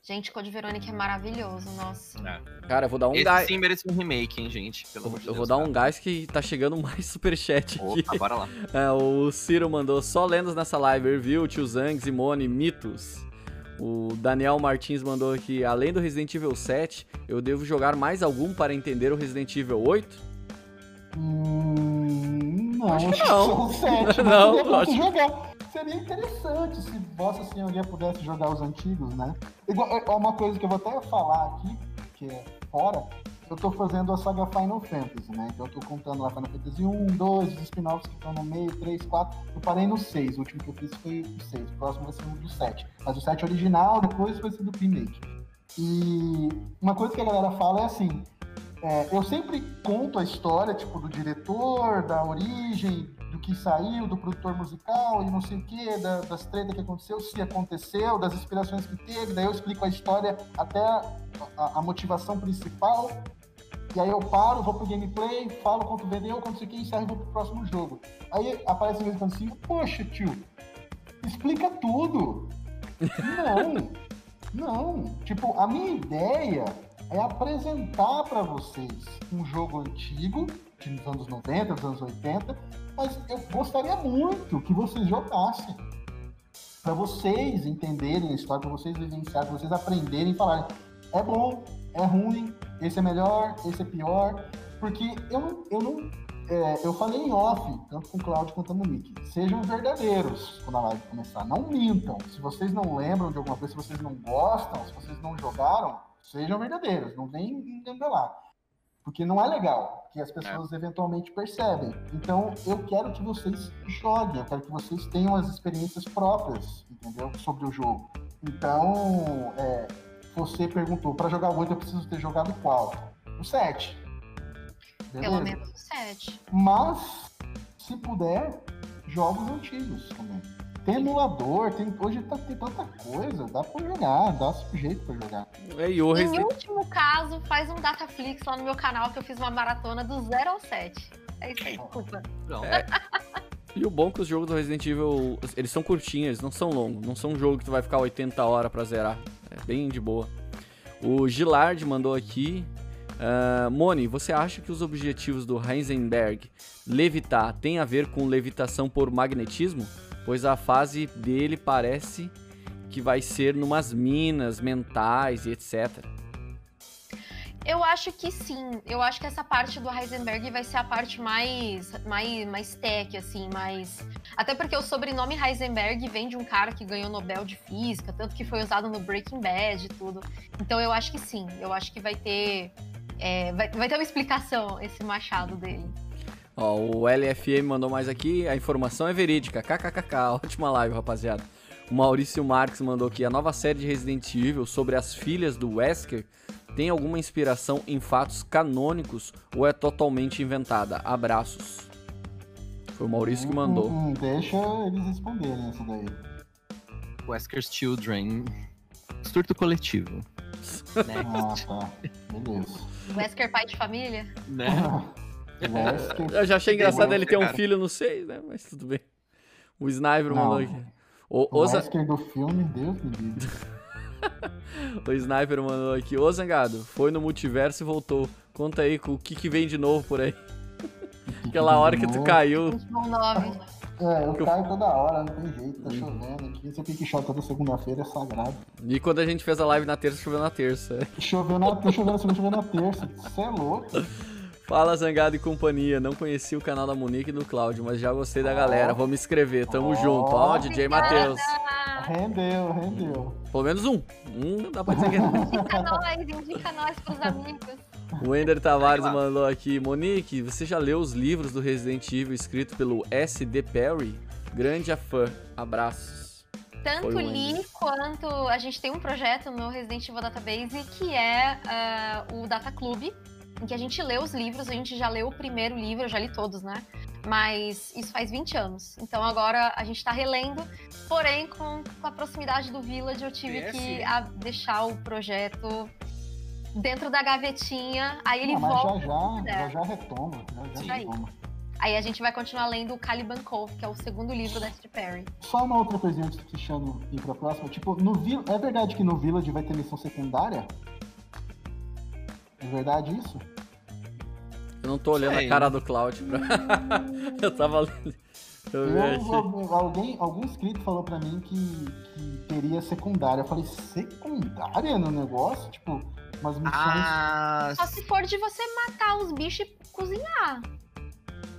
S4: Gente, Code Verônica é maravilhoso, nossa. É.
S2: Cara, eu vou dar um
S3: Esse
S2: gás.
S3: sim merece um remake, hein, gente? Pelo
S2: eu, eu vou dar um gás que tá chegando mais superchat aqui.
S3: Opa, bora lá.
S2: É, o Ciro mandou só lendas nessa live, review, Tio Zang, Zimone, mitos. O Daniel Martins mandou aqui, além do Resident Evil 7, eu devo jogar mais algum para entender o Resident Evil 8?
S1: Hum, não, acho
S2: que não.
S1: Sete,
S2: não,
S1: acho... jogar. Seria interessante se Vossa Senhoria pudesse jogar os antigos, né? Igual, é, uma coisa que eu vou até falar aqui, que é fora, eu tô fazendo a saga Final Fantasy, né? Então eu tô contando lá Final Fantasy 1, 2, os spin-offs que estão no meio, 3, 4. Eu parei no 6, o último que eu fiz foi o 6, o próximo vai ser o do 7. Mas o 7 original, depois vai ser do remake. E uma coisa que a galera fala é assim, é, eu sempre conto a história, tipo, do diretor, da origem, do que saiu, do produtor musical e não sei o que, da, das tretas que aconteceu, se aconteceu, das inspirações que teve, daí eu explico a história até a, a, a motivação principal. E aí eu paro, vou pro gameplay, falo quanto vendeu, quanto sei o que, encerro e vou pro próximo jogo. Aí aparece um falando assim, poxa, tio, explica tudo. não, não. Tipo, a minha ideia é apresentar para vocês um jogo antigo, dos anos 90, dos anos 80, mas eu gostaria muito que vocês jogassem. Para vocês entenderem a história, para vocês vivenciarem, para vocês aprenderem e falarem: é bom, é ruim, esse é melhor, esse é pior. Porque eu eu não é, eu falei em off, tanto com o Claudio quanto com o Nick. Sejam verdadeiros quando a live começar. Não mintam. Se vocês não lembram de alguma coisa, se vocês não gostam, se vocês não jogaram, sejam verdadeiros. Não vem engambelar. Porque não é legal, que as pessoas é. eventualmente percebem. Então, eu quero que vocês joguem, eu quero que vocês tenham as experiências próprias, entendeu? Sobre o jogo. Então, é, você perguntou, para jogar o 8 eu preciso ter jogado qual? O 7.
S4: Beleza? Pelo menos o 7.
S1: Mas, se puder, jogos antigos também. Tem emulador, tem, hoje tá, tem tanta coisa, dá pra jogar, dá seu jeito pra jogar.
S4: É, e o Em último caso, faz um Dataflix lá no meu canal que eu fiz uma maratona do 0 ao 7. É isso aí, desculpa. É.
S2: E o bom é que os jogos do Resident Evil, eles são curtinhos, eles não são longos. Não são um jogo que tu vai ficar 80 horas pra zerar. É bem de boa. O Gilard mandou aqui. Uh, Moni, você acha que os objetivos do Heisenberg levitar tem a ver com levitação por magnetismo? Pois a fase dele parece que vai ser numas minas mentais e etc.
S4: Eu acho que sim. Eu acho que essa parte do Heisenberg vai ser a parte mais, mais, mais tech, assim, mais. Até porque o sobrenome Heisenberg vem de um cara que ganhou Nobel de Física, tanto que foi usado no Breaking Bad e tudo. Então eu acho que sim. Eu acho que vai ter. É, vai, vai ter uma explicação esse machado dele.
S2: Ó, o LFM mandou mais aqui, a informação é verídica. KKKK, ótima live, rapaziada. O Maurício Marques mandou aqui, a nova série de Resident Evil sobre as filhas do Wesker tem alguma inspiração em fatos canônicos ou é totalmente inventada? Abraços. Foi o Maurício que hum, mandou.
S1: Hum, deixa eles responderem isso daí.
S3: Wesker's Children. Surto coletivo.
S1: Ah, tá. Beleza.
S4: Wesker pai de família?
S3: Né?
S2: Eu já achei engraçado ele ter um filho no 6, né? Mas tudo bem. O Sniper
S1: Não,
S2: mandou aqui.
S1: O, o do filme, Deus me livre.
S2: o Sniper mandou aqui. Ô Zangado, foi no multiverso e voltou. Conta aí o que, que vem de novo por aí. Aquela hora que tu caiu.
S1: É, eu caio toda hora, não tem jeito, tá chovendo aqui. Você que chove toda segunda-feira, é sagrado.
S2: E quando a gente fez a live na terça, choveu na terça.
S1: Choveu na, choveu na segunda, choveu na terça. Você é louco.
S2: Fala Zangado e companhia. Não conheci o canal da Monique e do Cláudio, mas já gostei da galera. Vou me inscrever. Tamo oh, junto. Ó, DJ Matheus.
S1: Rendeu, rendeu.
S2: Pelo menos um. Um dá pra dizer que.
S4: indica nós, indica nós pros amigos.
S2: O Ender Tavares mandou aqui. Monique, você já leu os livros do Resident Evil escrito pelo S.D. Perry? Grande a fã. Abraços.
S4: Tanto li quanto a gente tem um projeto no Resident Evil Database que é uh, o Data Club em que a gente lê os livros, a gente já leu o primeiro livro, eu já li todos, né? Mas isso faz 20 anos. Então agora a gente tá relendo, porém com, com a proximidade do Village eu tive é, que a, deixar o projeto dentro da gavetinha, aí ele
S1: Não,
S4: volta.
S1: Já já, já já retoma, já, já retoma.
S4: Aí a gente vai continuar lendo o Caliban Cove, que é o segundo livro da Steve Perry.
S1: Só uma outra coisinha antes de Cristiano ir pra próxima. Tipo, no é verdade que no Village vai ter missão secundária? É verdade isso?
S2: Eu não tô olhando a cara do Cloud. Pra... eu tava lendo.
S1: Eu, eu alguém, algum inscrito falou pra mim que, que teria secundária. Eu falei, secundária no negócio? Tipo, umas missões.
S4: Ah, Só se for de você matar os bichos e cozinhar.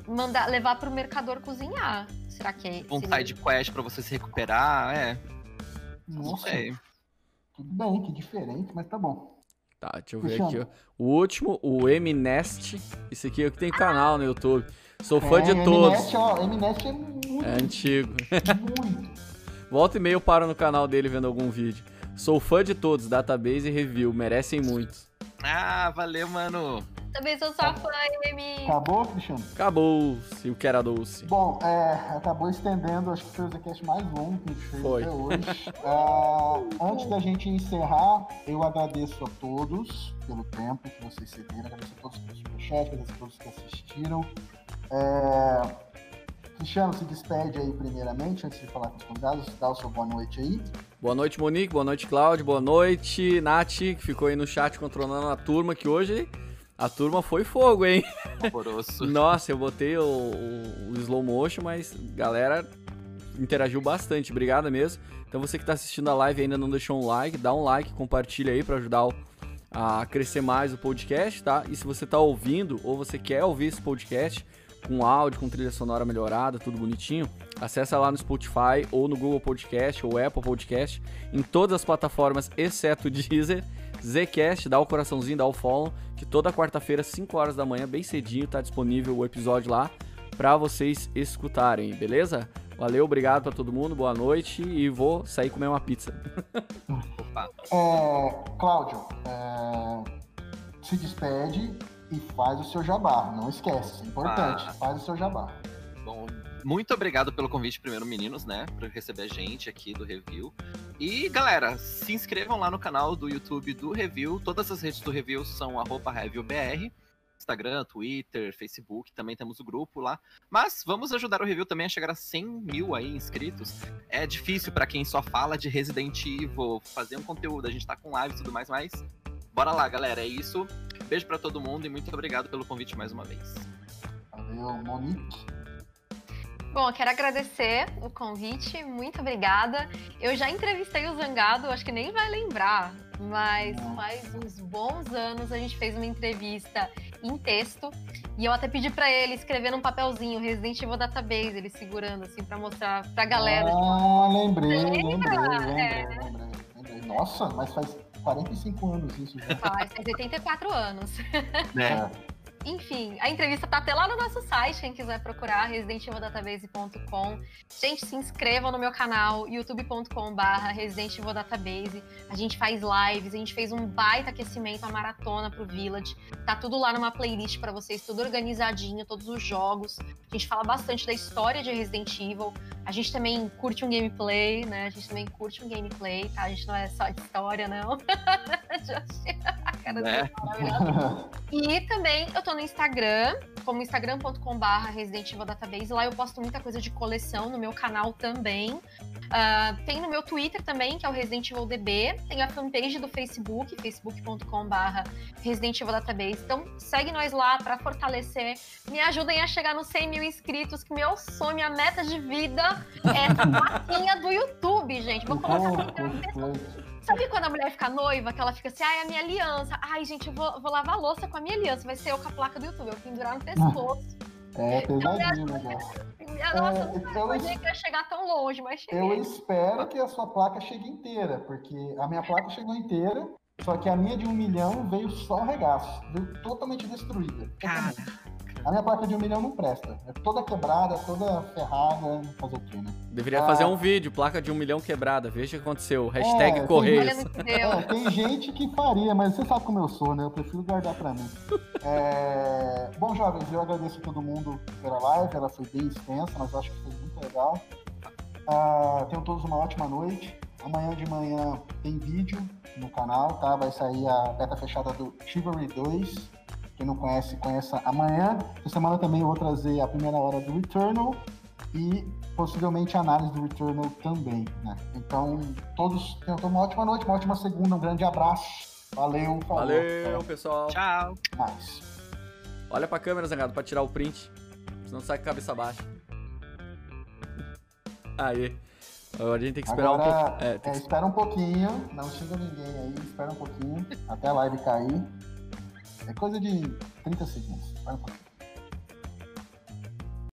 S4: Mandar, levar pro mercador cozinhar. Será que é.
S3: Um side quest pra você se recuperar, é.
S1: Nossa. Não sei. Tudo bem, que diferente, mas tá bom.
S2: Tá, deixa eu ver aqui. Ó. O último, o Mnest. Esse aqui é que tem canal no YouTube. Sou fã é, de todos.
S1: Mnest, ó, Mnest é muito.
S2: É antigo.
S1: Muito.
S2: Volta e meio paro no canal dele vendo algum vídeo. Sou fã de todos, database e review, merecem muito.
S3: Ah, valeu, mano.
S4: Também sou sua fã, Emi.
S1: Acabou, Cristiano?
S2: Acabou, se o que era doce.
S1: Bom, é, acabou estendendo, acho que foi o Zcast mais longo que a gente fez foi. até hoje. uh, antes da gente encerrar, eu agradeço a todos pelo tempo que vocês cederam, agradeço a todos pelo superchat, agradeço a todos que assistiram. É... Cristiano, se despede aí primeiramente, antes de falar com os convidados, dá o seu boa noite aí.
S2: Boa noite, Monique, boa noite, Cláudio, boa noite, Nath, que ficou aí no chat controlando a turma, que hoje a turma foi fogo, hein? Nossa, eu botei o, o, o, slow motion, mas galera interagiu bastante. Obrigado mesmo. Então você que está assistindo a live e ainda não deixou um like, dá um like, compartilha aí para ajudar o, a crescer mais o podcast, tá? E se você está ouvindo ou você quer ouvir esse podcast, com áudio, com trilha sonora melhorada, tudo bonitinho, acessa lá no Spotify ou no Google Podcast ou Apple Podcast, em todas as plataformas, exceto o Deezer. Zcast, dá o coraçãozinho, dá o follow, que toda quarta-feira, 5 horas da manhã, bem cedinho, tá disponível o episódio lá para vocês escutarem, beleza? Valeu, obrigado para todo mundo, boa noite e vou sair comer uma pizza.
S1: É, Cláudio, é, se despede e faz o seu jabá. Não esquece, é importante. Ah. Faz o seu jabá.
S3: Bom, muito obrigado pelo convite, primeiro, meninos, né? Por receber a gente aqui do Review. E, galera, se inscrevam lá no canal do YouTube do Review. Todas as redes do Review são ReviewBR. Instagram, Twitter, Facebook, também temos o grupo lá. Mas vamos ajudar o review também a chegar a 100 mil aí inscritos. É difícil para quem só fala de Resident Evil fazer um conteúdo. A gente tá com live e tudo mais, mas bora lá, galera. É isso. Beijo para todo mundo e muito obrigado pelo convite mais uma vez.
S1: Valeu, Monique.
S4: Bom, eu quero agradecer o convite, muito obrigada. Eu já entrevistei o Zangado, acho que nem vai lembrar, mas faz uns bons anos a gente fez uma entrevista em texto e eu até pedi para ele escrever num papelzinho Resident Evil Database, ele segurando assim para mostrar pra galera.
S1: Ah, lembrei, lembrei, lembrei, é. lembrei, lembrei. Nossa, mas faz 45 anos isso já.
S4: Faz, faz 84 anos. É. Enfim, a entrevista tá até lá no nosso site, quem quiser procurar, residentevildatabase.com. Gente, se inscrevam no meu canal, youtube.com/barra Database. A gente faz lives, a gente fez um baita aquecimento, a maratona pro Village. Tá tudo lá numa playlist para vocês, tudo organizadinho, todos os jogos. A gente fala bastante da história de Resident Evil. A gente também curte um gameplay, né? A gente também curte um gameplay, tá? A gente não é só de história, não. né? e também eu tô no Instagram, como instagram.com/barra Resident Evil Database. Lá eu posto muita coisa de coleção no meu canal também. Uh, tem no meu Twitter também, que é o Resident Evil DB. Tem a fanpage do Facebook, facebook.com/barra Resident Evil Database. Então segue nós lá para fortalecer. Me ajudem a chegar nos 100 mil inscritos, que meu sonho, minha meta de vida é essa plaquinha do YouTube, gente. Vou colocar oh, Sabe quando a mulher fica noiva, que ela fica assim, ai, a minha aliança. Ai, gente, eu vou, vou lavar a louça com a minha aliança. Vai ser eu com a placa do YouTube, eu pendurar no pescoço.
S1: É, pesadinho,
S4: né? Nossa, é, não imaginei que ia chegar tão longe, mas cheguei.
S1: Eu espero que a sua placa chegue inteira, porque a minha placa chegou inteira, só que a minha de um milhão veio só o regaço. Veio totalmente destruída.
S3: Cara.
S1: A minha placa de um milhão não presta. É toda quebrada, toda ferrada, fazer o quê, né?
S2: Deveria ah, fazer um vídeo, placa de um milhão quebrada. Veja o que aconteceu. Hashtag é, Correios.
S1: Tem, é, tem gente que faria, mas você sabe como eu sou, né? Eu prefiro guardar pra mim. É... Bom, jovens, eu agradeço a todo mundo pela live. Ela foi bem extensa, mas eu acho que foi muito legal. Ah, tenham todos uma ótima noite. Amanhã de manhã tem vídeo no canal, tá? Vai sair a beta fechada do Chivalry 2. Quem não conhece, conheça amanhã. Essa semana também eu vou trazer a primeira hora do Returnal e possivelmente a análise do Returnal também, né? Então, todos tenham uma ótima noite, uma ótima segunda, um grande abraço. Valeu,
S2: falou. Valeu, pessoal.
S3: Tchau.
S1: Mais.
S2: Olha pra câmera, Zangado, pra tirar o print. Senão sai com a cabeça baixa. Aí. Agora a gente tem que esperar
S1: Agora,
S2: um
S1: pouco. É, é, que... Espera um pouquinho, não chega ninguém aí, espera um pouquinho, até a live cair. É coisa de 30 segundos. Vai um pouquinho.